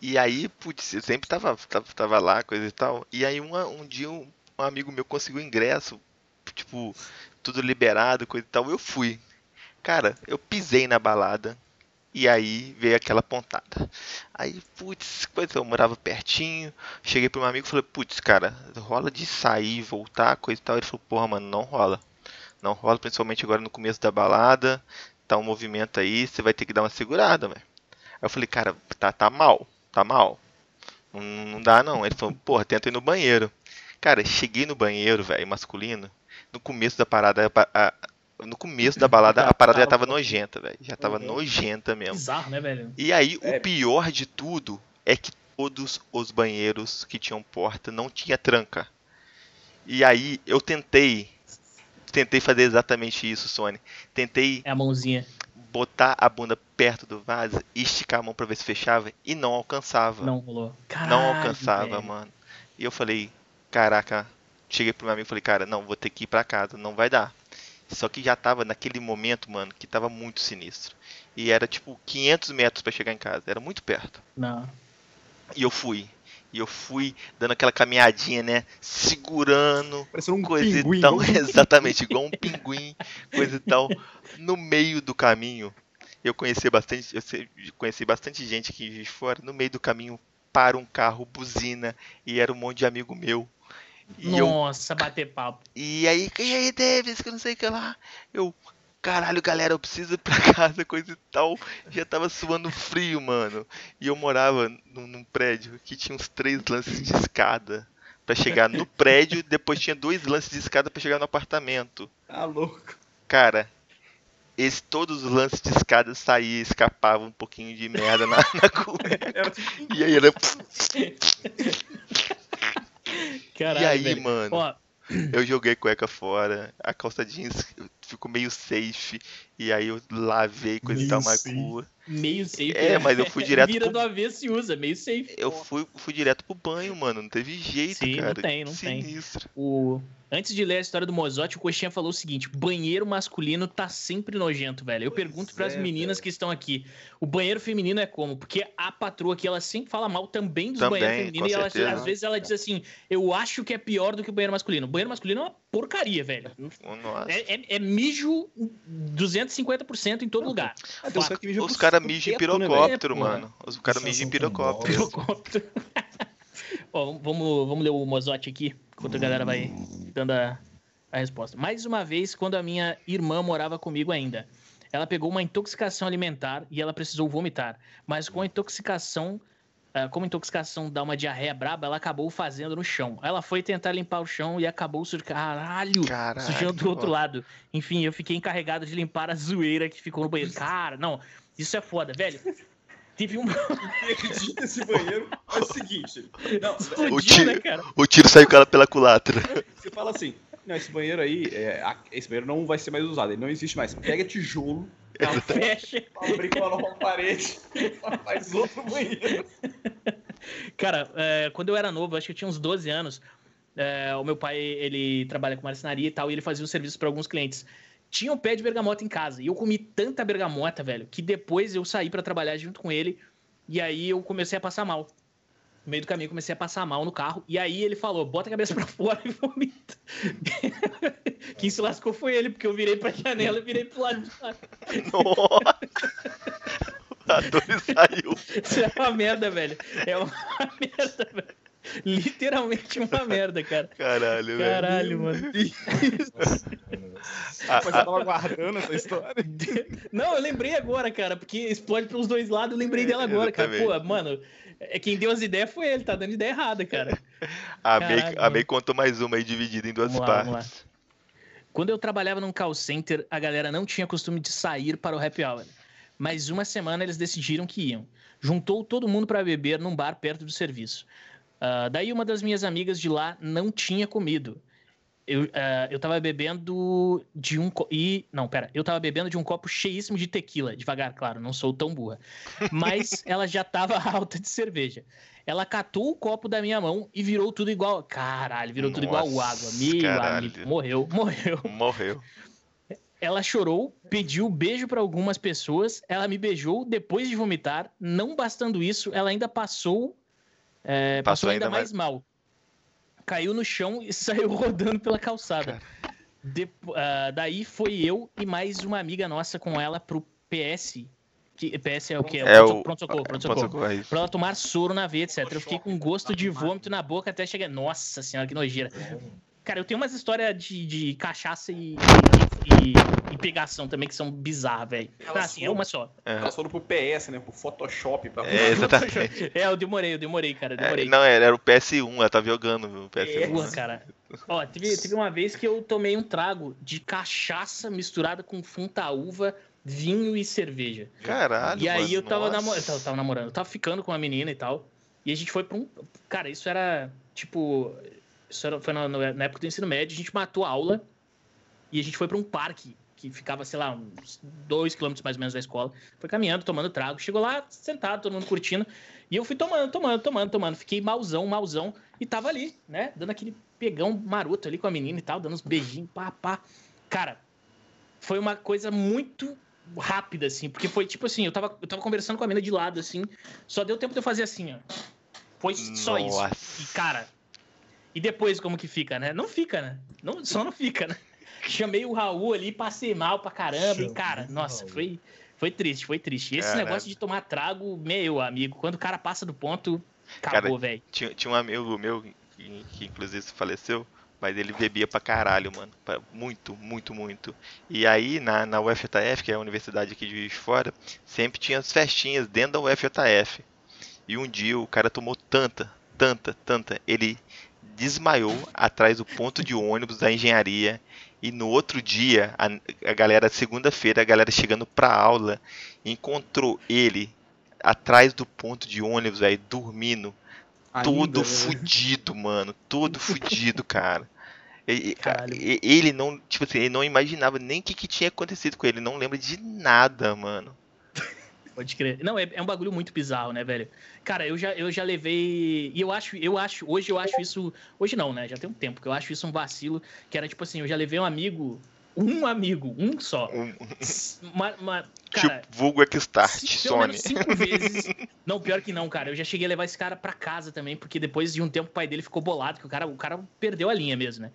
E aí, putz, eu sempre tava, tava, tava lá, coisa e tal. E aí uma- um dia um, um amigo meu conseguiu ingresso, tipo, tudo liberado, coisa e tal. Eu fui. Cara, eu pisei na balada. E aí veio aquela pontada. Aí, putz, coisa, eu morava pertinho. Cheguei pro meu amigo e falei, putz, cara, rola de sair, voltar, coisa e tal. Ele falou, porra, mano, não rola. Não rola, principalmente agora no começo da balada. Tá um movimento aí, você vai ter que dar uma segurada, velho. Eu falei, cara, tá, tá mal, tá mal. Não, não dá não. Ele falou, porra, tenta ir no banheiro. Cara, cheguei no banheiro, velho, masculino. No começo da parada, a- a- no começo da balada, a parada já tava nojenta, velho. Já tava nojenta mesmo. Bizarro, né, velho? E aí, É. o pior de tudo é que todos os banheiros que tinham porta não tinha tranca. E aí, eu tentei, tentei fazer exatamente isso, Sony. Tentei É a mãozinha. Botar a bunda perto do vaso e esticar a mão pra ver se fechava e não alcançava. Não rolou. Caralho, Não alcançava, velho. mano. E eu falei, caraca, cheguei pro meu amigo e falei, cara, não, vou ter que ir pra casa, não vai dar. Só que já tava naquele momento, mano, que tava muito sinistro. E era tipo 500 metros pra chegar em casa, era muito perto. Não. E eu fui. E eu fui dando aquela caminhadinha, né? Segurando, Parecendo um coisa pinguim. e tal. um Exatamente, igual um pinguim, coisa e tal. No meio do caminho, eu conheci bastante, eu conheci bastante gente aqui de fora. No meio do caminho, para um carro, buzina, e era um monte de amigo meu. E, eu, Nossa, bater papo. e aí, e aí, Davis, que eu não sei o que lá. Eu, caralho, galera, eu preciso ir pra casa, coisa e tal. Já tava suando frio, mano. E eu morava num, num prédio que tinha uns três lances de escada pra chegar no prédio, depois tinha dois lances de escada pra chegar no apartamento. Tá louco. Cara, esse, todos os lances de escada saía, escapava um pouquinho de merda na, na cueca. Tipo E aí era. Caralho, e aí, velho. mano? Ó, Eu joguei cueca fora, a calça jeans ficou meio safe, e aí eu lavei coisa e Meio tal, mas cu. meio safe. É, né? mas eu fui direto Vira pro- do avesso e usa, meio safe. Eu fui, fui direto pro banho, mano, não teve jeito, Sim, não cara. tem, não tem. Sinistro. O... Antes de ler a história do Mozotti, o Coxinha falou o seguinte: banheiro masculino tá sempre nojento, velho. Eu Pois pergunto pras é, meninas velho. que estão aqui: o banheiro feminino é como? Porque a patroa aqui, ela sempre fala mal também dos Também, banheiros femininos. E ela, certeza. às vezes ela diz assim: eu acho que é pior do que o banheiro masculino. O banheiro masculino é uma porcaria, velho. Nossa. É, é- é mijo 250% em todo lugar. Que mijam Os caras pro mijam em né, pirocóptero, É, porra. mano. Os caras mijam em tão pirocóptero. Ó, vamos, vamos ler o Mozotti aqui, enquanto a galera vai dando a, a resposta. Mais uma vez, quando a minha irmã morava comigo ainda, ela pegou uma intoxicação alimentar e ela precisou vomitar. Mas com a intoxicação, como a intoxicação dá uma diarreia braba, ela acabou fazendo no chão. Ela foi tentar limpar o chão e acabou sujando. Caralho! Caralho. Sujando do outro lado. Enfim, eu fiquei encarregado de limpar a zoeira que ficou no banheiro. Cara, não, isso é foda, velho. Teve um. Acredita esse banheiro. É o seguinte. Não, Explodiu, tiro- né, cara? O tiro saiu pela, pela culatra. você fala assim. Não, esse banheiro aí, é, esse banheiro não vai ser mais usado, ele não existe mais. Pega tijolo, Fecha. fabrica uma parede, faz outro banheiro. Cara, é, quando eu era novo, acho que eu tinha uns 12 anos, é, o meu pai, ele trabalha com marcenaria e tal, e ele fazia os serviços para alguns clientes. Tinha um pé de bergamota em casa, e eu comi tanta bergamota, velho, que depois eu saí para trabalhar junto com ele, e aí eu comecei a passar mal. No meio do caminho, comecei a passar mal no carro, e aí ele falou, bota a cabeça pra fora e vomita. Quem se lascou foi ele, porque eu virei pra janela e virei pro lado de lá. Nossa! O ator saiu. Isso é uma merda, velho. É uma merda, velho. Literalmente uma merda, cara. Caralho, velho. Caralho, mano. A- Mas eu a- tava guardando essa história. Não, eu lembrei agora, cara, porque explode pelos dois lados, eu lembrei dela agora, cara. Pô, Exatamente. mano, é quem deu as ideias foi ele, tá dando ideia errada, cara. A May, Caralho, a May contou mais uma aí dividida em duas Vamos lá, partes. vamos lá. Quando eu trabalhava num call center, a galera não tinha costume de sair para o happy hour. Mas uma semana eles decidiram que iam. Juntou todo mundo para beber num bar perto do serviço. Ah, daí uma das minhas amigas de lá não tinha comido. Eu, ah, eu tava bebendo de um. E. Não, pera. Eu tava bebendo de um copo cheíssimo de tequila. Devagar, claro, não sou tão burra. Mas ela já tava alta de cerveja. Ela catou o copo da minha mão e virou tudo igual. Caralho, virou tudo igual Nossa, água. Meu amigo. Morreu, morreu. Morreu. Ela chorou, pediu beijo para algumas pessoas, ela me beijou depois de vomitar. Não bastando isso, ela ainda passou, é, Passou passou ainda, ainda mais mal. Caiu no chão e saiu rodando pela calçada. Depo- ah, daí foi eu e mais uma amiga nossa com ela pro PS. Que, PS é o quê? É o. Pronto-socorro, Pronto pronto-socorro. socorro, é isso. Pra ela tomar soro na veia, etc. Eu fiquei com gosto de vômito na boca até chegar. Nossa senhora, que nojeira. Cara, eu tenho umas histórias de, de cachaça e, e, e pegação também que são bizarras, velho. Elas Assim, é uma só. Elas foram pro PS, né? Pro Photoshop. Pra... É, exatamente. É, eu demorei, eu demorei, cara. Eu É, demorei. não, era, era o PS1, ela tava jogando o PS1. Porra, cara. Ó, teve, teve uma vez que eu tomei um trago de cachaça misturada com funta-uva, vinho e cerveja. Caralho, E aí mano, eu tava, nossa. namo- eu tava, tava namorando, eu tava ficando com uma menina e tal. E a gente foi pra um. Cara, isso era tipo. Isso era, foi na, na época do ensino médio, a gente matou a aula e a gente foi pra um parque que ficava, sei lá, uns dois quilômetros mais ou menos da escola. Foi caminhando, tomando trago. Chegou lá, sentado, todo mundo curtindo. E eu fui tomando, tomando, tomando, tomando. Fiquei malzão, malzão. E tava ali, né? Dando aquele pegão maroto ali com a menina e tal, dando uns beijinhos, pá, pá. Cara, foi uma coisa muito rápida, assim, porque foi tipo assim, eu tava, eu tava conversando com a menina de lado, assim, só deu tempo de eu fazer assim, ó. Foi só isso. Nossa. E, cara, e depois como que fica, né? Não fica, né? Não, só não fica, né? Chamei o Raul ali, passei mal pra caramba, e Chamei cara, o nossa, Raul. foi, foi triste, foi triste. E esse Caralho. negócio de tomar trago, meu amigo, quando o cara passa do ponto, acabou, velho. Tinha, tinha um amigo meu, que, que inclusive faleceu, mas ele bebia pra caralho, mano. Pra- Muito, muito, muito. E aí, na, na UFJF, que é a universidade aqui de Juiz de Fora, sempre tinha as festinhas dentro da UFJF. E um dia o cara tomou tanta, tanta, tanta, ele desmaiou atrás do ponto de ônibus da engenharia. E no outro dia, a, a galera, segunda-feira, a galera chegando pra aula, encontrou ele atrás do ponto de ônibus, velho, dormindo todo né? fudido, mano. Todo fudido, cara. E- Ele não, tipo assim, ele não imaginava nem o que, que tinha acontecido com ele. Não lembra de nada, mano. Pode crer. Não, é, é um bagulho muito bizarro, né, velho? Cara, eu já, eu já levei. E eu acho, eu acho, hoje eu acho isso. Hoje não, né? Já tem um tempo que eu acho isso um vacilo. Que era tipo assim, eu já levei um amigo. Um amigo, um só. Um, Uma, uma- cara, tipo, vulgo Sony. menos cinco vezes. Não, pior que não, cara. Eu já cheguei a levar esse cara pra casa também, porque depois de um tempo o pai dele ficou bolado, que o cara, o cara perdeu a linha mesmo, né?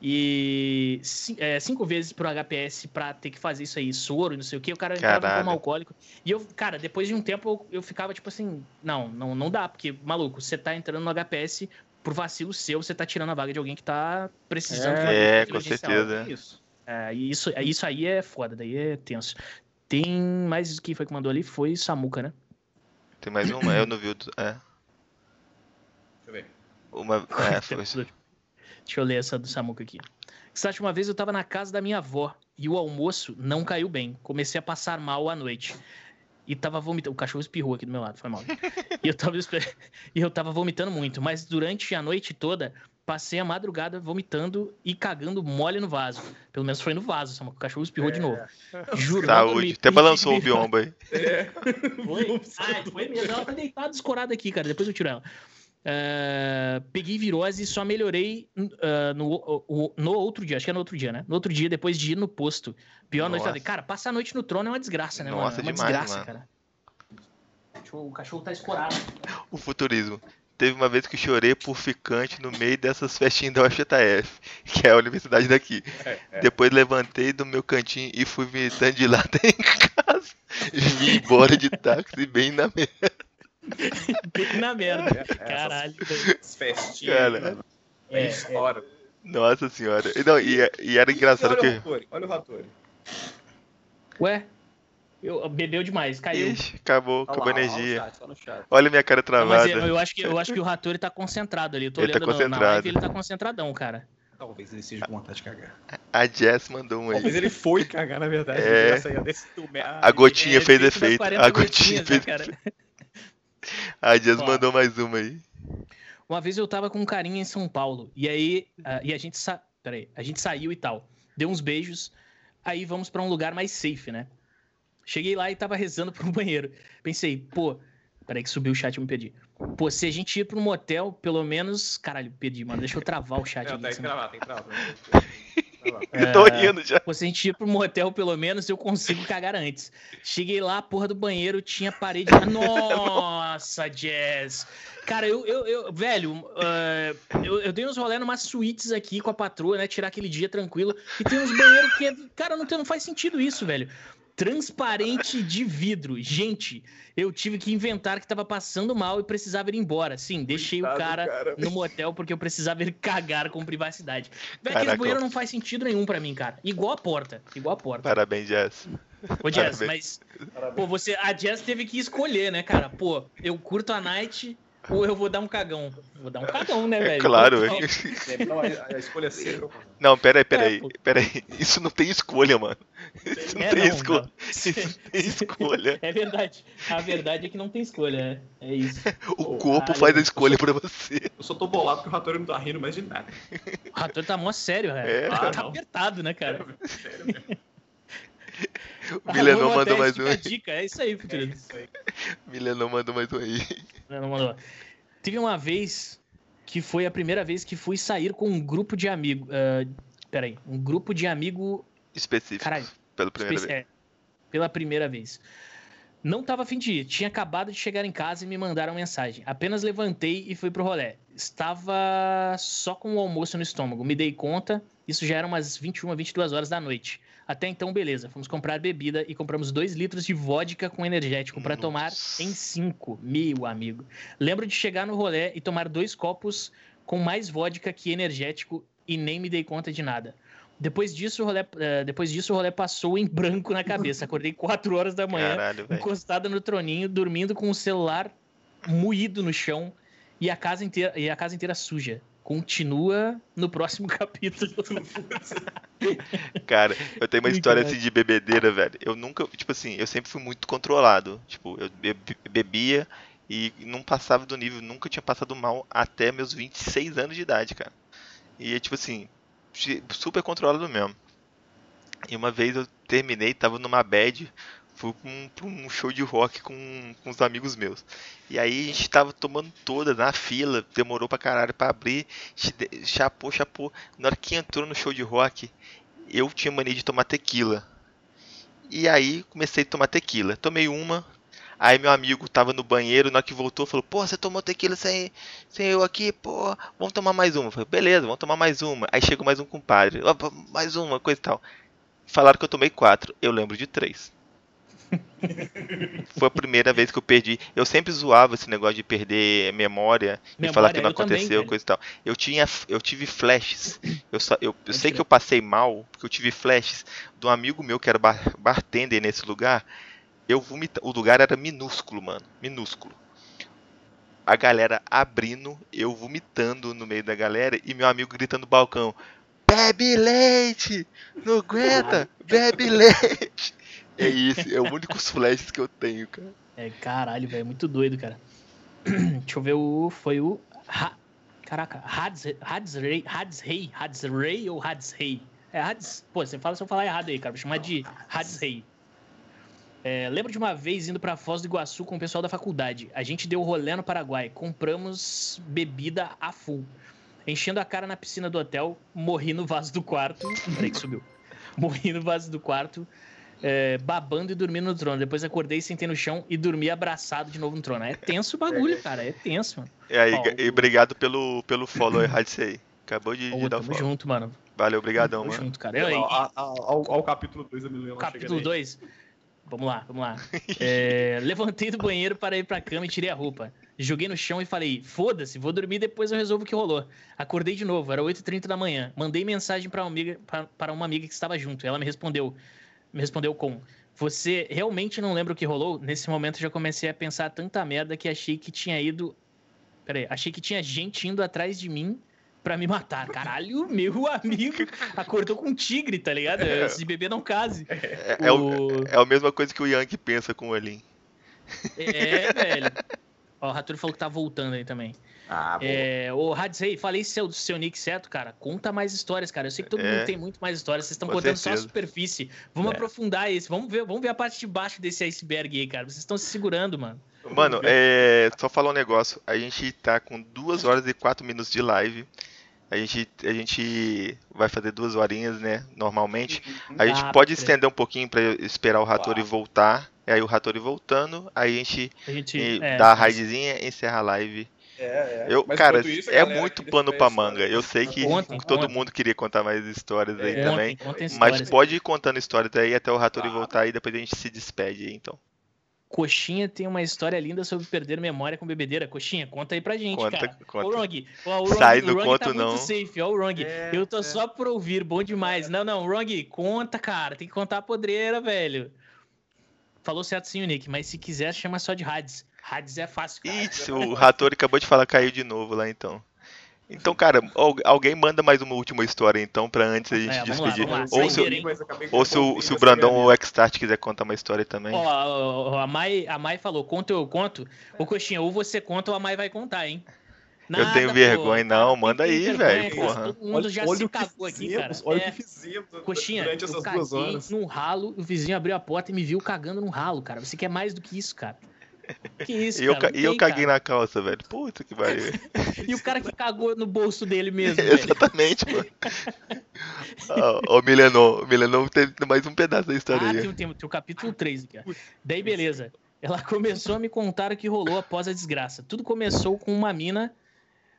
E é, cinco vezes pro HPS pra ter que fazer isso aí, soro e não sei o que, o cara entrava Caralho. coma alcoólico. E eu, cara, depois de um tempo eu, eu ficava tipo assim, não, não, não dá, porque, maluco, você tá entrando no HPS por vacilo seu, você tá tirando a vaga de alguém que tá precisando É, de uma É, com certeza. Isso. É, e isso, isso aí é foda, daí é tenso. Tem mais quem foi que mandou ali? Foi Samuca, né? Tem mais uma? Eu não vi o. É. Uma. É, foi. Deixa eu ler essa do Samuca aqui. Sati, uma vez eu tava na casa da minha avó e o almoço não caiu bem. Comecei a passar mal à noite. E tava vomitando. O cachorro espirrou aqui do meu lado, foi mal. e, eu tava, e eu tava vomitando muito. Mas durante a noite toda, passei a madrugada vomitando e cagando mole no vaso. Pelo menos foi no vaso, Samuca. O cachorro espirrou de novo. Juro. não Saúde. Até balançou o biombo aí. Foi? Ah, foi mesmo. Ela tá deitada, escorada aqui, cara. Depois eu tiro ela. Ah, peguei virose e só melhorei ah, no, no outro dia. Acho que é no outro dia, né? No outro dia, depois de ir no posto. Pior noite. Nossa. Falei, cara, passar a noite no trono é uma desgraça, né, mano? Nossa, É uma demais, desgraça, mano. cara. O cachorro tá escorado. O futurismo. Teve uma vez que eu chorei por ficante no meio dessas festinhas da UFJF, que é a universidade daqui. Depois levantei do meu cantinho e fui visitando de lá até em casa. E vim embora de táxi bem na merda. Bem na merda. É, Caralho. velho. Essas festinhas. Cara. mano. É, É, é. história. Nossa senhora. E, não, e, e era engraçado olha o que. Rattori, olha o Rattori. Ué? Eu, bebeu demais, caiu. Ixi, acabou, Olha acabou a energia. Olha chat, olha. Olha minha cara Não, mas travada. eu, eu acho que, eu acho que o Rattori tá concentrado ali. Eu tô Ele tá olhando na- na concentrado. live e ele tá concentradão, cara. Talvez ele seja com vontade de cagar. A Jess mandou um aí. Talvez ele foi cagar, na verdade. É. Desse Ah, A gotinha É, fez efeito. 40 A gotinha né, fez cara? efeito. A Ó. mandou mais uma aí. Uma vez eu tava com um carinha em São Paulo. E aí, ah, e a gente sa... Peraí, a gente saiu e tal. Deu uns beijos. Aí vamos pra um lugar mais safe, né? Cheguei lá e tava rezando pro banheiro. Pensei, pô, peraí que subiu o chat e eu me perdi. Pô, se a gente ir pra um motel, pelo menos. Caralho, perdi, mano. Deixa eu travar o chat Não, aqui. tem que travar, tem que travar. Eu tô É. rindo já. Se a gente ir pro motel, pelo menos eu consigo cagar antes. Cheguei lá, a porra do banheiro tinha parede. Nossa, Jazz! Cara, eu, eu, eu- velho, eh, eu, eu dei uns rolê numas suítes aqui com a patroa, né? Tirar aquele dia tranquilo. E tem uns banheiros que, é- cara, não, tem, não faz sentido isso, velho. Transparente de vidro. Gente, eu tive que inventar que tava passando mal e precisava ir embora. Sim, deixei o Coitado, cara, cara. no motel porque eu precisava ir cagar com privacidade. Velho, aquele banheiro não faz sentido nenhum pra mim, cara. Igual a porta. Igual a porta. Parabéns, Jess. Ô, Jazz, Parabéns. mas. Pô, você. A Jazz teve que escolher, né, cara? Pô, eu curto a night ou eu vou dar um cagão? Vou dar um cagão, né, É velho? claro. Então, Não, a, a escolha é. Não, pera aí, pera aí. É, pô. Pera aí. Isso não tem escolha, mano. Isso não É, tem não, escolha. não. Isso não tem escolha. É verdade. A verdade é que não tem escolha, né? É isso. O corpo caralho, faz a escolha pra você. Eu só tô bolado porque o Rattori não tá rindo mais de nada. O Rator tá mó sério, velho. É, tá não. apertado, né, cara? Sério mesmo. O Milenão mandou 10, mais um aí. dica, é isso aí, futuro. isso aí. Milenão mandou mais um aí. Não mandou. Teve uma vez que foi a primeira vez que fui sair com um grupo de amigos. peraí, um grupo de amigo. Específico. Caralho, Pela primeira vez. é, pela primeira vez. Não tava afim de ir. Tinha acabado de chegar em casa e me mandaram mensagem. Apenas levantei e fui pro rolê. Estava só com o almoço no estômago. Me dei conta. Isso já era umas 21, 22 horas da noite. Até então, beleza. Fomos comprar bebida e compramos 2 litros de vodka com energético para tomar em 5, meu amigo. Lembro de chegar no rolê e tomar dois copos com mais vodka que energético e nem me dei conta de nada. Depois disso, o rolê, eh, depois disso, o rolê passou em branco na cabeça. Acordei 4 horas da manhã, Caralho, encostada no troninho, dormindo com o celular moído no chão e a casa inteira, e a casa inteira suja. Continua no próximo capítulo. Cara, eu tenho uma história assim de bebedeira, velho. Eu nunca, tipo assim, eu sempre fui muito controlado. Tipo, eu be- bebia e não passava do nível, nunca tinha passado mal até meus 26 anos de idade, cara. E tipo assim, super controlado mesmo. E uma vez eu terminei, tava numa bad, fui pra um, pra um show de rock com, com os amigos meus. E aí a gente tava tomando todas na fila, demorou pra caralho pra abrir, chapou, chapou. Na hora que entrou no show de rock, eu tinha mania de tomar tequila. E aí comecei a tomar tequila. Tomei uma. Aí meu amigo tava no banheiro, na hora que voltou, falou: Pô, você tomou tequila sem, sem eu aqui, pô, vamos tomar mais uma. Eu falei: Beleza, vamos tomar mais uma. Aí chegou mais um compadre: "Opa, Mais uma, coisa e tal. Falaram que eu tomei quatro. Eu lembro de três. Foi a primeira vez que eu perdi. Eu sempre zoava esse negócio de perder memória, e Memória, falar que não eu também, aconteceu, velho. coisa e tal. Eu tinha, eu tive flashes. Eu, só, eu, eu sei que eu passei mal, porque eu tive flashes de um amigo meu que era bar, bartender nesse lugar. Eu vomita, o lugar era minúsculo, mano, minúsculo. a galera abrindo, eu vomitando no meio da galera e meu amigo gritando no balcão: Bebe leite! Não aguenta! Bebe leite! É isso, é o único flashes que eu tenho, cara. É, caralho, velho, muito doido, cara. Deixa eu ver o. Foi o. Ha, caraca, Hadsrey, Hadsrey, Hadsrey ou Hadsrey? É Hads. Pô, você fala se eu falar errado aí, cara. Vou chamar de Hadsrey. É, lembro de uma vez indo pra Foz do Iguaçu com o pessoal da faculdade. A gente deu rolê no Paraguai. Compramos bebida a full. Enchendo a cara na piscina do hotel, morri no vaso do quarto. Peraí que subiu. Morri no vaso do quarto é, babando e dormindo no trono. Depois acordei, sentei no chão e dormi abraçado de novo no trono. É tenso o bagulho, é. cara. É tenso, mano. E aí, Ó, e obrigado pelo, pelo follow aí, aí. Acabou de, de dar o follow. junto, mano. Valeu, obrigadão, mano. junto, cara. Eu, ao, ao, ao, capítulo 2 eu me lembro. Capítulo 2? Vamos lá, vamos lá. É, levantei do banheiro para ir pra cama e tirei a roupa. Joguei no chão e falei: foda-se, vou dormir depois eu resolvo o que rolou. Acordei de novo, era 8h30 da manhã. Mandei mensagem para uma, amiga, para uma amiga que estava junto. Ela me respondeu: me respondeu com: Você realmente não lembra o que rolou? Nesse momento eu já comecei a pensar tanta merda que achei que tinha ido. Peraí, achei que tinha gente indo atrás de mim para me matar. Caralho, meu amigo acordou com um tigre, tá ligado? É. Se beber não case. É, é, o... é a mesma coisa que o Yankee pensa com o Olin. É, velho. Ó, o Raturi falou que tá voltando aí também. Ah, é, ô, Hadzei, falei seu, seu nick certo, cara. Conta mais histórias, cara. Eu sei que todo é, mundo tem muito mais histórias. Vocês estão contando certeza. só a superfície. Vamos é. aprofundar esse. Vamos ver, vamos ver a parte de baixo desse iceberg aí, cara. Vocês estão se segurando, mano. Mano, é, só falar um negócio. A gente tá com duas horas e quatro minutos de live. A gente, a gente vai fazer duas horinhas, né? Normalmente. A gente ah, pode estender um pouquinho para esperar o Ratori voltar. E aí o Ratori voltando, aí a gente, a gente é, dá a raidzinha, encerra a live é, é. Eu, cara, isso, é muito pano pra manga. Eu sei que contem, todo contem. mundo queria contar mais histórias aí é, também. Contem, histórias. Mas pode ir contando histórias aí até o Ratori ah. voltar e depois a gente se despede aí, então. Coxinha tem uma história linda sobre perder memória com bebedeira. Coxinha, conta aí pra gente, conta, cara. Conta. Ô, Wrong, o Wrong, Sai do conto, tá não. muito safe, ó, o Wrong. É, eu tô é. só por ouvir, bom demais. Não, não, Wrong, conta, cara. Tem que contar a podreira, velho. Falou certo sim, Nick, mas se quiser, chama só de Hades. Hades é fácil, cara. Isso, o Ratori acabou de falar caiu de novo lá então. Então, cara, alguém manda mais uma última história então, pra antes a gente é, despedir. Lá, ou se, ou se, o, se o Brandão ou o Xtart quiser contar uma história também. Ó, a Mai, a Mai falou, conta eu conto. Ô, Coxinha, ou você conta ou a Mai vai contar, hein? Nada, eu tenho vergonha, pô, não. Manda aí, velho. Todo mundo já olha se cagou aqui, cara. Olha é, o que fizemos Coxinha, durante essas duas horas. num ralo, o vizinho abriu a porta e me viu cagando num ralo, cara. Você quer mais do que isso, cara. Que isso, e eu, cara? E eu caguei cara. na calça, velho. Puta que pariu. e o cara que cagou no bolso dele mesmo, Exatamente, mano. Ó, o Milenon. O Milenon tem mais um pedaço da história ah, aí. Tem, tem, tem o capítulo 3 aqui, ó. Daí, beleza. Ela começou a me contar o que rolou após a desgraça. Tudo começou com uma mina...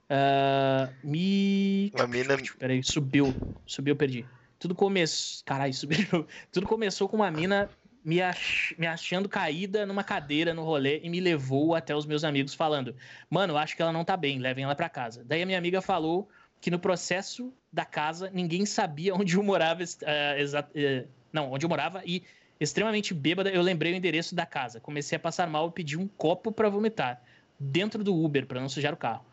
Uh, me... Uma mina... Peraí, subiu. Subiu, perdi. Tudo começou... Caralho, subiu. Tudo começou com uma mina me, ach... me achando caída numa cadeira no rolê e me levou até os meus amigos falando: Mano, acho que ela não tá bem, levem ela para casa. Daí a minha amiga falou que no processo da casa ninguém sabia onde eu morava, uh, uh, não, onde eu morava e extremamente bêbada eu lembrei o endereço da casa. Comecei a passar mal e pedi um copo para vomitar dentro do Uber para não sujar o carro.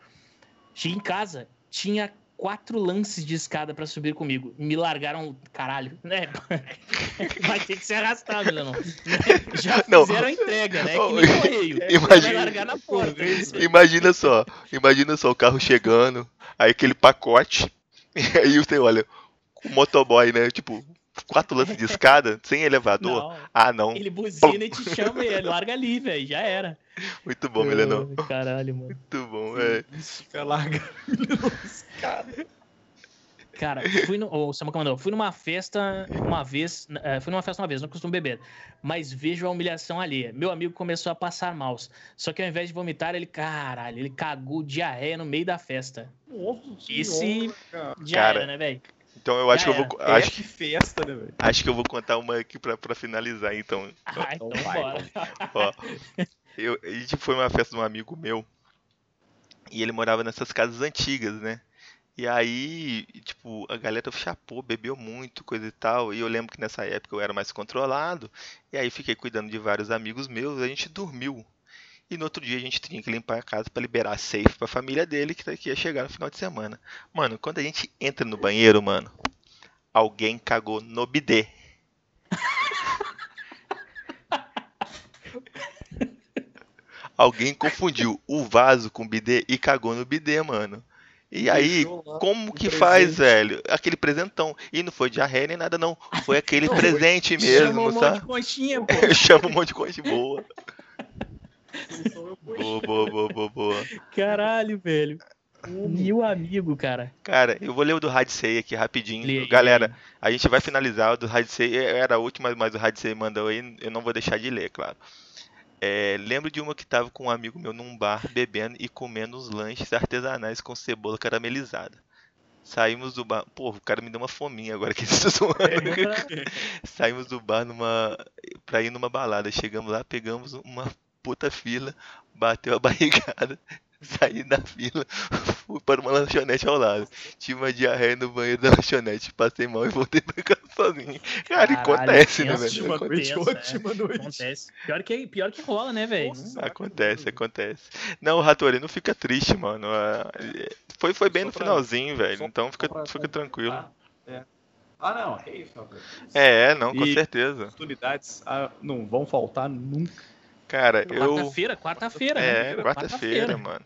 Cheguei em casa, tinha quatro lances de escada para subir comigo. Me largaram, caralho, né? Vai ter que se arrastar, Milano. Já fizeram não. entrega, né? Que nem correio. Imagina, vai largar na porta. Imagina só, imagina só o carro chegando, aí aquele pacote, e aí você olha, o motoboy, né? Tipo, quatro lances de escada, sem elevador? Não, ah, não. Ele buzina e te chama e ele larga ali, velho. Já era. Muito bom, Milenão. Caralho, mano. Muito bom, é. Fica larga escada. Cara, fui no. O Samuca mandou, fui numa festa uma vez. Uh, fui numa festa uma vez, não costumo beber. Mas vejo a humilhação ali. Meu amigo começou a passar mal. Só que ao invés de vomitar, ele. Caralho, ele cagou diarreia no meio da festa. Nossa Esse. Já cara, era, né, velho? Então eu acho que eu vou. Acho que festa, né, velho? Acho que eu vou contar uma aqui pra, pra finalizar, então. Ah, então, vai. Ó, eu, a gente foi numa festa de um amigo meu. E ele morava nessas casas antigas, né? E aí, tipo, a galera chapou, bebeu muito, coisa e tal. E eu lembro que nessa época eu era mais controlado. E aí fiquei cuidando de vários amigos meus, a gente dormiu. E no outro dia a gente tinha que limpar a casa pra liberar a safe pra família dele que tá- que ia chegar no final de semana. Mano, quando a gente entra no banheiro, mano, alguém cagou no bidê. Alguém confundiu o vaso com o bidê e cagou no bidê, mano. E aí, como que faz, presente. velho? Aquele presentão. E não foi diarreia nem nada, não. Foi aquele presente Chamou mesmo, um monte de sabe? conchinha, pô. Chama um monte de coisa boa. Boa, boa, boa, boa, boa. Caralho, velho. Meu amigo, cara. Cara, eu vou ler o do Radsei aqui rapidinho. Galera, a gente vai finalizar o do Radsei. Era a última, mas o Radsei mandou aí. Eu não vou deixar de ler, claro. É, lembro de uma que tava com um amigo meu num bar bebendo e comendo uns lanches artesanais com cebola caramelizada. Saímos do bar. Pô, o cara me deu uma fominha agora que isso zoando. Saímos do bar numa pra ir numa balada. Chegamos lá, pegamos uma puta fila, bateu a barrigada, saí da fila, fui para uma lanchonete ao lado. Tive uma diarreia no banheiro da lanchonete, passei mal e voltei pra casa sozinho. Cara, Caralho, acontece, né, velho? Ótima noite, Acontece, ótima noite. Acontece. Pior que, pior que rola, né, velho? Acontece, acontece. Não, Ratori, não fica triste, mano. Ah, Foi, foi bem Só no pra- finalzinho, velho. Então fica, fica tranquilo. Ah, é. Ah, não, é isso, Rafael. É, não, com E- certeza. Oportunidades ah, não vão faltar nunca. Cara, eu. Quarta-feira, quarta-feira, É, né? quarta-feira, mano.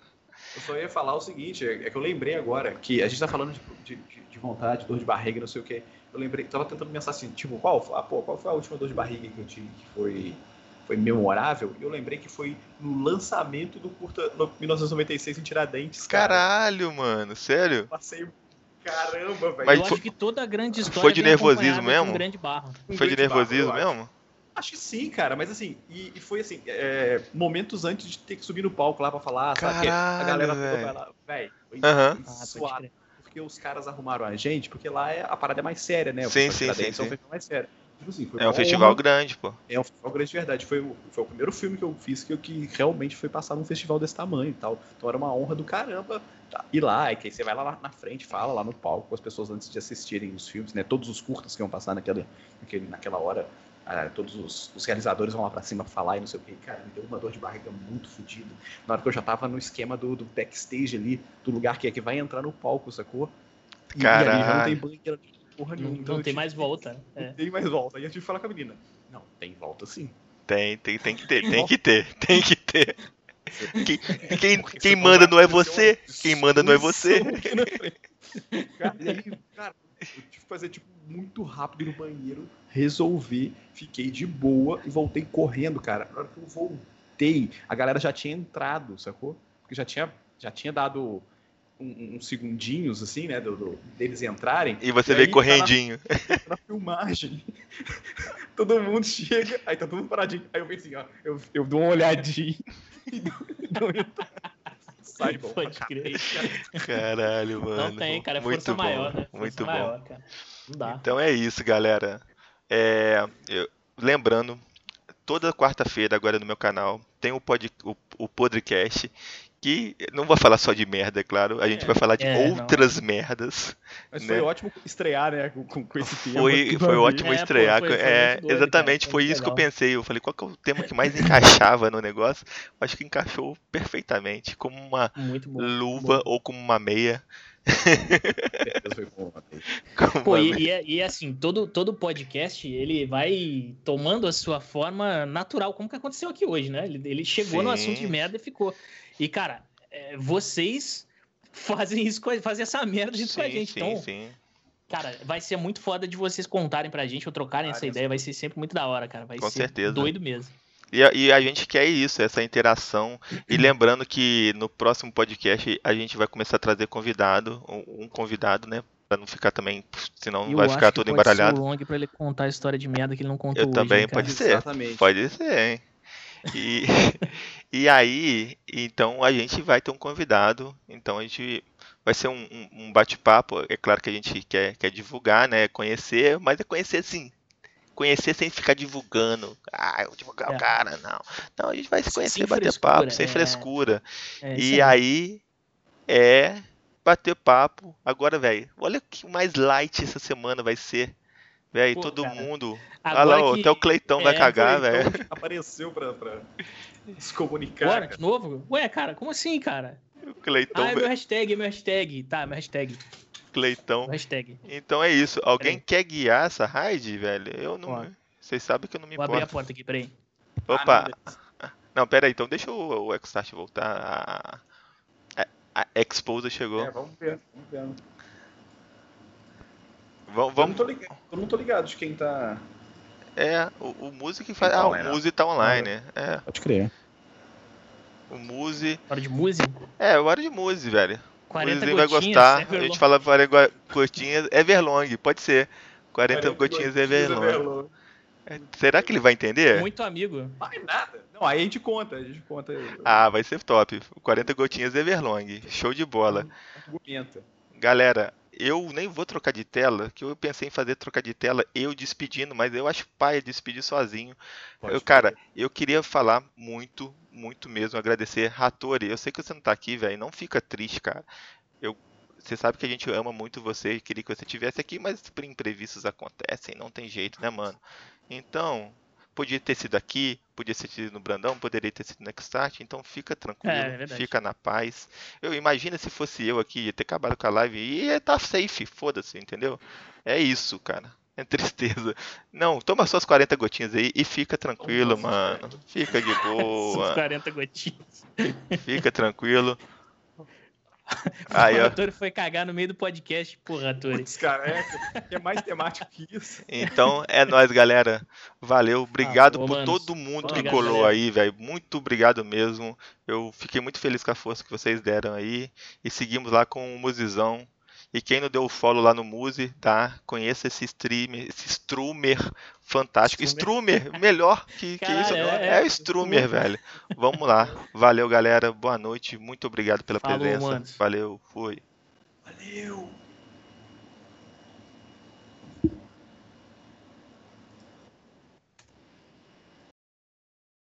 Eu só ia falar o seguinte, é é que eu lembrei agora que a gente tá falando de, de, de vontade, dor de barriga, não sei o que. Eu lembrei, tava tentando pensar assim, tipo, qual, ah, pô, qual foi a última dor de barriga que eu tive que foi, foi memorável? E eu lembrei que foi no lançamento do curta no 1996 em Tiradentes, cara. Caralho, mano, sério? Passei caramba, velho. Mas eu foi- acho que toda grande história foi de nervosismo de mesmo? Um grande barro. Um Foi de grande barro, nervosismo eu acho. mesmo? Acho que sim, cara, mas assim, e, e foi assim, é, momentos antes de ter que subir no palco lá pra falar, sabe? A Caralho, galera toda velho. vai lá, velho, foi, foi Ah. Porque os caras arrumaram a gente, porque lá é, a parada é mais séria, né? Sim, sim, sim, É um sim. festival mais sério. Tipo assim, foi É um festival honra, grande, pô. É um festival grande de verdade. Foi o, foi o primeiro filme que eu fiz que, eu, que realmente foi passar num festival desse tamanho e tal. Então era uma honra do caramba tá, ir lá. E que aí você vai lá na frente, fala lá no palco com as pessoas antes de assistirem os filmes, né? Todos os curtas que iam passar naquela, naquele, naquela hora. Ah, todos os, os realizadores vão lá pra cima falar e não sei o que. Cara, me deu uma dor de barriga muito fodida. Na hora que eu já tava no esquema do, do backstage ali, do lugar que é que vai entrar no palco, sacou? E, e ali já não tem banheiro, porra Não, nenhuma. não Então eu tem mais volta. né? Não É. tem mais volta. Aí eu tive que falar com a menina. Não, tem volta sim. Tem, tem, tem que ter, tem que ter, tem que ter. Quem, quem, Porque quem senão manda não é você, quem manda não é você. Cara, e aí, cara, eu tive que fazer tipo muito rápido no banheiro, resolvi, fiquei de boa e voltei correndo, cara. Na hora que eu voltei, a galera já tinha entrado, sacou? Porque já tinha, já tinha dado um- uns segundinhos, assim, né, do, do- deles entrarem. E você E veio correndinho. na filmagem. todo mundo chega, aí tá todo mundo paradinho. Aí eu assim, ó, eu, eu dou uma olhadinha e dou, dou. Sai, bom. Pode crer. Caralho, mano. Não tem, cara. É Muito força bom, maior, né? Força muito bom. maior, cara. Não dá. Então é isso, galera. É, eu- lembrando, toda quarta-feira agora no meu canal tem o, pod, o, o Podrecast, que não vou falar só de merda, é claro, a gente É. vai falar de É, não. outras merdas. Mas né? foi ótimo estrear, né, com, com, esse tema. Foi, foi ótimo É, pô, estrear. foi- foi é, doido, exatamente, cara, foi foi isso que eu legal. pensei. Eu falei, qual que é o tema que mais encaixava no negócio? Acho que encaixou perfeitamente, como uma luva ou como uma meia. Pô, e, e é, e é assim, todo, todo podcast, ele vai tomando a sua forma natural, como que aconteceu aqui hoje, né? Ele, ele chegou no Sim. assunto de merda e ficou. E, cara, é, vocês fazem isso, com a- fazem essa merda junto com a gente. sim, então, sim. cara, vai ser muito foda de vocês contarem pra gente ou trocarem essa Várias ideia, vai ser sempre muito da hora, cara. Vai Com ser certeza. doido mesmo. E a, e a gente quer isso, essa interação. E lembrando que no próximo podcast a gente vai começar a trazer convidado, um, um convidado, né? Pra não ficar também, senão Eu vai acho ficar que tudo pode embaralhado. Ser o Long pra ele contar a história de merda que ele não contou Eu hoje, também, hein, pode ser. Exatamente. Pode ser, hein? E, e aí, então a gente vai ter um convidado, então a gente vai ser um, um- um bate-papo. É claro que a gente quer, quer divulgar, né? Conhecer, mas é conhecer assim. Conhecer sem ficar divulgando. Ah, eu vou divulgar É. o cara, não. Não, a gente vai se Sem conhecer, bater frescura, papo, sem é. frescura. É E aí é bater papo. Agora, velho, olha que mais light essa semana vai ser. Véi, Pô, todo cara. mundo. Agora Olha lá, que- até o Cleitão vai é, cagar, Foi, velho. apareceu pra, pra se comunicar. Bora, de novo? Ué, cara, como assim, cara? O Cleitão, Ah, é meu velho. hashtag, é meu hashtag. Tá, meu hashtag. Cleitão. Hashtag. Então é isso. Alguém quer guiar essa raid, velho? Eu não. Ó. Vocês sabem que eu não me Vou abrir a importo. porta aqui, peraí. Opa! Ah, não, pera aí, então deixa o, o Xstart voltar. A, a, a Exposa chegou. É, vamos ver, vamos ver. Vamos, Eu não vamos. tô ligado, eu não tô ligado de quem tá. É, o, o Muzi que faz. Tá Ah, online, o Muzi tá online. É, Pode crer. o Muzi. Hora de música. É, hora de Muzi, velho. O 40 Muzi vai gotinhas. gostar. Everlong. A gente fala 40 gotinhas. Everlong, pode ser. 40 gotinhas Everlong. Everlong. É, Será que ele vai entender? Muito amigo. Vai nada. Não, aí a gente conta, a gente conta. Ah, vai ser top. 40 gotinhas Everlong. Show de bola. Argumenta. Galera, eu nem vou trocar de tela, que eu pensei em fazer trocar de tela eu despedindo, mas eu acho pai despedir sozinho. Pode Eu, cara, eu queria falar muito, muito mesmo, agradecer. Ratori, eu sei que você não tá aqui, velho, não fica triste, cara. Eu, você sabe que a gente ama muito você e queria que você estivesse aqui, mas imprevistos acontecem, não tem jeito, né, mano? Então, podia ter sido aqui, podia ter sido no Brandão, poderia ter sido no Nextart, então fica tranquilo, É, é fica na paz. Eu imagino se fosse eu aqui, ia ter acabado com a live e ia estar safe, foda-se, entendeu? É isso, cara. É tristeza. Não, toma suas 40 gotinhas aí e fica tranquilo, suas mano. Fica de boa, 40 gotinhas. fica tranquilo. Aí, o. Ratori foi cagar no meio do podcast, porra, Ratori. Putz, cara, é, é mais temático que isso. Então é nóis, galera. Valeu, obrigado Ah, ô, por manos. todo mundo que Obrigado, colou galera. aí, velho. Muito obrigado mesmo. Eu fiquei muito feliz com a força que vocês deram aí. E seguimos lá com o Musizão. E quem não deu o follow lá no Muzi, tá? Conheça esse streamer, esse Strumer fantástico. Strumer, melhor que, que Caralho, isso. é, É, é. o Strumer, velho. Vamos lá. Valeu, galera. Boa noite. Muito obrigado pela Falou, presença. manos. Valeu, fui. Valeu.